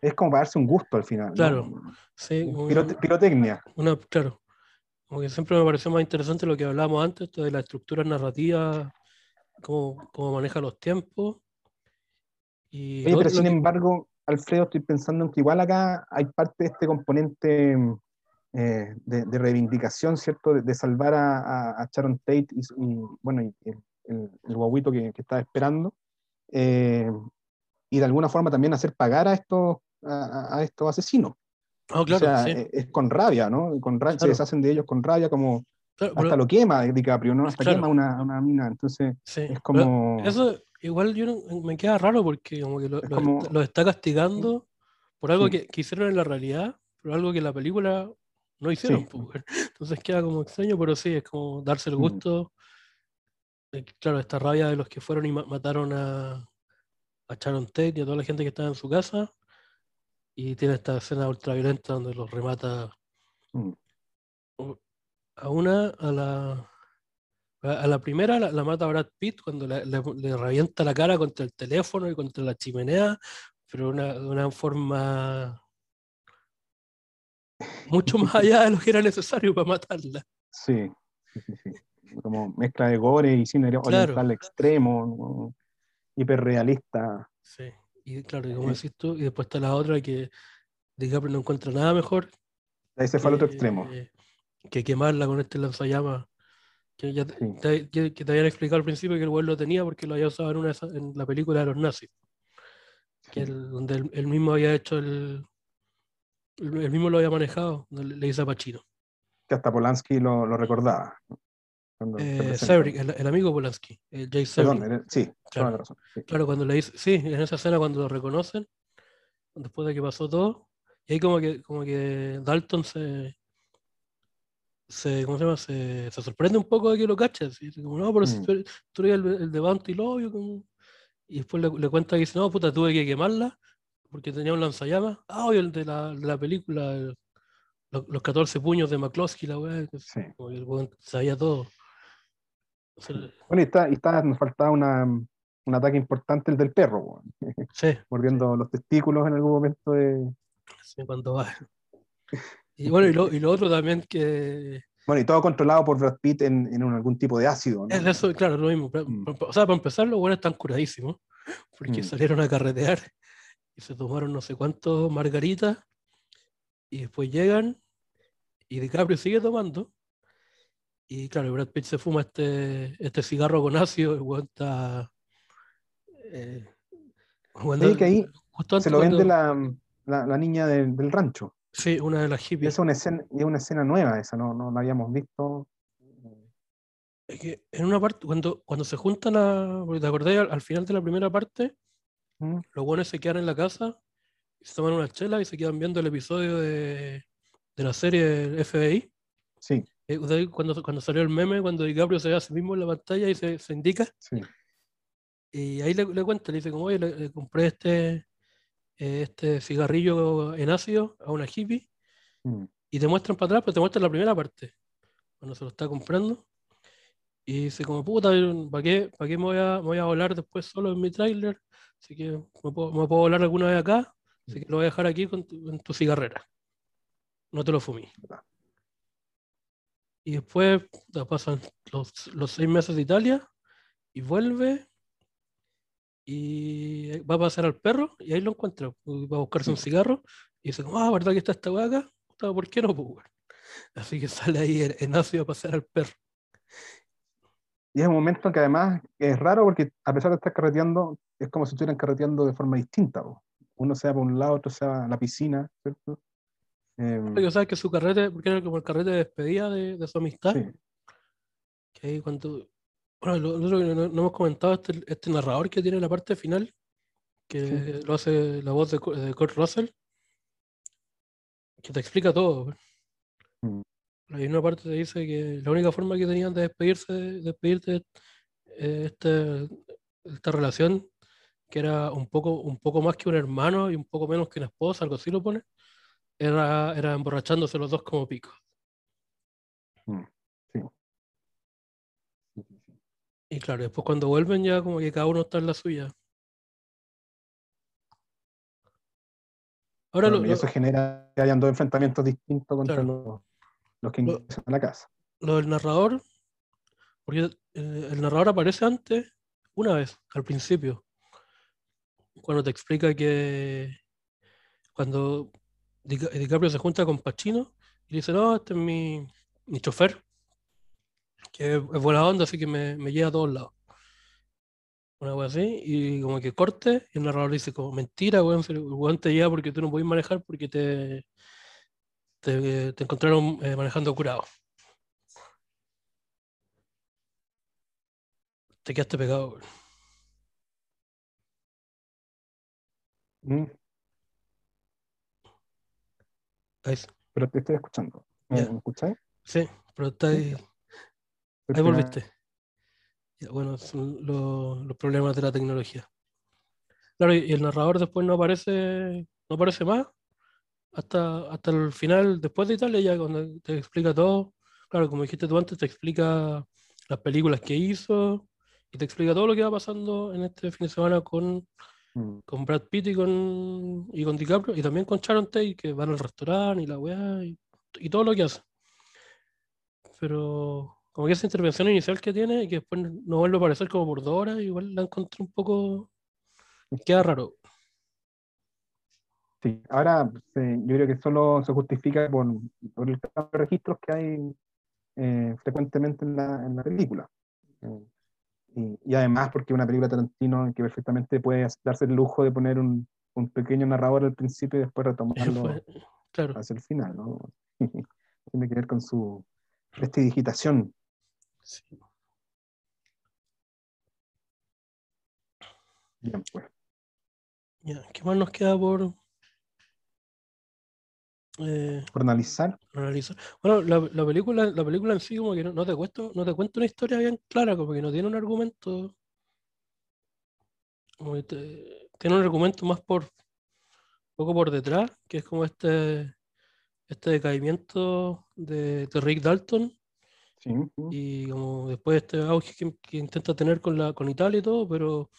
es como para darse un gusto al final. ¿no? Claro. Sí, como que- Pirote- pirotecnia. Una, claro, como que siempre me pareció más interesante lo que hablábamos antes, esto de la estructura narrativa, cómo, cómo maneja los tiempos. Y Oye, pero sin que- embargo, Alfredo, estoy pensando en que igual acá hay parte de este componente eh, de, de reivindicación, ¿cierto? De, de salvar a, a- a Sharon Tate y, y, bueno, y el, el, guaguito que, que estaba esperando. eh, y de alguna forma también hacer pagar a estos, a, a- estos asesinos. Ah, O claro, sea, sí, es, es con rabia, ¿no? Con rabia, se Claro. deshacen de ellos con rabia, como claro, hasta pero- lo quema DiCaprio, ¿no? Hasta Claro. quema una, una mina. Entonces, sí, es como. Eso igual yo no- me queda raro porque como que lo, Es lo como- está, lo está castigando por algo Sí. que, que hicieron en la realidad, pero algo que en la película no hicieron. Sí. pues. Entonces queda como extraño, pero sí, es como darse el Mm. gusto. de que, claro, esta rabia de los que fueron y ma- mataron a, a Sharon Tate y a toda la gente que estaba en su casa. Y tiene esta escena ultraviolenta donde los remata Mm. A una, a la, a la primera la, la mata Brad Pitt cuando le, le- le revienta la cara contra el teléfono y contra la chimenea, pero una- de una forma mucho más allá de lo que era necesario para matarla. Sí, sí, sí, sí. Como mezcla de gore y cine oriental Claro. extremo, ¿no? hiperrealista. Sí. Y claro, y como Eh. decís tú, y después está la otra que DiCaprio no encuentra nada mejor Ese fue al otro extremo. Que quemarla con este lanzallamas. Que ya te, Sí. te- que- que te habían explicado al principio que el güey lo tenía porque lo había usado en, una, en la película de los nazis. Que Sí. el- donde él, él mismo había hecho el. Él mismo lo había manejado, le, dice a Pacino. que hasta Polanski lo, lo recordaba. Eh, el, el amigo Polanski, el Jay Perdón, Claro. razón. sí. Claro, cuando le dice, sí, en esa escena cuando lo reconocen, después de que pasó todo, y ahí como que, como que Dalton se, se, ¿cómo se llama? Se, se sorprende un poco de que lo cachas. Y dice como, no, pero si Mm. tú eres, tú eres el, el de Bounty Lobby, como... Y después le, le cuenta que dice, no, puta, tuve que quemarla porque tenía un lanzallamas. Ah, oye, el de la, de la película, el- los, los 14 puños de McCloskey, la weá, Sí. como que el weón sabía todo. O sea, Bueno, y está, y está, nos faltaba una, un ataque importante, el del perro, weón, sí, mordiendo los testículos en algún momento de. sí, cuando va. Y bueno, y lo, y lo otro también que Bueno, y todo controlado por Brad Pitt en, en algún tipo de ácido, ¿no? es eso, claro, lo mismo. Mm. O sea, para empezar, los buenos están curadísimos, porque Mm. salieron a carretear y se tomaron no sé cuántos margaritas, y después llegan y DiCaprio sigue tomando. Y claro, Brad Pitt se fuma este, este cigarro con ácido, el weón está. eh, cuando- Sí, que ahí justo Se lo vende cuando- la, la, la niña del, del rancho. Sí, una de las Y hippies. es una escena, es una escena nueva esa, no, no la habíamos visto. Es que en una parte, cuando, cuando se juntan a. porque ¿Te acordás? Al, al final de la primera parte, Mm. los buenos se quedan en la casa, y se toman una chela y se quedan viendo el episodio de, de la serie FBI. Sí, Eh, Cuando, cuando salió el meme, cuando DiCaprio se ve a sí mismo en la pantalla y se, se indica, sí. y ahí le, le cuenta, le dice como, oye, le, le compré este, este cigarrillo en ácido a una hippie, Mm. y te muestran para atrás, pero te muestran la primera parte, cuando se lo está comprando. Y dice como, puta, ¿para qué, para qué me, voy a, me voy a volar después solo en mi tráiler? Así que me puedo, me puedo volar alguna vez acá, así que lo voy a dejar aquí con tu, en tu cigarrera. No te lo fumí. Y después pasan los, los seis meses de Italia y vuelve y va a pasar al perro y ahí lo encuentra. Va a buscarse un cigarro y dice, ah, ¿verdad que está esta weá acá? ¿Por qué no? pues, weón?". Así que sale ahí en, en ácido a pasar al perro. Y es un momento que además es raro porque a pesar de estar carreteando, es como si estuvieran carreteando de forma distinta. po. Uno se va por un lado, otro se va a la piscina, ¿cierto? Em, Porque sabes que su carrete, porque era como el carrete de despedida de, de su amistad, sí, que ahí cuando, bueno, lo, lo otro que no, no hemos comentado, este, este narrador que tiene la parte final, que lo hace la voz de, Kurt Russell, que te explica todo. Mm. Hay una parte que dice que la única forma que tenían de despedirse, de despedirte de eh, este, esta relación, que era un poco, un poco más que un hermano y un poco menos que una esposa, algo así lo pone, era, era emborrachándose los dos como picos. mm, sí. Y claro, después cuando vuelven ya como que cada uno está en la suya. Ahora Bueno, lo, y eso lo- genera que hayan dos enfrentamientos distintos contra Claro. los, los que ingresan a la casa. lo del narrador, porque eh, el narrador aparece antes, una vez, al principio, cuando te explica que cuando Dica- DiCaprio se junta con Pacino y dice, no, este es mi, mi chofer, que es, buena onda, así que me, me lleva a todos lados. Una wea así, y como que corte, y el narrador dice como, mentira, weón, el weón te lleva porque tú no podés manejar porque te, te, te encontraron eh, manejando curado. Te quedaste pegado, weón. Mm, Ahí. Pero te estoy escuchando. ¿Me, escucháis? Sí, pero está ahí. Ahí volviste. Bueno, son lo- los problemas de la tecnología. Claro, y y el narrador después no aparece, no aparece más hasta, hasta el final, después de Italia, ya cuando te explica todo. Claro, como dijiste tú antes, te explica las películas que hizo y te explica todo lo que va pasando en este fin de semana con, Mm, con Brad Pitt y con, y con DiCaprio y también con Sharon Tate, que van al restaurante y la weá y, y todo lo que hace. Pero como que esa intervención inicial que tiene y que después no vuelve a aparecer como por dos horas, igual la encontré un poco. Queda raro. Sí, ahora eh, yo creo que solo se justifica por, por el cambio de registros que hay eh, frecuentemente en la, en la película. Eh, y, y además porque es una película Tarantino que perfectamente puede darse el lujo de poner un, un pequeño narrador al principio y después retomarlo claro. hacia el final, ¿no? tiene que ver con su prestidigitación. Sí. Bien, pues. Ya, ¿Qué más nos queda por eh, Por analizar, por analizar? Bueno, la, la película, la película en sí como que no, no te cuesta, no te cuenta una historia bien clara, como que no tiene un argumento. como que te- tiene un argumento más por un poco por detrás, que es como este este decaimiento de, de Rick Dalton sí, y como después este auge que, que intenta tener con la con Italia y todo, pero,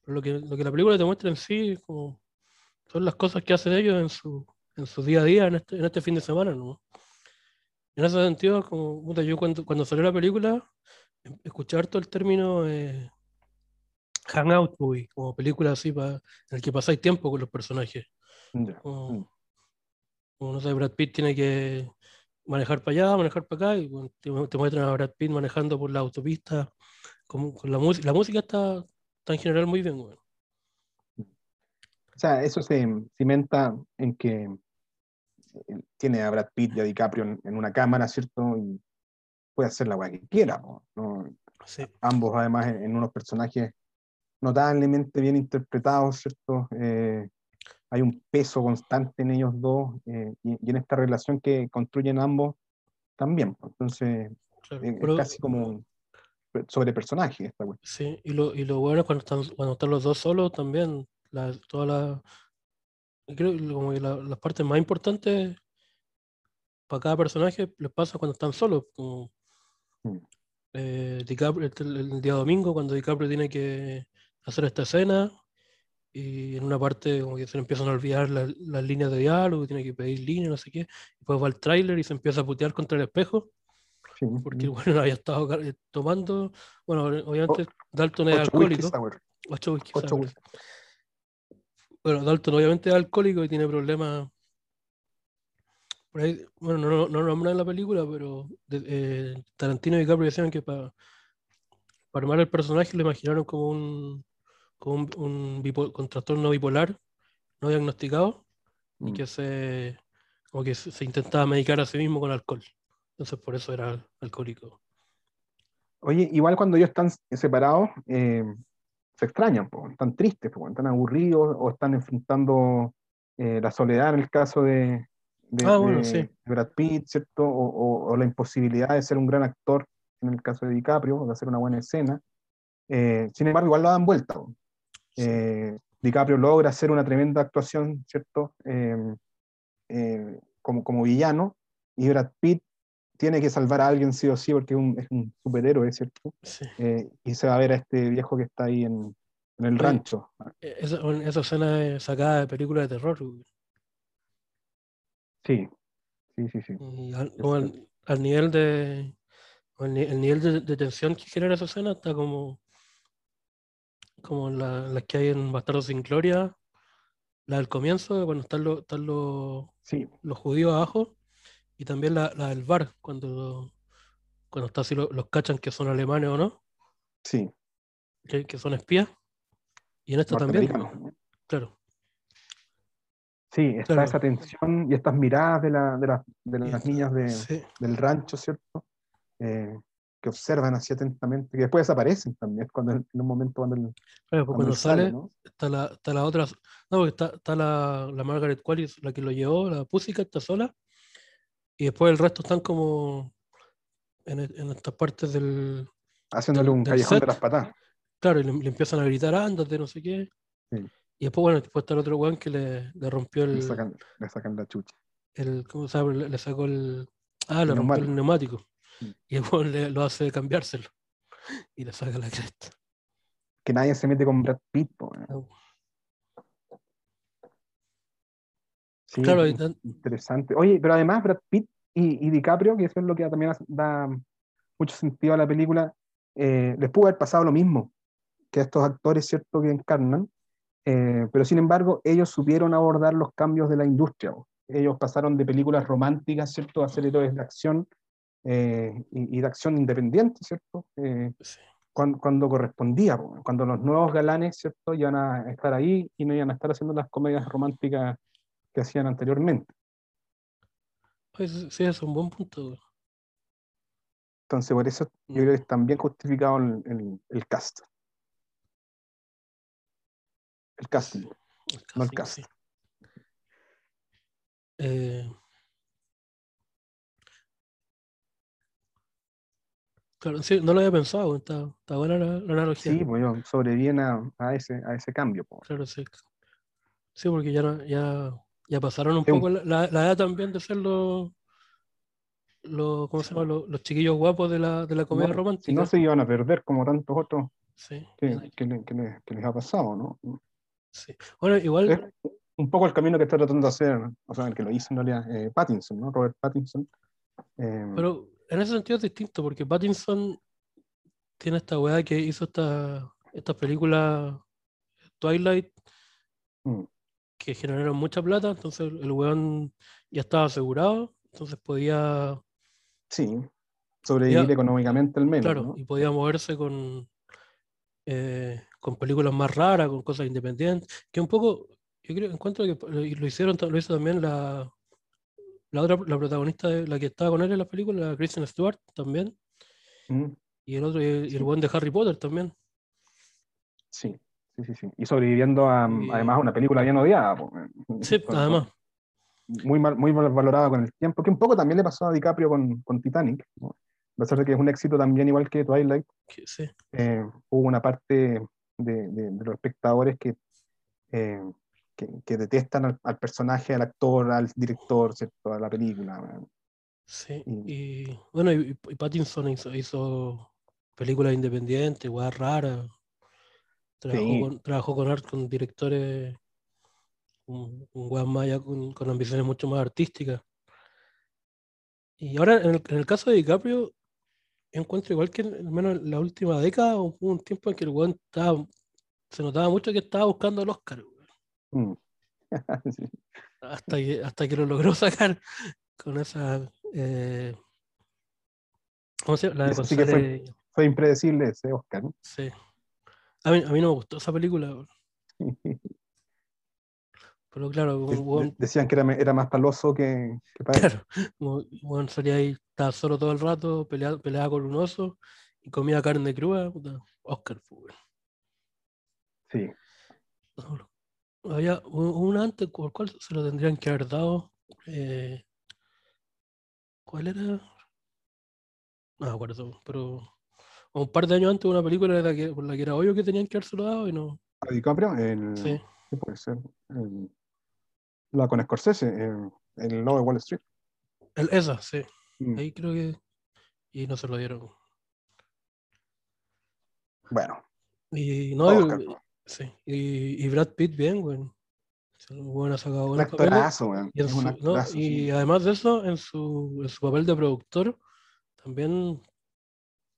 pero lo que lo que la película te muestra en sí como son las cosas que hacen ellos en su en su día a día en este, en este fin de semana, ¿no? En ese sentido, como yo cuando, cuando salió la película, em- escuché harto el término eh, hangout movie, como película así para en el que pasáis tiempo con los personajes. Como, Mm. como, no sé, Brad Pitt tiene que manejar para allá, manejar para acá, y bueno, te, mu- te muestran a Brad Pitt manejando por la autopista con, con la música. La música está, está en general muy bien. O sea, eso se cimenta en que eh, tiene a Brad Pitt y a DiCaprio en, en una cámara, ¿cierto? Y puede hacer la weá que quiera, ¿no? Sí, Ambos, además, en, en unos personajes notablemente bien interpretados, ¿cierto? Eh, hay un peso constante en ellos dos eh, y, y en esta relación que construyen ambos también. po. Entonces, claro. eh, es Pero- casi como sobre personaje esta weá. Sí, y lo, y lo bueno es cuando están, cuando están los dos solos también, la, toda la, creo que como que la- las partes más importantes para cada personaje les pasa cuando están solos, como Mm. eh, DiCaprio, el, el día domingo cuando DiCaprio tiene que hacer esta escena y en una parte como que se le empiezan a olvidar las, las líneas de diálogo, tiene que pedir líneas, no sé qué, y después va al tráiler y se empieza a putear contra el espejo Sí, porque bueno, había estado eh, tomando, bueno, obviamente Dalton es Ocho alcohólico. Ocho whisky Ocho whisky. Bueno, Dalton obviamente es alcohólico y tiene problemas. Por ahí, bueno, no, no, no lo nombran en la película, pero de- eh, Tarantino y DiCaprio decían que para armar el personaje lo imaginaron como un, como un, un con trastorno bipolar no diagnosticado y Mm. que se, como que se, se intentaba medicar a sí mismo con alcohol. Entonces por eso era alcohólico. Oye, igual cuando ellos están separados, eh, se extrañan, po, están tristes, po, están aburridos o están enfrentando eh, la soledad en el caso de, de- Ah, bueno, de sí. Brad Pitt, ¿cierto? O, o- o la imposibilidad de ser un gran actor en el caso de DiCaprio, de hacer una buena escena. Eh, sin embargo, igual lo dan vuelta. po. Eh, DiCaprio logra hacer una tremenda actuación, ¿cierto? Eh, eh, como, como villano, y Brad Pitt tiene que salvar a alguien sí o sí porque es un, es un superhéroe, ¿cierto? Sí. Eh, y se va a ver a este viejo que está ahí en, en el rancho. Esa, esa escena es sacada de película de terror. Sí, sí, sí, sí. Y al, nivel de el, el nivel de, de tensión que genera esa escena está como como la- las que hay en Bastardos sin Gloria, la del comienzo, cuando están, los están los, Sí, los judíos abajo, y también la, la del bar, cuando, cuando está así, lo- los cachan que son alemanes o no, sí, que, que son espías, y en esta también, claro. Sí, está Claro. esa tensión y estas miradas de, la- de, las- de las niñas de- sí, del rancho, ¿cierto? Eh, que observan así atentamente, que después desaparecen también, cuando en un momento cuando, el- claro, pues cuando cuando sale, sale, ¿no? está la, está la otra, no, está, está la, la Margaret Qualley, la que lo llevó, la Pussycat está sola, y después el resto están como en, e- en estas partes del, Haciéndole del- un del callejón de las patas. claro, y le, le empiezan a gritar, ándate, no sé qué, Sí. y después, bueno, después está el otro weón que le, le rompió Le el, sacan, le sacan la chucha. el, ¿cómo se llama? Le, le sacó el, ah, le El rompió el neumático, Y después le, lo hace cambiárselo, y le saca la cresta. Que nadie se mete con Brad Pitt. No. Sí, Claro, y interesante. Oye, pero además Brad Pitt y, y DiCaprio, que eso es lo que también da mucho sentido a la película, eh, les pudo haber pasado lo mismo que a estos actores, ¿cierto?, que encarnan, eh, pero sin embargo ellos supieron abordar los cambios de la industria. Ellos pasaron de películas románticas, ¿cierto?, a ser héroes de acción eh, y, y de acción independiente, ¿cierto? Eh, sí. cuando, cuando correspondía, po, cuando los nuevos galanes, ¿cierto?, iban a estar ahí y no iban a estar haciendo las comedias románticas que hacían anteriormente. Pues, sí, es un buen punto. Entonces, por eso yo creo que está bien justificado el, el- el cast. El casting. El No el casting, cast. sí. Eh, claro, sí, no lo había pensado, está, está buena la, la analogía. Sí, pues yo sobreviven a, a ese, a ese cambio. po. Claro, sí. Sí, porque ya, ya, ya pasaron un Sí, poco la, la- la edad también de ser los, los, ¿cómo se llama? Los, los chiquillos guapos de la, de la comedia No, Si romántica. no se iban a perder como tantos otros Sí, que, que le- que le- que les ha pasado, ¿no? sí. Bueno, igual, Es un poco el camino que está tratando de hacer, o sea, el que lo hizo en realidad, eh, Pattinson, ¿no? Robert Pattinson. Eh, pero en ese sentido es distinto, porque Pattinson tiene esta weá que hizo esta, esta película Twilight mm, que generaron mucha plata, entonces el weón ya estaba asegurado, entonces podía, sí, sobrevivir Ya. económicamente al menos, claro, ¿no? y podía moverse con, eh, con películas más raras, con cosas independientes, que un poco, yo creo, encuentro que lo hicieron, lo hizo también la, la otra, la protagonista, de, la que estaba con él en la película, la Kristen Stewart también, Mm, y el otro, el, weón de Harry Potter también. sí, sí, sí, sí. Y sobreviviendo a, Y- además a una película bien odiada. eh, Sí, además, muy mal, muy mal valorada con el tiempo, que un poco también le pasó a DiCaprio con, con Titanic, ¿no? a pesar de que es un éxito también igual que Twilight, sí, eh, hubo una parte de, de- de los espectadores que, eh, que, que detestan al, al personaje, al actor, al director, ¿cierto? a la película. sí. Y- Y bueno, y, y Pattinson hizo, hizo películas independientes, weas raras. Trabajó, Sí. con, trabajó con, art- con directores, un, un allá con, con ambiciones mucho más artísticas. Y ahora, en el, en el caso de DiCaprio, encuentro igual que al menos en la última década hubo un tiempo en que el weón estaba, se notaba mucho que estaba buscando el Oscar, weón, Mm. Sí. hasta que, hasta que lo logró sacar con esa... eh, ¿Cómo se llama? La de sí que fue- Fue impredecible ese Oscar. ¿no? Sí. A mí, a mí no me gustó esa película, pero claro, decían que era, era más paloso que, que para. Claro, weón salía ahí, estaba solo todo el rato, peleaba, peleaba con un oso y comía carne cruda, Oscar, pues, weón. Sí. Había un- una antes, ¿por cuál se lo tendrían que haber dado? Eh, ¿cuál era? No me acuerdo, pero un par de años antes una película era que, por la que era obvio que tenían que haberse lo dado y no. ¿A DiCaprio? El, Sí, ¿qué puede ser? El- la con Scorsese, el, el Lobo de Wall Street. el, esa, sí. Mm, Ahí creo que. Y no se lo dieron. Bueno, Y no. Sí. Y, y Brad Pitt bien, güey. Bueno, ha sacado buenos actorazo. Y, no, además de eso, en su, en su papel de productor, también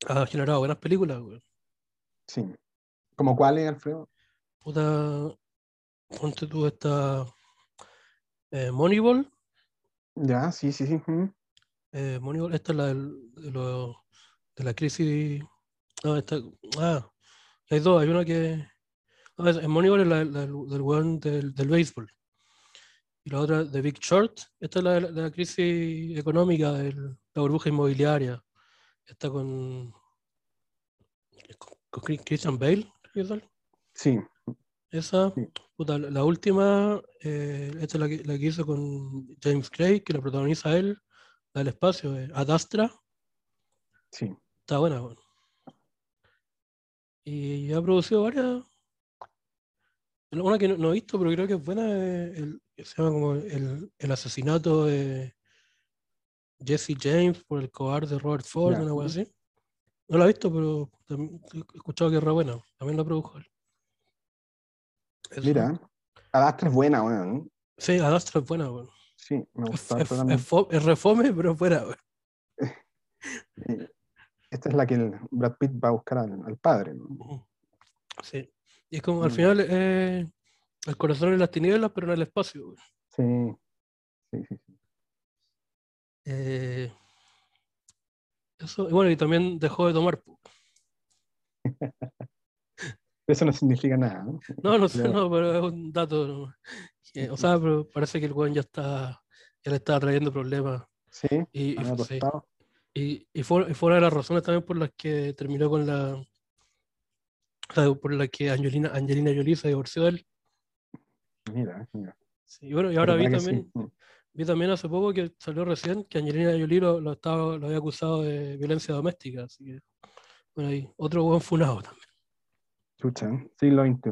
ha generado buenas películas, güey. Sí. ¿Como cuáles, Alfredo? Puta, ponte tú esta eh, Moneyball. Ya, sí, sí, sí. mm. eh, Moneyball, esta es la del- de, lo- de la crisis. No, esta, ah, hay dos, hay una que. No, es- en Moneyball es la, la del, del weón del, del béisbol. Y la otra, The Big Short, esta es la, de la crisis económica, de la burbuja inmobiliaria. Está con, con, con Chris- Christian Bale, él. Sí, Esa, Sí. puta, la, última, eh, esta es la que, la que hizo con James Gray, que la protagoniza él, la del espacio, eh, Ad Astra, sí. está buena, weón. Y ha producido varias. Una que no, no he visto, pero creo que es buena, eh, el, se llama como el, el asesinato de Jesse James por el cobarde de Robert Ford, Ya. una cosa así. No la he visto, pero he escuchado que es re buena. También la produjo él. Eso. Mira, Adastra es buena, weón. Sí, Ad Astra es buena, weón. Sí, me gusta es, es fo- es refome, pero es buena, weón. Eh, Esta es la que el Brad Pitt va a buscar al, al padre. Sí. Y es como al Mm. final eh, el corazón en las tinieblas, pero en el espacio. Sí, sí, sí. sí. Eh, eso, y bueno, y también dejó de tomar. Eso no significa nada, ¿no? No, no sé, no, pero es un dato. Que, o sea, pero parece que el weón ya está, ya le está trayendo problemas Sí, Y, y sí. Y, y fue, y fue una de las razones también por las que terminó con la. Por las que Angelina, Angelina Jolie se divorció de él. Mira, mira. Sí, y bueno, y ahora vi ¿Verdad que también, sí? Vi también hace poco que salió recién que Angelina Jolie lo, lo, estaba, lo había acusado de violencia doméstica. Así que, bueno, ahí, otro buen funado también. Chucha, ¿eh? siglo XXI.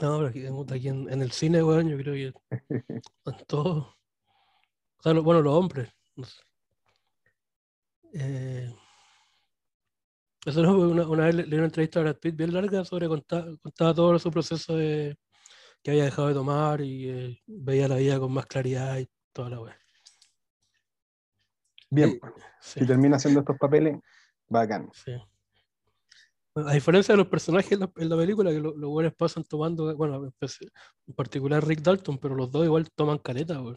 No, pero aquí, aquí en, en el cine, weón, yo creo que están todos. O sea, lo- bueno, los hombres. no sé. Eh, eso no, una, una vez le- leí una entrevista a Brad Pitt bien larga sobre contar, contaba todo su proceso de que había dejado de tomar y eh, veía la vida con más claridad y toda la weá. Bien, Eh, pues, Sí, si termina haciendo estos papeles, bacán. sí. A diferencia de los personajes en la, en la película, que lo- los buenos pasan tomando, bueno, en particular Rick Dalton, pero los dos igual toman caleta, weón.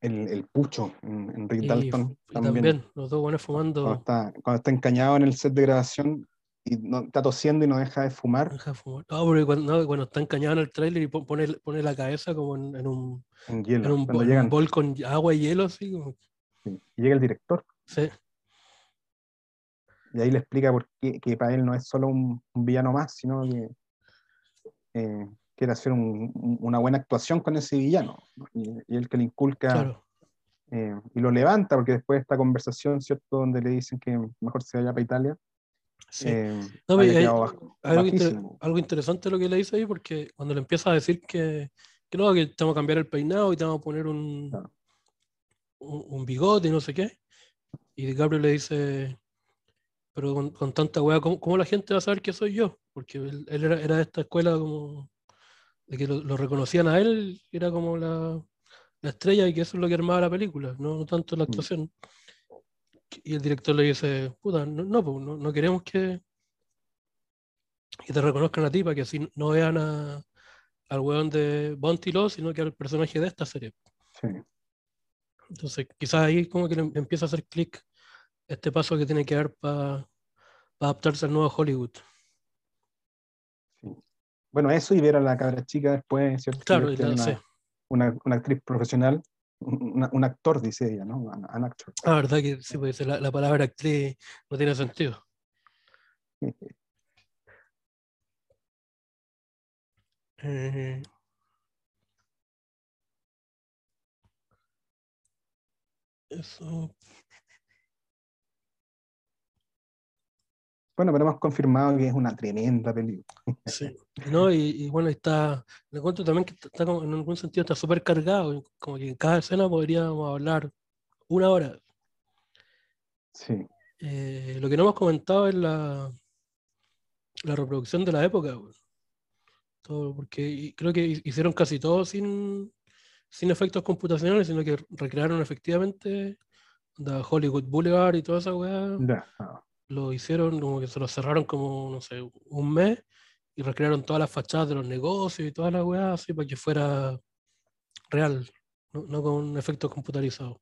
El, el pucho en, en Rick Y, Dalton y también. también, los dos buenos Cuando fumando. está, cuando está encañado en el set de grabación y no, está tosiendo y no deja de fumar Deja de fumar. No, pero cuando, no, cuando está encañado en el trailer y po- pone, pone la cabeza como en, en un, en un, bol con agua y hielo, así como. sí, y llega el director Sí, y ahí le explica por qué que para él no es solo un, un villano más, sino que eh, quiere hacer un- un- una buena actuación con ese villano. ¿no? Y, y él que le inculca claro. eh, y lo levanta, porque después de esta conversación, ¿cierto? Donde le dicen que mejor se vaya para Italia, Sí. eh, No, hay- algo, inter- algo interesante lo que le dice ahí, porque cuando le empieza a decir que, que no, que te vamos a cambiar el peinado y te vamos a poner un, Claro. un, un bigote y no sé qué. Y DiCaprio le dice, pero con, con tanta weá, ¿cómo, cómo la gente va a saber que soy yo? Porque él, él era, era de esta escuela como de que lo, lo reconocían a él, era como la, la estrella y que eso es lo que armaba la película, no, no tanto la Mm. actuación. Y el director le dice, puta, no, no, no, no queremos que, que te reconozcan a ti para que así no vean a, al weón de Bounty Law, sino que al personaje de esta serie. Sí. Entonces, quizás ahí como que le empieza a hacer clic este paso que tiene que dar para adaptarse al nuevo Hollywood. Bueno, eso y ver a la cabra chica después, ¿cierto? Claro, sí. una, una, una actriz profesional, una- un actor, dice ella, ¿no? An, an actor. Ah, verdad que sí, pues la, la palabra actriz no tiene sentido. Eh, eso. Bueno, pero hemos confirmado que es una tremenda película. Sí, ¿no? Y, y bueno, está, le encuentro también que está como, en algún sentido está súper cargado, como que en cada escena podríamos hablar una hora. Sí, Eh, lo que no hemos comentado es la, la reproducción de la época. Todo, porque creo que hi- hicieron casi todo sin, sin efectos computacionales, sino que recrearon efectivamente da Hollywood Boulevard y toda esa weá. ya. Lo hicieron como que se lo cerraron como, no sé, un mes y recrearon todas las fachadas de los negocios y todas las weas así para que fuera real, no, no con efectos computarizados.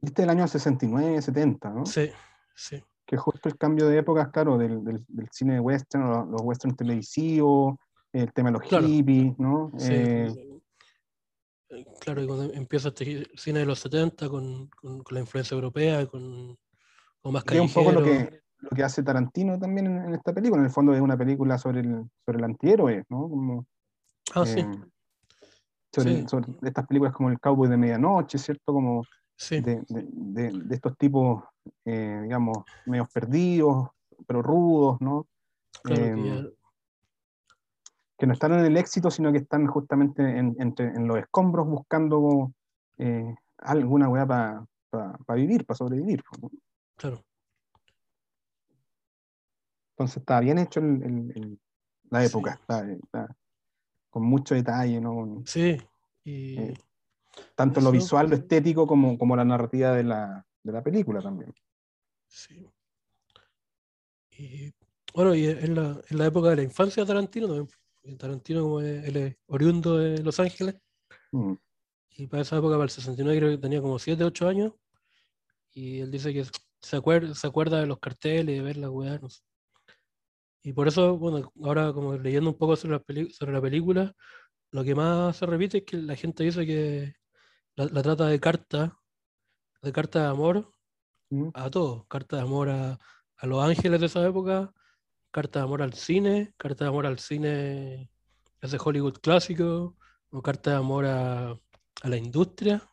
Es el año 69, 70, ¿no? Sí, sí, Que justo el cambio de épocas, claro, del, del, del cine western, los, los western televisivos, el tema de los Claro. hippies, ¿no? sí. Eh, Claro, y cuando empieza este cine de los 70 con, con- con la influencia europea, con, más que es un poco lo que, lo que hace Tarantino también en, en esta película. En el fondo es una película sobre el, sobre el antihéroe, ¿no? Como, Ah, sí, eh, sobre, Sí. sobre estas películas como El Cowboy de Medianoche, ¿cierto? Como sí, de, de- de- de estos tipos, eh, digamos, medios perdidos, pero rudos, ¿no? claro, que em, que no están en el éxito, sino que están justamente en, entre- en los escombros buscando eh, alguna weá para vivir, para sobrevivir. ¿no? Claro. Entonces está bien hecho el- el- el- la Sí. época, con mucho detalle, ¿no? Sí, y Eh, tanto lo Eso- visual, lo estético, como, como la narrativa de la, de la película también. Sí. Y bueno, y en la, en la época de la infancia de Tarantino también. Tarantino, como es- él es oriundo de Los Ángeles, Mm, y para esa época, para el 69, creo que tenía como 7, 8 años. Y él dice que se acuerda, se acuerda de los carteles, de ver las weas, no sé. Y por eso, bueno, ahora como leyendo un poco sobre la, peli- sobre la película, lo que más se repite es que la gente dice que la, la trata de carta de carta de amor ¿Mm? a todo. Carta de amor a, a los ángeles de esa época, carta de amor al cine, carta de amor al cine ese Hollywood clásico, o carta de amor a, a la industria.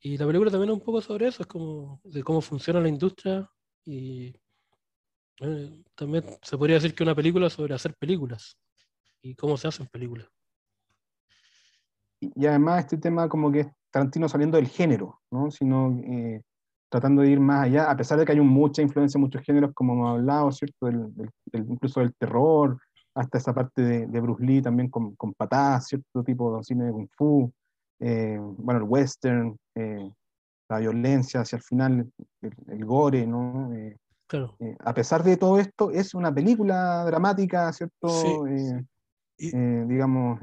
Y la película también es un poco sobre eso, es como de cómo funciona la industria y eh, también se podría decir que una película sobre hacer películas y cómo se hacen películas. Y además este tema como que es Tarantino saliendo del género, ¿no? Sino eh, tratando de ir más allá, a pesar de que hay mucha influencia en muchos géneros, como hemos hablado, ¿cierto? Del- incluso del terror, hasta esa parte de, de Bruce Lee también con, con patadas, cierto tipo de cine de kung fu, eh, bueno, el western, eh, la violencia hacia el final, el, el gore, ¿no? Eh, Claro. a pesar de todo esto, es una película dramática, ¿cierto? Sí, Y- digamos,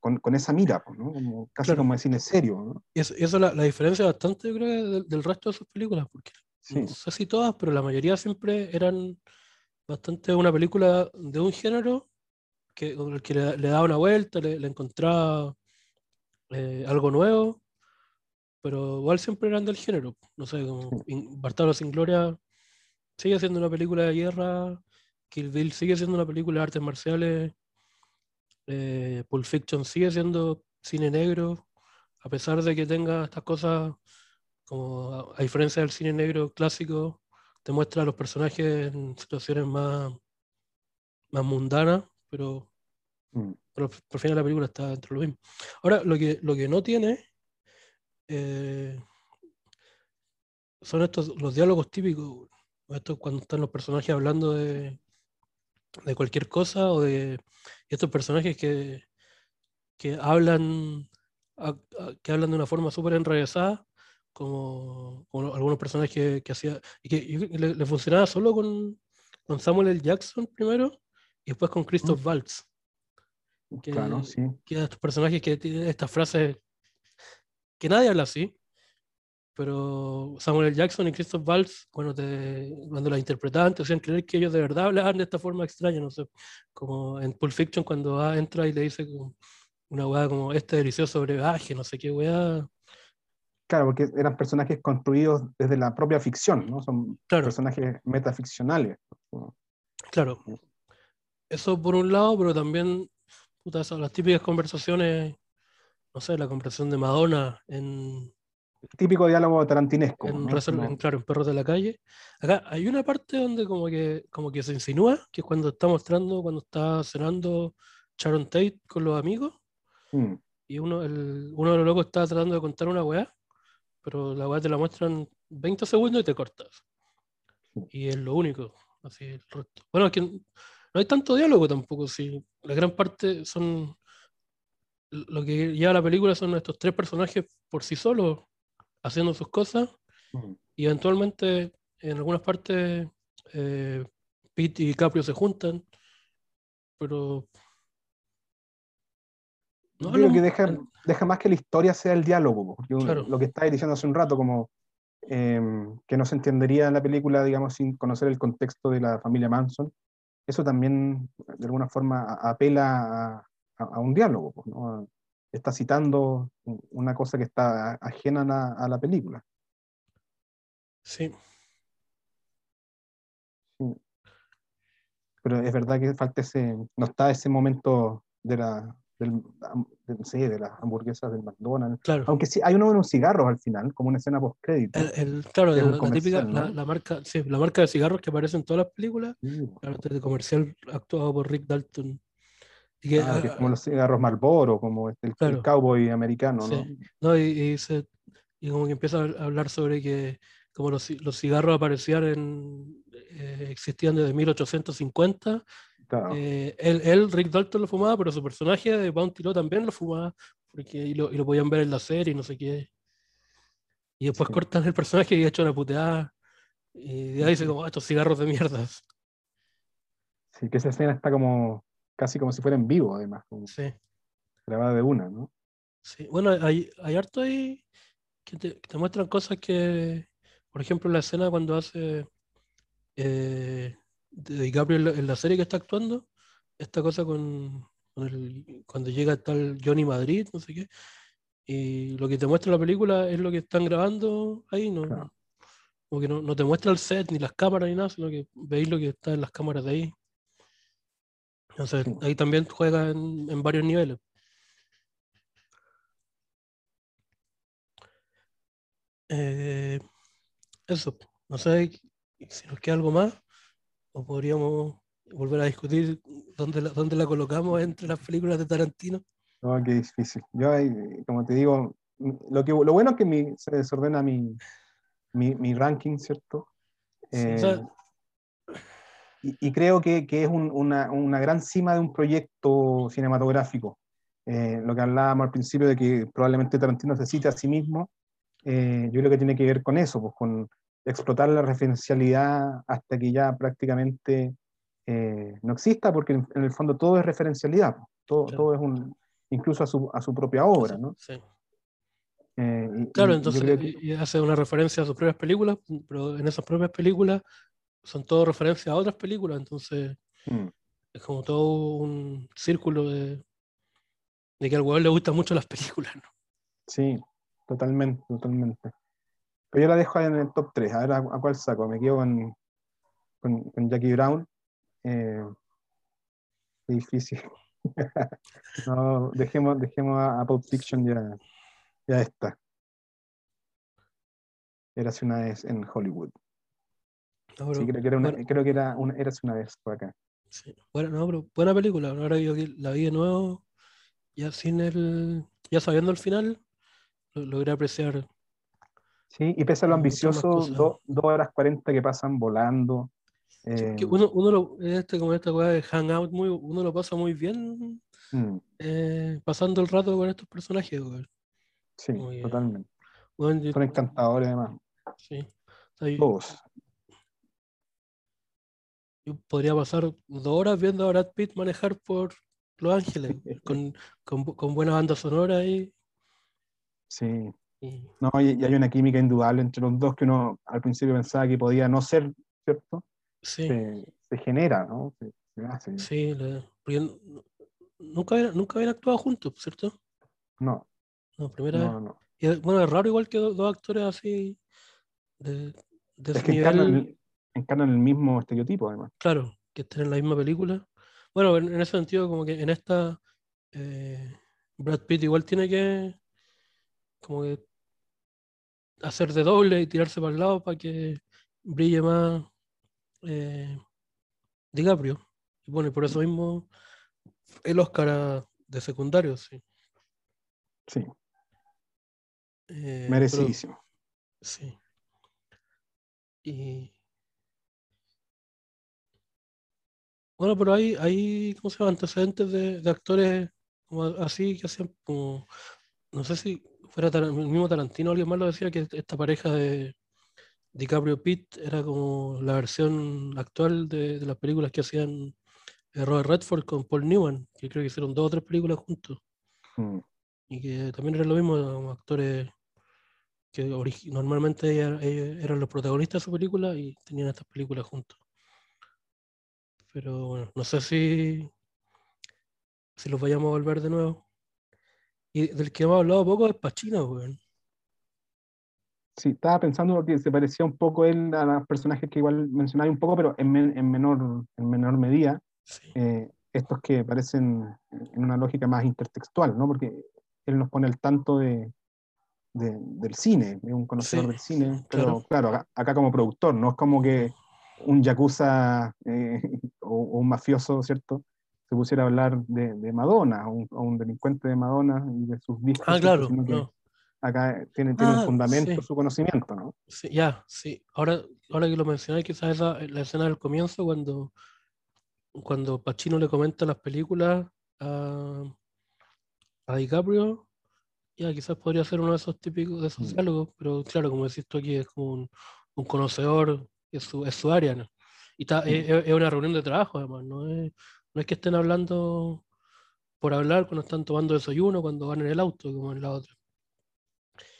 con, con esa mira, pues, ¿no? Como, casi Claro. como de cine serio, ¿no? Y eso, y eso la, la diferencia bastante, yo creo, del, del resto de sus películas, porque Sí. no sé si todas, pero la mayoría siempre eran bastante una película de un género que, que le, le daba una vuelta, le, le encontraba eh, algo nuevo, pero igual siempre eran del género. No sé, como Bastardos sin Gloria sigue siendo una película de guerra, Kill Bill sigue siendo una película de artes marciales, eh, Pulp Fiction sigue siendo cine negro, a pesar de que tenga estas cosas, como a, a diferencia del cine negro clásico, te muestra a los personajes en situaciones más, más mundanas, pero, Mm. Pero por fin la película está dentro de lo mismo. Ahora, lo que, lo que no tiene eh, son estos los diálogos típicos. Esto cuando están los personajes hablando de, de cualquier cosa o de estos personajes que, que hablan a- a- que hablan de una forma súper enrevesada como, como algunos personajes que, que hacía y que, y le, le funcionaba solo con, con Samuel L. Jackson primero y después con Christoph Waltz que, Claro, sí. que estos personajes que tienen estas frases que nadie habla así pero Samuel L. Jackson y Christoph Waltz, cuando, te, cuando las interpretaban, te hacían creer que ellos de verdad hablaban de esta forma extraña, no sé, como en Pulp Fiction cuando va, entra y le dice una weá como este delicioso brebaje, no sé qué weá. Claro, porque eran personajes construidos desde la propia ficción, ¿no? Son Claro. personajes metaficcionales. Claro, eso por un lado, pero también, puta, esas, las típicas conversaciones, no sé, la conversación de Madonna en, Típico diálogo tarantinesco. en, ¿no? Reserva- Como- en, claro, en Perros de la Calle. Acá hay una parte donde como que, como que se insinúa, que es cuando está mostrando, cuando está cenando Sharon Tate con los amigos, Mm, y uno, el, uno de los locos está tratando de contar una weá, pero la weá te la muestran 20 segundos y te cortas. Y es lo único, así el resto. Bueno, es que no hay tanto diálogo tampoco, sí. La gran parte son. Lo que lleva la película son estos tres personajes por sí solos haciendo sus cosas y eventualmente en algunas partes eh, Pete y Caprio se juntan, pero no Yo creo que deja, deja más que la historia sea el diálogo, porque Claro. lo que estáis diciendo hace un rato, como em, que no se entendería en la película, digamos, sin conocer el contexto de la familia Manson, eso también de alguna forma apela a, a- un diálogo, po, ¿no? Está citando un- una cosa que está ajena a la, a la película. Sí, Pero es verdad que falta ese, no está ese momento de la, del, de, sí, de las hamburguesas del McDonald's. claro. Aunque sí, hay uno de unos cigarros al final, como una escena post crédito. El, el- claro, que un la, típica, comercial, la, ¿no? la marca, sí, la marca de cigarros que aparece en todas las películas, claro, este de comercial actuado por Rick Dalton. Y que, Ah, que es ah, como los cigarros Marlboro, como este, el, el Claro. cowboy americano, ¿no? Sí. No, y, y dice- y como que empieza a hablar sobre que como los, los cigarros aparecían en, eh, existían desde 1850, Claro. eh, él, él, Rick Dalton lo fumaba, pero su personaje de Bounty Law también lo fumaba, porque, y, lo, y lo podían ver en la serie y no sé qué. Y después Sí. cortan el personaje y hecho una puteada, y ya dice como, "Ah, estos cigarros de mierdas. Sí, que esa escena está como casi como si fuera en vivo, además, como Sí. grabada de una, ¿no? Sí, bueno, hay, hay harto ahí que te, que te muestran cosas que, por ejemplo, la escena cuando hace eh, de DiCaprio en la, serie que está actuando, esta cosa con, con el, cuando llega tal Johnny Madrid, no sé qué, Y lo que te muestra la película es lo que están grabando ahí, no, Claro. como que no, no te muestra el set, ni las cámaras, ni nada, sino que veis lo que está en las cámaras de ahí. Entonces, Sí. ahí también juega en, en varios niveles. Eh, eso, no sé si nos queda algo más o podríamos volver a discutir dónde la, dónde la colocamos entre las películas de Tarantino. No, qué difícil. Yo, ahí, como te digo, lo, que, lo bueno es que mi- se desordena mi, mi, mi ranking, ¿cierto? Sí, o sea- Eh, y, y creo que, que es un- una, una gran cima de un proyecto cinematográfico. Eh, lo que hablábamos al principio de que probablemente Tarantino se cite a sí mismo, eh, yo creo que tiene que ver con eso, pues con explotar la referencialidad hasta que ya prácticamente eh, no exista, porque en, en el fondo todo es referencialidad, todo, Claro. todo es un, incluso a su, a su propia obra, ¿no? sí. Eh, y- Claro, entonces que- hace una referencia a sus propias películas, pero en esas propias películas son todo referencias a otras películas, entonces Mm, es como todo un círculo de, de que al weón le gustan mucho las películas, ¿no? sí, totalmente, totalmente. Pero yo la dejo en el top 3, a ver a, a cuál saco, me quedo con, con, con Jackie Brown. Eh, qué difícil. no, dejemos, dejemos a, a Pulp Fiction ya, ya está. Érase una vez en Hollywood. No, pero Sí, creo que era una, bueno, creo que era una, una vez por acá. sí. Bueno, no, pero buena película. Ahora yo la vi de nuevo, ya sin el, ya sabiendo el final, lo- logré apreciar. Sí, y pese a lo ambicioso, do- dos horas 40 que pasan volando. Sí, eh, que uno, uno lo, este, como esta weá de Hangout, muy, uno lo pasa muy bien mm, eh, pasando el rato con estos personajes, weón. sí, Muy totalmente. Yo- Son encantadores además. sí. O sea, yo- Todos. Yo podría pasar dos horas viendo a Brad Pitt manejar por Los Ángeles, con, con, con buena banda sonora y, Sí. No, y, y hay una química indudable entre los dos que uno al principio pensaba que podía no ser, ¿cierto? sí, Se, se genera, ¿no? Se, se hace. sí, la- nunca, habían- nunca habían actuado juntos, ¿cierto? No, No, primera no. Y bueno, es raro igual que do- dos actores así de, de Es que nivel, encarnan el, encarnan el mismo estereotipo, además. claro, que estén en la misma película. Bueno, en, en ese sentido, como que en esta eh, Brad Pitt igual tiene que como que hacer de doble y tirarse para el lado para que brille más eh, DiCaprio. Y bueno, y por eso mismo el Oscar de secundario, sí. Sí, Eh, pero- merecidísimo. sí. Y bueno, pero hay, hay ¿cómo se llama? antecedentes de, de actores como así que hacían como, no sé si Tar- el mismo Tarantino alguien más lo decía, que esta pareja de DiCaprio Pitt era como la versión actual de, de las películas que hacían eh, Robert Redford con Paul Newman, que creo que hicieron dos o tres películas juntos. Mm, y que también era lo mismo, como actores que normalmente ella- eran los protagonistas de su película y tenían estas películas juntos. Pero bueno, no sé si, si los vayamos a volver de nuevo. Y del que hemos hablado poco es Pacino, weón. Sí, estaba pensando que se parecía un poco él a los personajes que igual mencionaba un poco, pero en, men- en menor, en menor medida. Sí, eh, estos que parecen en una lógica más intertextual, ¿no? Porque él nos pone al tanto de, de- del cine, es un conocedor Sí, del cine, pero claro. claro, acá, acá como productor, no es como que un yakuza eh, o, o un mafioso, ¿cierto? Se pusiera a hablar de, de Madonna, o un, o un delincuente de Madonna y de sus discos, Ah, claro, no. acá tiene, tiene Ah, un fundamento sí. su conocimiento, ¿no? Sí, ya, sí. Ahora, ahora que lo mencioné, quizás esa, la escena del comienzo, cuando, cuando Pacino le comenta las películas a, a DiCaprio, ya quizás podría ser uno de esos típicos, de esos Mm. diálogos, pero claro, como decís tú aquí, es como un, un conocedor, es su, es su área, ¿no? Y está, Mm. es, es una reunión de trabajo, además, no es, no es que estén hablando por hablar cuando están tomando desayuno, cuando van en el auto, como en la otra.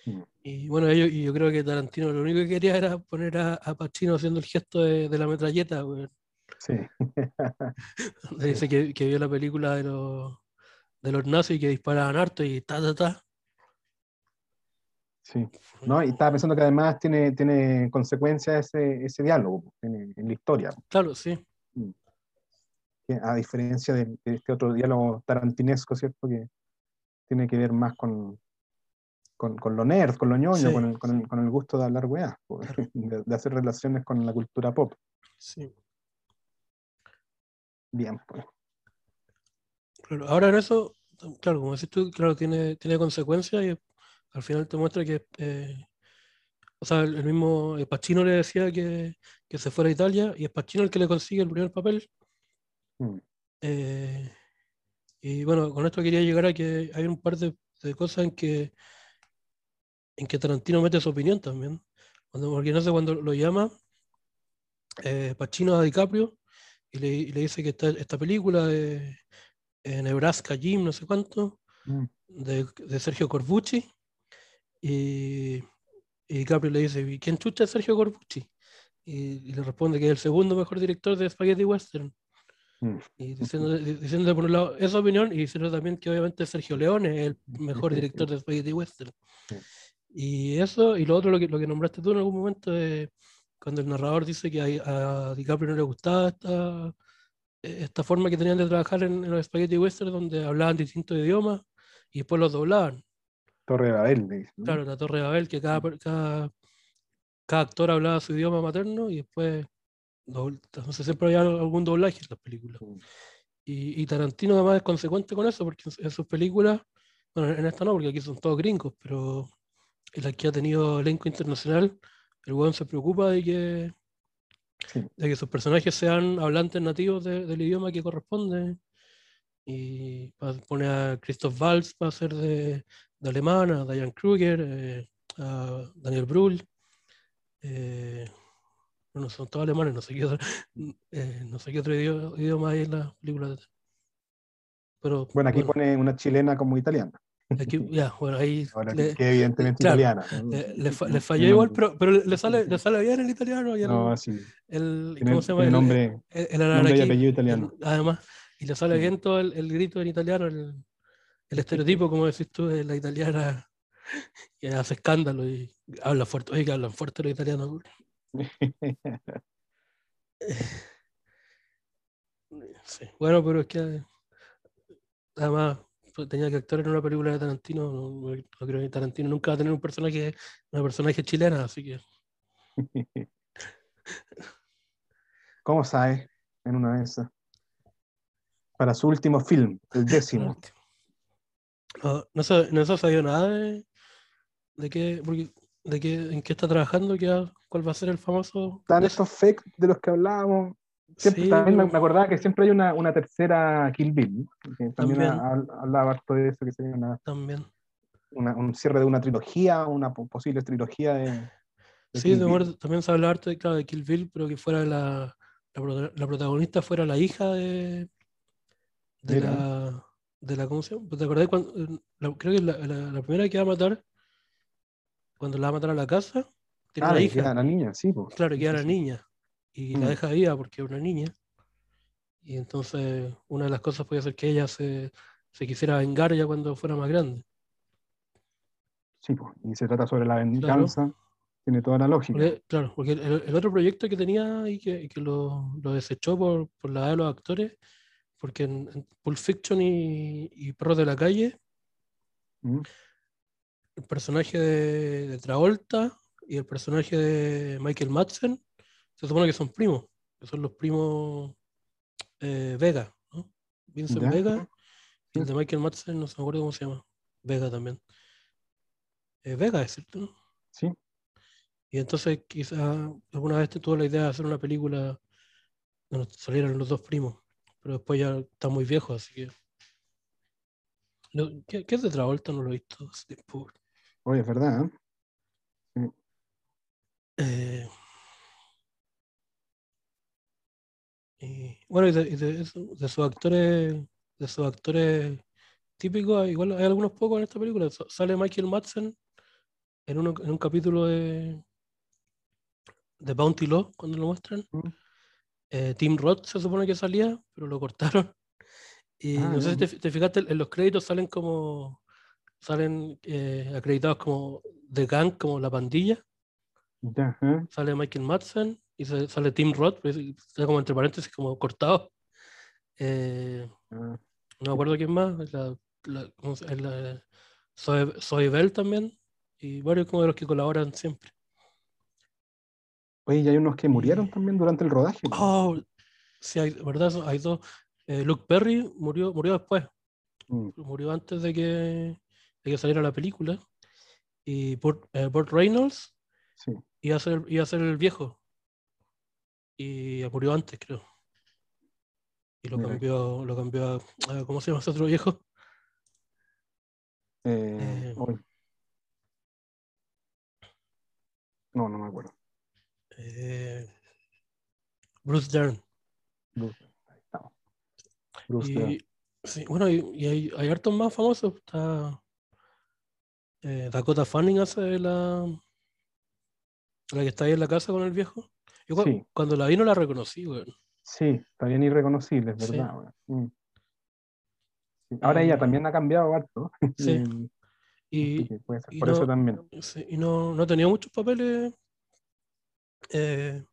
Mm. Y bueno, ellos, y yo creo que Tarantino lo único que quería era poner a, a Pacino haciendo el gesto de, de la metralleta. Sí, Dice que, que vio la película de los, de los nazis que disparaban harto y ta, ta, ta. Sí. No, y estaba pensando que además tiene, tiene consecuencias ese, ese diálogo en, en la historia. Claro, sí. que a diferencia de, de este otro diálogo tarantinesco, ¿cierto? Que tiene que ver más con, con, con lo nerd, con lo ñoño, Sí. con, el, con, el, con el gusto de hablar weá, de, de hacer relaciones con la cultura pop. sí. Bien, pues. Claro, ahora en eso, claro, como decís tú, claro, tiene, tiene consecuencias y al final te muestra que, eh, o sea, el mismo Pacino le decía que, que se fuera a Italia y es Pacino el que le consigue el primer papel. Mm. Eh, y bueno, con esto quería llegar a que hay un par de, de cosas en que, en que Tarantino mete su opinión también. Cuando, porque no sé, cuando lo llama eh, Pacino a DiCaprio y le, y le dice que esta, esta película de Nebraska Jim, no sé cuánto, Mm. de, de Sergio Corbucci. Y, y DiCaprio le dice, ¿y quién chucha es Sergio Corbucci? Y, y le responde que es el segundo mejor director de Spaghetti Western. Mm. Y diciendo, di- diciendo por un lado esa opinión y diciendo también que obviamente Sergio Leone es el mejor director de Spaghetti Western. Y eso, y lo otro, lo que, lo que nombraste tú en algún momento, de cuando el narrador dice que a, a DiCaprio no le gustaba esta, eh, esta forma que tenían de trabajar en, en los Spaghetti Western, donde hablaban distintos idiomas y después los doblaban. Torre de Babel, dice, ¿no? Claro, la Torre de Babel, que cada, cada, cada actor hablaba su idioma materno y después, entonces siempre había algún doblaje en las películas. Mm. Y, y Tarantino además es consecuente con eso, porque en, su- en sus películas, bueno, en esta no, porque aquí son todos gringos, pero en las que ha tenido elenco internacional, el weón se preocupa de que, Sí. de que sus personajes sean hablantes nativos de- del idioma que corresponde. Y pone a Christoph Waltz para hacer de, de alemán, a Diane Kruger, eh, a Daniel Brühl. eh, bueno, son todos alemanes, no sé qué otro, eh, no sé qué otro idioma, idioma hay en la película. de- Pero Bueno, aquí pone una chilena como italiana. aquí, ya, bueno, ahí Ahora, le, que evidentemente claro, italiana. ¿no? le- le fa- No- le falló no- igual, pero, pero le sale, le sale bien el italiano y el, No, sí. el- ¿cómo se llama? El- nombre, el, nombre y apellido italiano. además, y le sale Sí. bien todo el, el grito en italiano, el, el estereotipo, como decís tú, de la italiana que hace escándalo y habla fuerte, oye, que hablan fuerte los italianos. Sí. Bueno, pero es que además pues, tenía que actuar en una película de Tarantino, no, no- no creo que Tarantino nunca va a tener un personaje, una personaje chilena, así que ¿Cómo sabe? En una de esas. Para su último film, el décimo. no, no, se, no se ha sabido nada de, de qué, porque- de qué, en qué está trabajando, qué cuál va a ser el famoso. Están estos fakes de los que hablábamos. Siempre, Sí, también me, acordaba que siempre hay una, una tercera Kill Bill. también, También. ha- ha- hablaba harto de eso, que sería una, También. una- un cierre de una trilogía, una po- posible trilogía de. de Sí, de acuerdo, también se habla harto de, claro, de Kill Bill, pero que fuera la, la, prota- la protagonista fuera la hija de, de Mira. la, de la, ¿cómo se llama? ¿Te acordás cuando, la- creo que la primera que va a matar, cuando la va a matar a la casa, tiene Ah, una de hija, que era la niña, sí. pues. claro, que Sí, era sí. niña, y la Mm. deja viva porque es una niña, y entonces una de las cosas puede ser que ella se, se quisiera vengar ya cuando fuera más grande. Sí, pues, y se trata sobre la venganza. Tiene toda la lógica. Porque, claro, porque el, el otro proyecto que tenía y que, y que lo, lo desechó por, por la edad de los actores, porque en, en Pulp Fiction y, y Perros de la Calle, Mm. El personaje de, de Travolta y el personaje de Michael Madsen se supone que son primos, que son los primos eh, Vega, ¿no? Vincent Ya. Vega y el de Michael Madsen, no se me acuerdo cómo se llama, Vega también. Eh, Vega, es cierto, ¿no? Sí. Y entonces quizá alguna vez te tuvo la idea de hacer una película donde salieran los dos primos, pero después ya está muy viejo, así que... ¿qué, qué es de Travolta? No lo he visto hace tiempo. Oye, es verdad. ¿eh? Eh, y, bueno, y de, de sus actores, de sus actores típicos, igual hay algunos pocos en esta película. Sa- Sale Michael Madsen en, uno- en un capítulo de, de Bounty Law, cuando lo muestran. Mm. Eh, Tim Roth se supone que salía, pero lo cortaron. Y Ah, no sé si te, te fijaste, en los créditos salen como salen eh, acreditados como The Gang como la pandilla. Sale Michael Madsen y sale Tim Roth, pero está como entre paréntesis, como cortado. Eh, Ah, no me acuerdo quién más. La, la, ¿cómo se- es la- Zoe, Zoe Bell también. Y varios como de los que colaboran siempre. Oye, y hay unos que murieron también durante el rodaje. Oh, sí, hay, ¿verdad? Hay dos. Eh, Luke Perry murió, murió después. Mm, Murió antes de que, de que saliera la película. Y Burt, eh, Burt Reynolds sí. iba a ser, iba a ser el viejo. Y murió antes, creo. Y lo Mira. cambió, lo cambió a, ¿cómo se llama ese otro viejo? Eh, Eh. No, no me acuerdo. Eh, Bruce Dern. Bruce, ahí estamos. Bruce Dern. Y, sí, bueno, y, y hay, hay hartos más famosos. Está eh, Dakota Fanning hace la, la que está ahí en la casa con el viejo. Yo cu- Sí. cuando la vi no la reconocí, weón. Sí, está bien irreconocible, es verdad. Mm. Sí, Ahora ella también ha cambiado harto. Sí. Y- Y, puede ser por no- eso también. sí, y no, no ha tenido muchos papeles eh,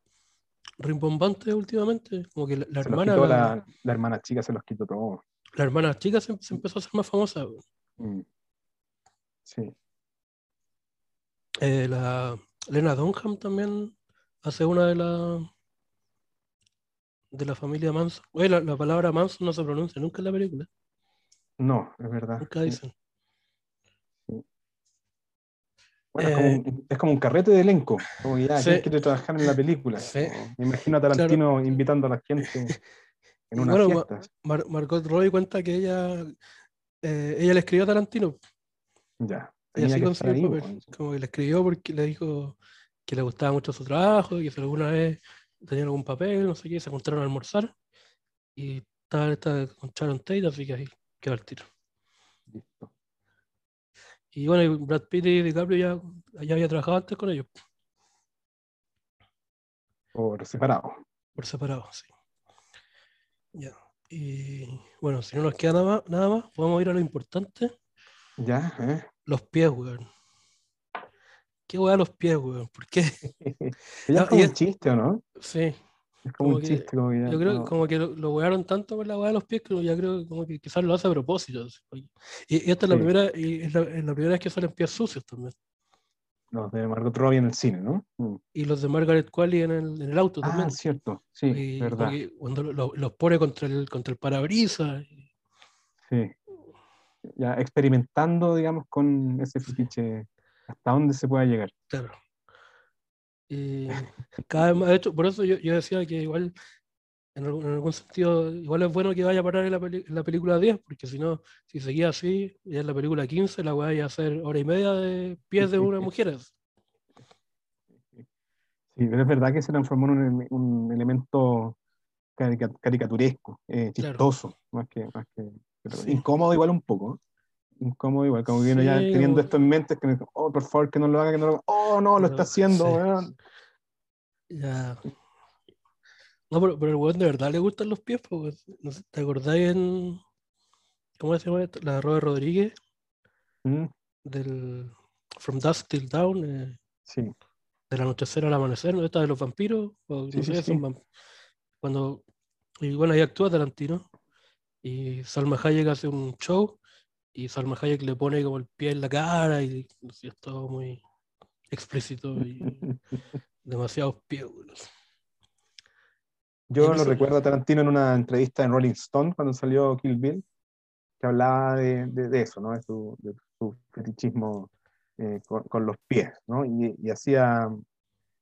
rimbombantes últimamente. Como que la, hermana, la, la, la hermana chica, se los quitó todo. la hermana chica se, se empezó a hacer más famosa. Mm. Sí. Eh, la Lena Dunham también hace una de la de la familia Manson. Oye, la, la palabra Manson no se pronuncia nunca en la película. No, es verdad. Nunca Sí. dicen. Bueno, es, como Eh, un, es como un carrete de elenco. Como ya, Sí. ¿quién quiere trabajar en la película? Sí. Me imagino a Tarantino invitando a la gente en una bueno, fiesta. Mar- Margot Robbie cuenta que ella eh, ella le escribió a Tarantino Ya. Y Tenía así que estar consiguió el ahí, papel. Como que le escribió porque le dijo que le gustaba mucho su trabajo y que si alguna vez tenía algún papel, no sé qué, se encontraron a almorzar y estaba esta con Sharon Tate, así que ahí quedó el tiro. Listo. Y bueno, y Brad Pitt y DiCaprio ya, ya había trabajado antes con ellos, Por separado. por separado, sí. Ya. Y bueno, si no nos queda nada más, nada más, podemos ir a lo importante. Ya, ¿eh? Los pies, weón. ¿Qué weá los pies, weón? ¿Por qué? Ella Ah, es como y un chiste, ¿o no? Sí, Es como, Como un que- chiste, como que ya yo creo no- como que lo, lo wearon tanto con la weá de los pies que ya creo como que quizás lo hace a propósito. Y, y esta es la Sí. primera, y es la, es la primera vez que salen pies sucios también. los de Margot Robbie en el cine, ¿no? Mm. Y los de Margaret Qualley en el, en el auto Ah, también. cierto, sí, Y como verdad. que cuando lo- lo- los pone contra el, contra el parabrisas. Sí. Ya experimentando, digamos, con ese fetiche, hasta dónde se pueda llegar. Claro. Y cada vez más, de hecho, por eso yo, yo decía que igual, en algún, en algún sentido, igual es bueno que vaya a parar en la, peli- en la película 10, porque si no, si seguía así, ya en la película 15, la iba a ser hora y media de pies de una mujer. Sí, pero es verdad que se transformó en un, ele- un elemento carica- caricaturesco, eh, Claro. chistoso, más que, más que Sí. incómodo igual un poco. Incómodo igual, como que uno ya teniendo esto en mente, es que, oh, por favor, que no lo haga, que no lo haga. Oh, no, lo Pero, está haciendo, weón. Ya. No, pero, pero el weón de verdad le gustan los pies, no sé, ¿te acordáis en. ¿Cómo se llama esto? La de Robert Rodríguez, Mm, del From Dusk Till Dawn, eh, Sí, del anochecer al amanecer, ¿no? Esta de los vampiros, o Sí, no sí, sé, son sí. vamp- cuando, y bueno, ahí actúa Tarantino, y Salma Hayek hace un show, y Salma Hayek le pone como el pie en la cara, y así es todo muy explícito, y demasiados pies. Yo lo recuerdo a Tarantino en una entrevista en Rolling Stone cuando salió Kill Bill, que hablaba de, de- de eso, ¿no? De su, de su fetichismo eh, con, con los pies, ¿no? Y, y hacía,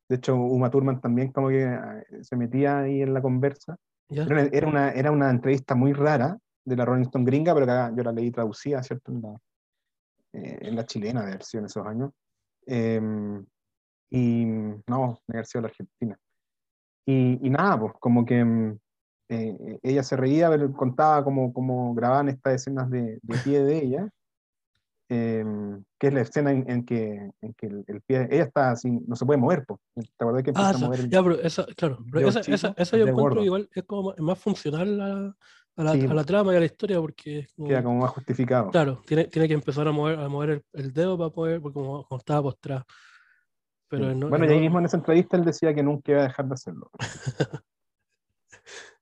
de hecho, Uma Thurman también como que eh, se metía ahí en la conversa. Era una, era una, entrevista muy rara de la Rolling Stone gringa, pero que yo la leí traducida, ¿cierto? En la, eh, en la chilena, de haber en esos años. Em, y no, de haber sido la argentina. Y, y nada, pues como que mm, eh, ella se reía, pero contaba cómo, cómo grababan estas escenas de pie de ella, em, que es la escena en, en que, en que el, el pie, ella está así, no se puede mover, pues. ¿Te acuerdas que empieza Ah, a esa, mover el- ya, pero esa, claro, pero esa, esa, chico, esa el yo encuentro gordo? igual, es como más, funcional a la, Sí, a la trama y a la historia, porque es como- Queda como más justificado. Claro, tiene, tiene que empezar a mover, a mover el, el dedo para poder, porque como, como estaba postrado. Pero Sí. bueno, en- y ahí mismo en esa entrevista él decía que nunca iba a dejar de hacerlo.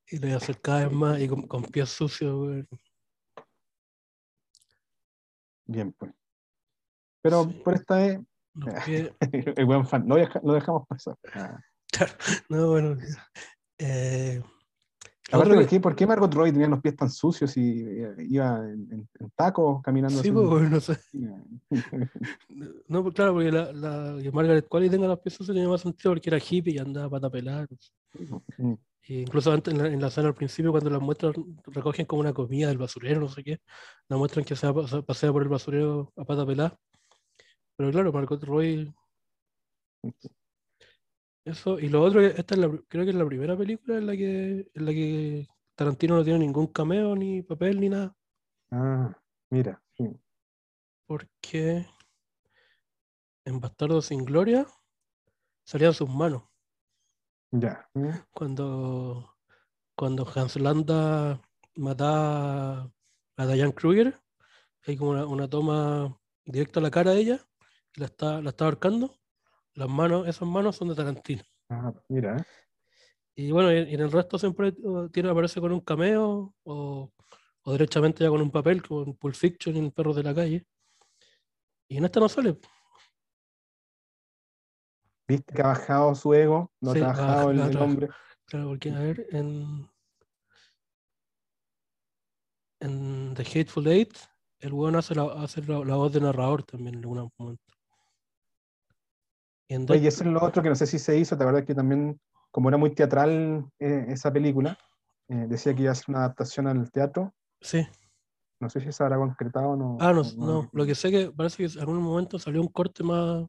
y lo iba a hacer cada vez más y con, con pies sucios, weón. Bien, pues. Pero Sí. por esta vez, pies- el buen fan, lo, deja- lo dejamos pasar. Ah. no, bueno. eh, Aparte, ¿por qué, ¿por qué Margot Robbie tenía los pies tan sucios y eh, iba en, en- en tacos caminando sí, así? pues, no sé. No, pues, claro, porque la, la, que Margaret Qualley tenga los pies sucios tenía más sentido porque era hippie y andaba pata pelada. Mm. Y incluso antes en la, en la al principio, cuando la muestran, recogen como una comida del basurero, no sé qué, la muestran que se pasea por el basurero a pata pelada. Pero claro, Margot Roy. Eso, y lo otro, esta es la, creo que es la primera película en la que, en la que Tarantino no tiene ningún cameo, ni papel, ni nada. Ah, mira, sí. Porque en Bastardo sin Gloria salían sus manos. ya. Mm. cuando, cuando Hans Landa mata a Diane Kruger, hay como una, una toma directa a la cara de ella, y la está, la está ahorcando. Las manos, esas manos son de Tarantino. Ah, mira. Y bueno, y, y en el resto siempre uh, tiene aparece con un cameo o, o derechamente ya con un papel, como en Pulp Fiction y en Perros de la Calle. Y en esta no sale. Viste que ha bajado su ego, no Sí, ha el, bajado, el hombre. Claro, porque a ver, en, en The Hateful Eight, el weón hace la, hace la, la voz de narrador también en algún momento. Y en Oye, eso es lo otro que no sé si se hizo, ¿te acuerdas que también, como era muy teatral eh, esa película, eh, decía que iba a ser una adaptación al teatro? sí. No sé si se habrá concretado o no. Ah, no, no- no, Lo que sé que parece que en algún momento salió un corte más,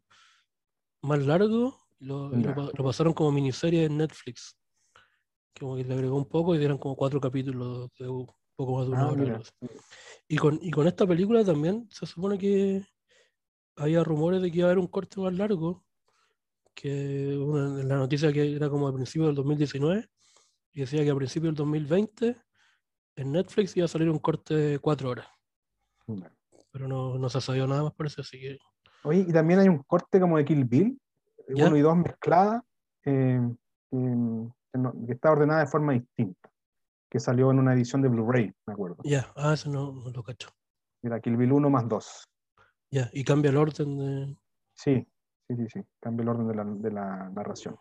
más largo y lo, lo pasaron como miniserie en Netflix. Como que le agregó un poco y dieron como cuatro capítulos de un poco más de una Ah, hora. Y con, y con esta película también se supone que había rumores de que iba a haber un corte más largo, que una- en la noticia que era como a principios del 2019, y decía que a principios del 2020 en Netflix iba a salir un corte de cuatro horas, pero no, no se sabía nada más parece, así que Oye, y también hay un corte como de Kill Bill, ¿Ya? uno y dos mezcladas, eh, que, está ordenada de forma distinta, que salió en una edición de Blu-ray, me acuerdo. ya, ah, eso no, no lo cacho. Era Kill Bill 1 más 2. Ya, y cambia el orden de... Sí, sí, sí, sí. Cambia el orden de la, de la narración.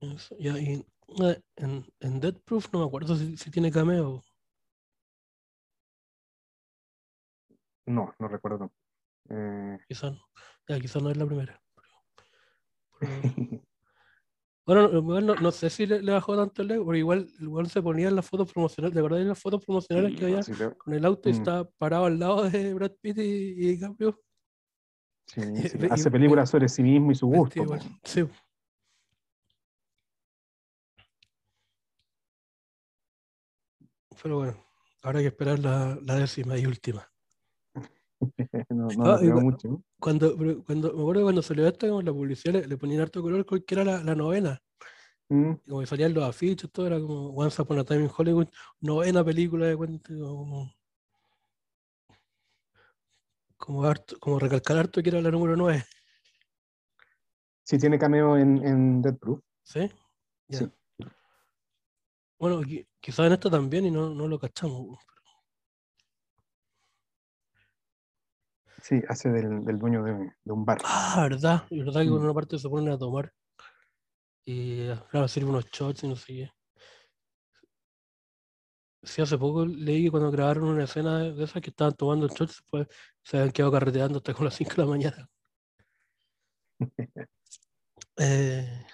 eso, ya, y eh, en, en Dead Proof no me acuerdo si, si tiene cameo. No, no recuerdo. Eh, Quizás no. Ya, quizás no es la primera. pero- pero- Bueno, no- igual no, sé si le, le bajó tanto el ego, pero igual, igual se ponía en las fotos promocionales. ¿Te acordás de las fotos promocionales que había sí, con el auto y Mm. estaba parado al lado de Brad Pitt y, y DiCaprio? Sí, sí. Ve- Hace películas sobre sí mismo y su gusto. Igual. Sí. Pero bueno, ahora hay que esperar la, la décima y última. no, no Ah, creo mucho. ¿no? Cuando, cuando, me acuerdo cuando salió esta, como la publicidad le, le ponían harto color, que era la, la novena. Mm, como que salían los afiches, todo era como Once Upon a Time in Hollywood, novena película de cuento, como, como, harto- como recalcar harto que era la número 9. Sí, tiene cameo en, en Dead Proof. ¿Sí? Bueno, qui- quizás en esta también y no, no lo cachamos. Sí, hace del, del dueño de, de un bar. Ah, verdad, y verdad que Mm. en una parte se ponen a tomar y claro, sirve unos shots y no sé qué. Sí, hace poco leí que cuando grabaron una escena de esas que estaban tomando shots, después se habían quedado carreteando hasta con las 5 de la mañana. Eh,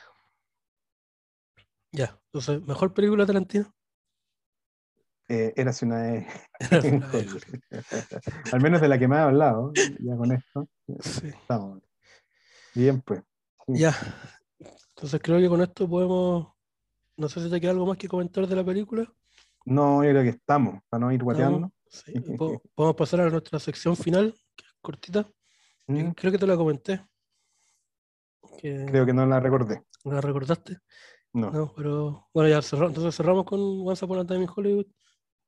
ya, entonces, ¿mejor película Tarantino? Eh, era una vez. Hollywood. Al menos de la que me ha hablado. Ya con esto. Sí. Estamos. Bien, pues. Ya, entonces creo que con esto podemos, no sé si te queda algo más que comentar de la película. No, yo creo que estamos, para no ir guateando. Sí, po- podemos pasar a nuestra sección final, que es cortita. Mm, Creo que te la comenté. Que Creo que no la recordé. no la recordaste. No. No, pero bueno, ya cerramos, entonces cerramos con Once Upon a Time in Hollywood.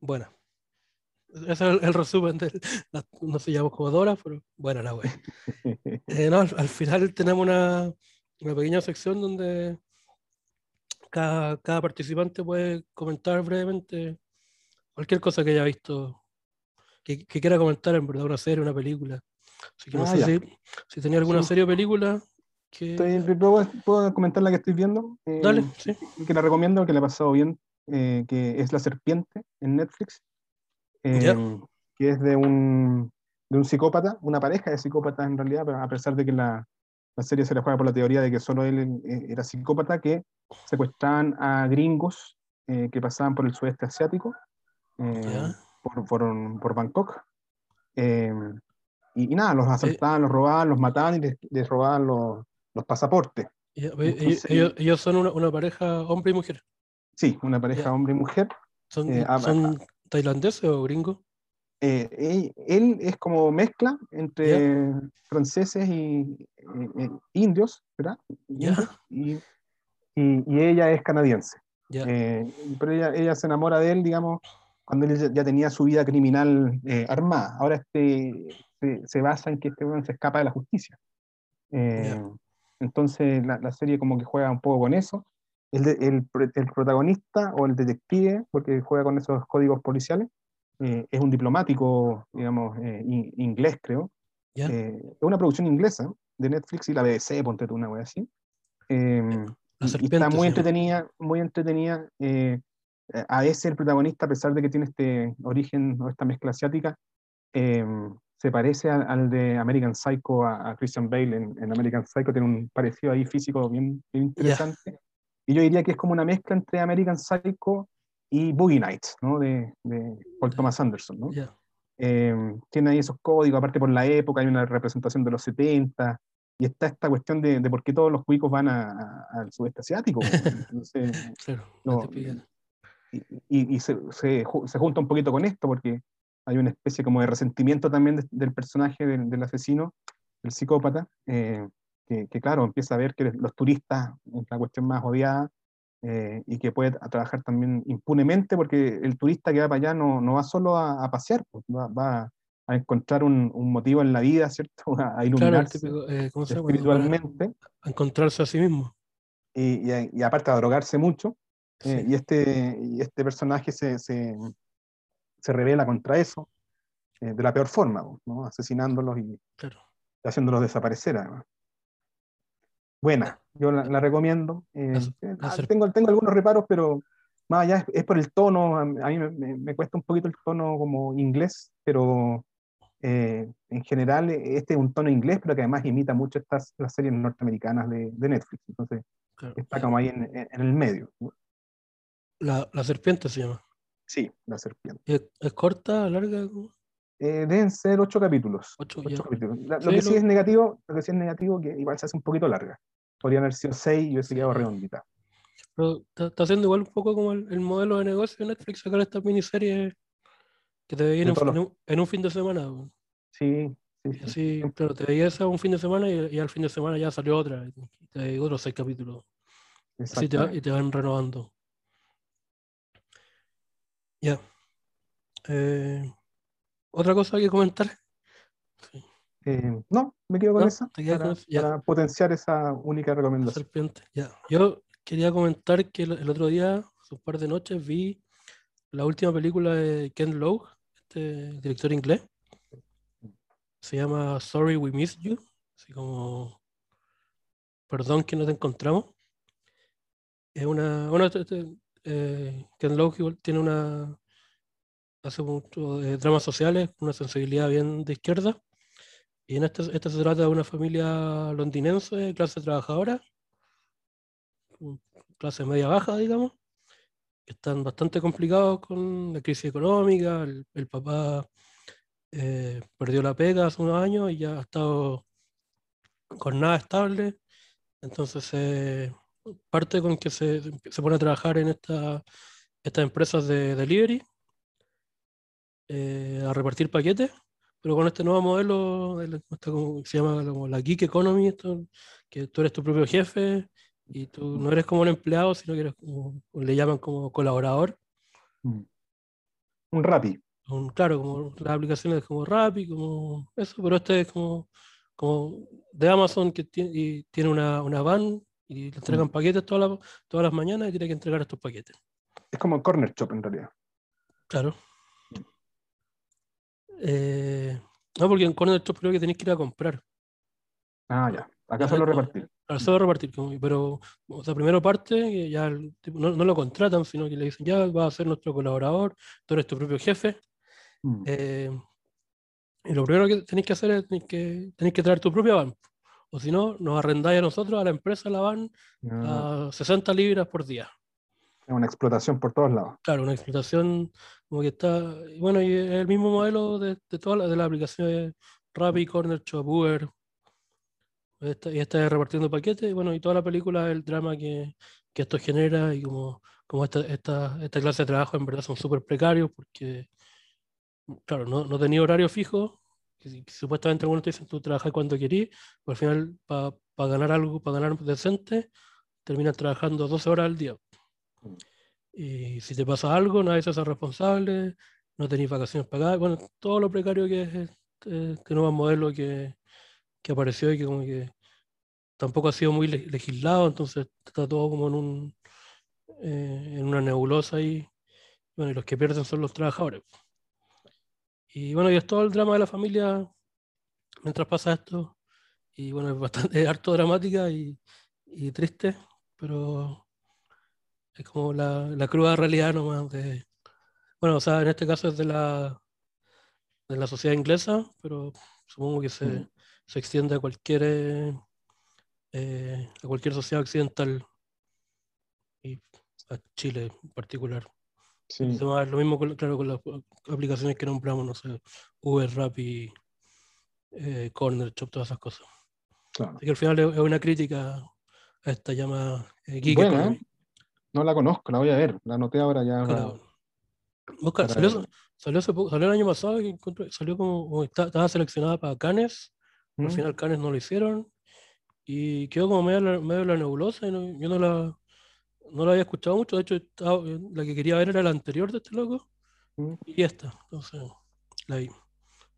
Buena. Ese es el, el resumen de la- no sé, llevamos como dos horas, pero buena la wea. Eh, no, al, al final tenemos una, una pequeña sección donde cada, cada participante puede comentar brevemente cualquier cosa que haya visto, que, que quiera comentar en verdad, una serie, una película. Así que no Ah, sé si, si tenía alguna Sí. serie o película que... Estoy- ¿puedo, puedo comentar la que estoy viendo? Eh, Dale, sí. que la recomiendo, que le ha pasado bien, eh, que es La Serpiente en Netflix, eh, que es de un, de un psicópata, una pareja de psicópatas en realidad, pero a pesar de que la, la serie se le juega por la teoría de que solo él eh, era psicópata, que secuestraban a gringos eh, que pasaban por el sudeste asiático, eh, por, por, por Bangkok. eh, y, y nada, los asaltaban, los robaban, los mataban y les, les robaban los, los pasaportes. Ellos, Entonces- ellos- ellos son una, una pareja hombre y mujer. Sí, una pareja Ya. hombre y mujer. ¿Son, Eh, ah, son tailandeses o gringos? Eh, él, él es como mezcla entre franceses y eh, eh, indios, ¿verdad? Y, y- y ella es canadiense. Ya. Eh, pero ella, ella se enamora de él, digamos, cuando él ya, tenía su vida criminal armada. Ahora este, se, se basa en que este hombre se escapa de la justicia. Entonces la, la serie como que juega un poco con eso. El, de- el, pro- el protagonista o el detective, porque juega con esos códigos policiales, eh, es un diplomático, digamos, eh, in- inglés, creo. Ya. Eh, es una producción inglesa de Netflix y la BBC, ponte tú una wea así. La y- está muy entretenida, muy entretenida. a ese el protagonista, a pesar de que tiene este origen o esta mezcla asiática, eh, se parece al, al de American Psycho, a, a Christian Bale en, en American Psycho, tiene un parecido ahí físico bien, bien interesante. Y yo diría que es como una mezcla entre American Psycho y Boogie Nights, ¿no? De, de Paul Thomas Anderson, ¿no? Ya. Eh, tiene ahí esos códigos, aparte por la época, hay una representación de los 70, y está esta cuestión de, de por qué todos los cuicos van al sudeste asiático. Entonces, Claro, No, y, y- y se, se se junta un poquito con esto porque hay una especie como de resentimiento también de- del personaje del, del asesino, el psicópata, eh, que, que, claro, empieza a ver que los turistas es la cuestión más odiada eh, y que puede trabajar también impunemente porque el turista que va para allá no, no va solo a, a pasear, pues, va, va a encontrar un, un motivo en la vida, ¿cierto? A, a Claro, iluminarse típico, eh, ¿cómo se llama? Espiritualmente A encontrarse a sí mismo. y, y- y aparte a drogarse mucho. eh, Sí. y, este, y este personaje se, se, se revela contra eso eh, de la peor forma, ¿no? asesinándolos y Claro. haciéndolos desaparecer. además. Buena, yo la, la recomiendo. eh, eh, ah, tengo, tengo algunos reparos, pero más allá es, es por el tono. A mí me, me- me cuesta un poquito el tono como inglés, pero eh, en general este es un tono inglés, pero que además imita mucho estas las series norteamericanas de, de Netflix. Entonces claro. está como ahí en, en- en el medio. La, la serpiente se llama. Sí, la serpiente. ¿Es, es corta, larga? ¿Cómo? Eh, deben ser ocho capítulos. Ocho, capítulos. La- lo que sí es negativo, lo que sí es negativo, que igual se hace un poquito larga. Podrían haber sido seis y hubiese quedado redondita. Pero está, está haciendo igual un poco como el, el modelo de negocio de Netflix, sacar estas miniseries que te veían en, un, en un fin de semana. po. Sí, sí, Y sí. así, claro, te veías esa un fin de semana y, y al fin de semana ya salió otra. Y te otros seis capítulos. Así te, va- y te van renovando. Ya. Eh, ¿Otra cosa que comentar? Sí, Eh, no, me quedo con ¿No? esa ¿Te quedas con para, eso? Para potenciar esa única la recomendación. serpiente. Ya. Yo quería comentar que el, el otro día, hace un par de noches, vi la última película de Ken Loach, este director inglés. Se llama Sorry We Missed You. Así como Perdón que no te encontramos. Es una. Bueno, este- este, eh, Ken Loach igual tiene una. Hace mucho de dramas sociales, una sensibilidad bien de izquierda. Y en este, este se trata de una familia londinense, clase trabajadora, clase media baja, digamos, que están bastante complicados con la crisis económica. El, el papá eh, perdió la pega hace unos años y ya ha estado con nada estable. Entonces, eh, parte con que se, se pone a trabajar en esta, estas empresas de delivery, eh, a repartir paquetes, pero con este nuevo modelo, esta como- se llama como la Geek Economy, esto, que tú eres tu propio jefe y tú no eres como un empleado, sino que eres como, le llaman como colaborador. Mm. Un rapi. Un- claro, como las aplicaciones como Rappi, como eso, pero este es como, como de Amazon que tiene, y tiene una, una van y le entregan paquetes todas las, todas las mañanas y tiene que entregar estos paquetes. Es como el corner shop en realidad. Claro. Eh, no, porque en Corner Shop creo que tenéis que ir a comprar. Ah, ya. Acá solo repartir. Claro, solo repartir, pero o sea, primero parte, ya no, no lo contratan, sino que le dicen, ya vas a ser nuestro colaborador, tú eres tu propio jefe. Mm. eh, y lo primero que tenéis que hacer es tenéis que, tenéis que traer tu propia van. O si no, nos arrendáis a nosotros, a la empresa, la van, Ah, a 60 libras por día. Es una explotación por todos lados. Claro, una explotación como que está. Bueno, y el mismo modelo de, de todas las de las aplicaciones Rappi, Corner Shop, Uber. Esta, y está repartiendo paquetes. Y bueno, y toda la película el drama que, que esto genera y como, como esta, esta, esta clase de trabajo en verdad son súper precarios porque, claro, no, no tenía horario fijo. Que, que supuestamente algunos te dicen tú trabajas cuando querís, pero al final para ganar algo, para ganar decente, terminas trabajando 12 horas al día. Y si te pasa algo, nadie se hace responsable, no tenéis vacaciones pagadas. Bueno, todo lo precario que es este, este nuevo modelo que, que apareció y que como que tampoco ha sido muy le- legislado, entonces está todo como en un eh, en una nebulosa y bueno, y los que pierden son los trabajadores. Y bueno, y es todo el drama de la familia mientras pasa esto. Y bueno, es bastante es harto dramática y, y triste, pero es como la, la cruda realidad nomás de. Bueno, o sea, en este caso es de la, de la sociedad inglesa, pero supongo que se, Mm. se extiende a cualquier, eh, eh, a cualquier sociedad occidental y a Chile en particular. Sí. Además, lo mismo, con, claro, con las aplicaciones que nombramos, no sé, Uber, Rappi, eh, Corner Shop, todas esas cosas. Claro. Así que al final es una crítica a esta llamada eh. ¿eh? No la conozco, la voy a ver. La anoté ahora ya. Para salió, salió, hace poco- salió el año pasado encontré- salió como, está- estaba seleccionada para Cannes, al ¿Mm? final Cannes no lo hicieron y quedó como medio, medio la nebulosa y no- yo no la, no la había escuchado mucho, de hecho estaba- la que quería ver era la anterior de este loco ¿Mm? y esta, entonces la vi.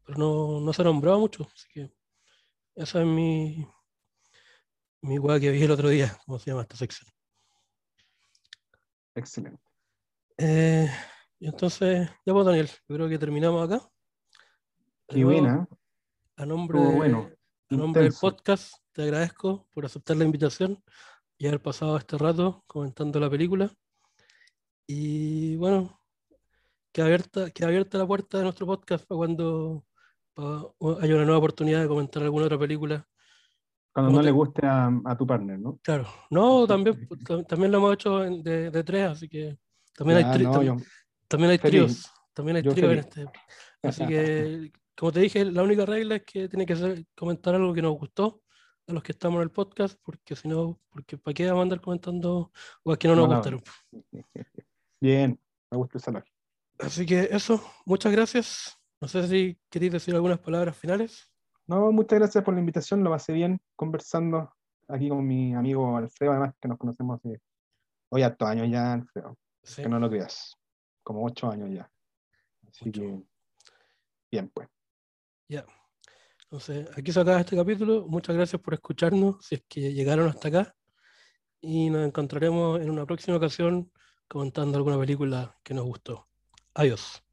Pero no, no se nombraba mucho, así que esa es mi, mi weá que vi el otro día, ¿cómo se llama esta sección? Excelente. Eh, entonces, ya pues Daniel, yo creo que terminamos acá. Qué buena. A nombre, bueno, a nombre del podcast, te agradezco por aceptar la invitación y haber pasado este rato comentando la película. Y bueno, que abierta, que abierta la puerta de nuestro podcast para cuando haya una nueva oportunidad de comentar alguna otra película. Cuando ¿Cómo no te- le guste a, a tu partner, ¿no? Claro, no, también, tam- también lo hemos hecho de, de tres, así que también hay, Ya, tri- no, tam- yo- también hay feliz. tríos, también hay Yo tríos en este. Así que, como te dije, la única regla es que tiene que ser comentar algo que nos gustó a los que estamos en el podcast, porque si no, porque ¿para qué vamos a andar comentando cosas que no nos Mala gustaron? Bien, me gusta esa lógica. Así que eso, muchas gracias. No sé si queréis decir algunas palabras finales. No, muchas gracias por la invitación, lo pasé bien conversando aquí con mi amigo Alfredo, además que nos conocemos hace hoy hartos años ya, Alfredo, Sí. que no lo creas, como ocho años ya. Así Ocho. que, bien, pues. Ya. Entonces, aquí se acaba este capítulo. Muchas gracias por escucharnos, si es que llegaron hasta acá. Y nos encontraremos en una próxima ocasión comentando alguna película que nos gustó. Adiós.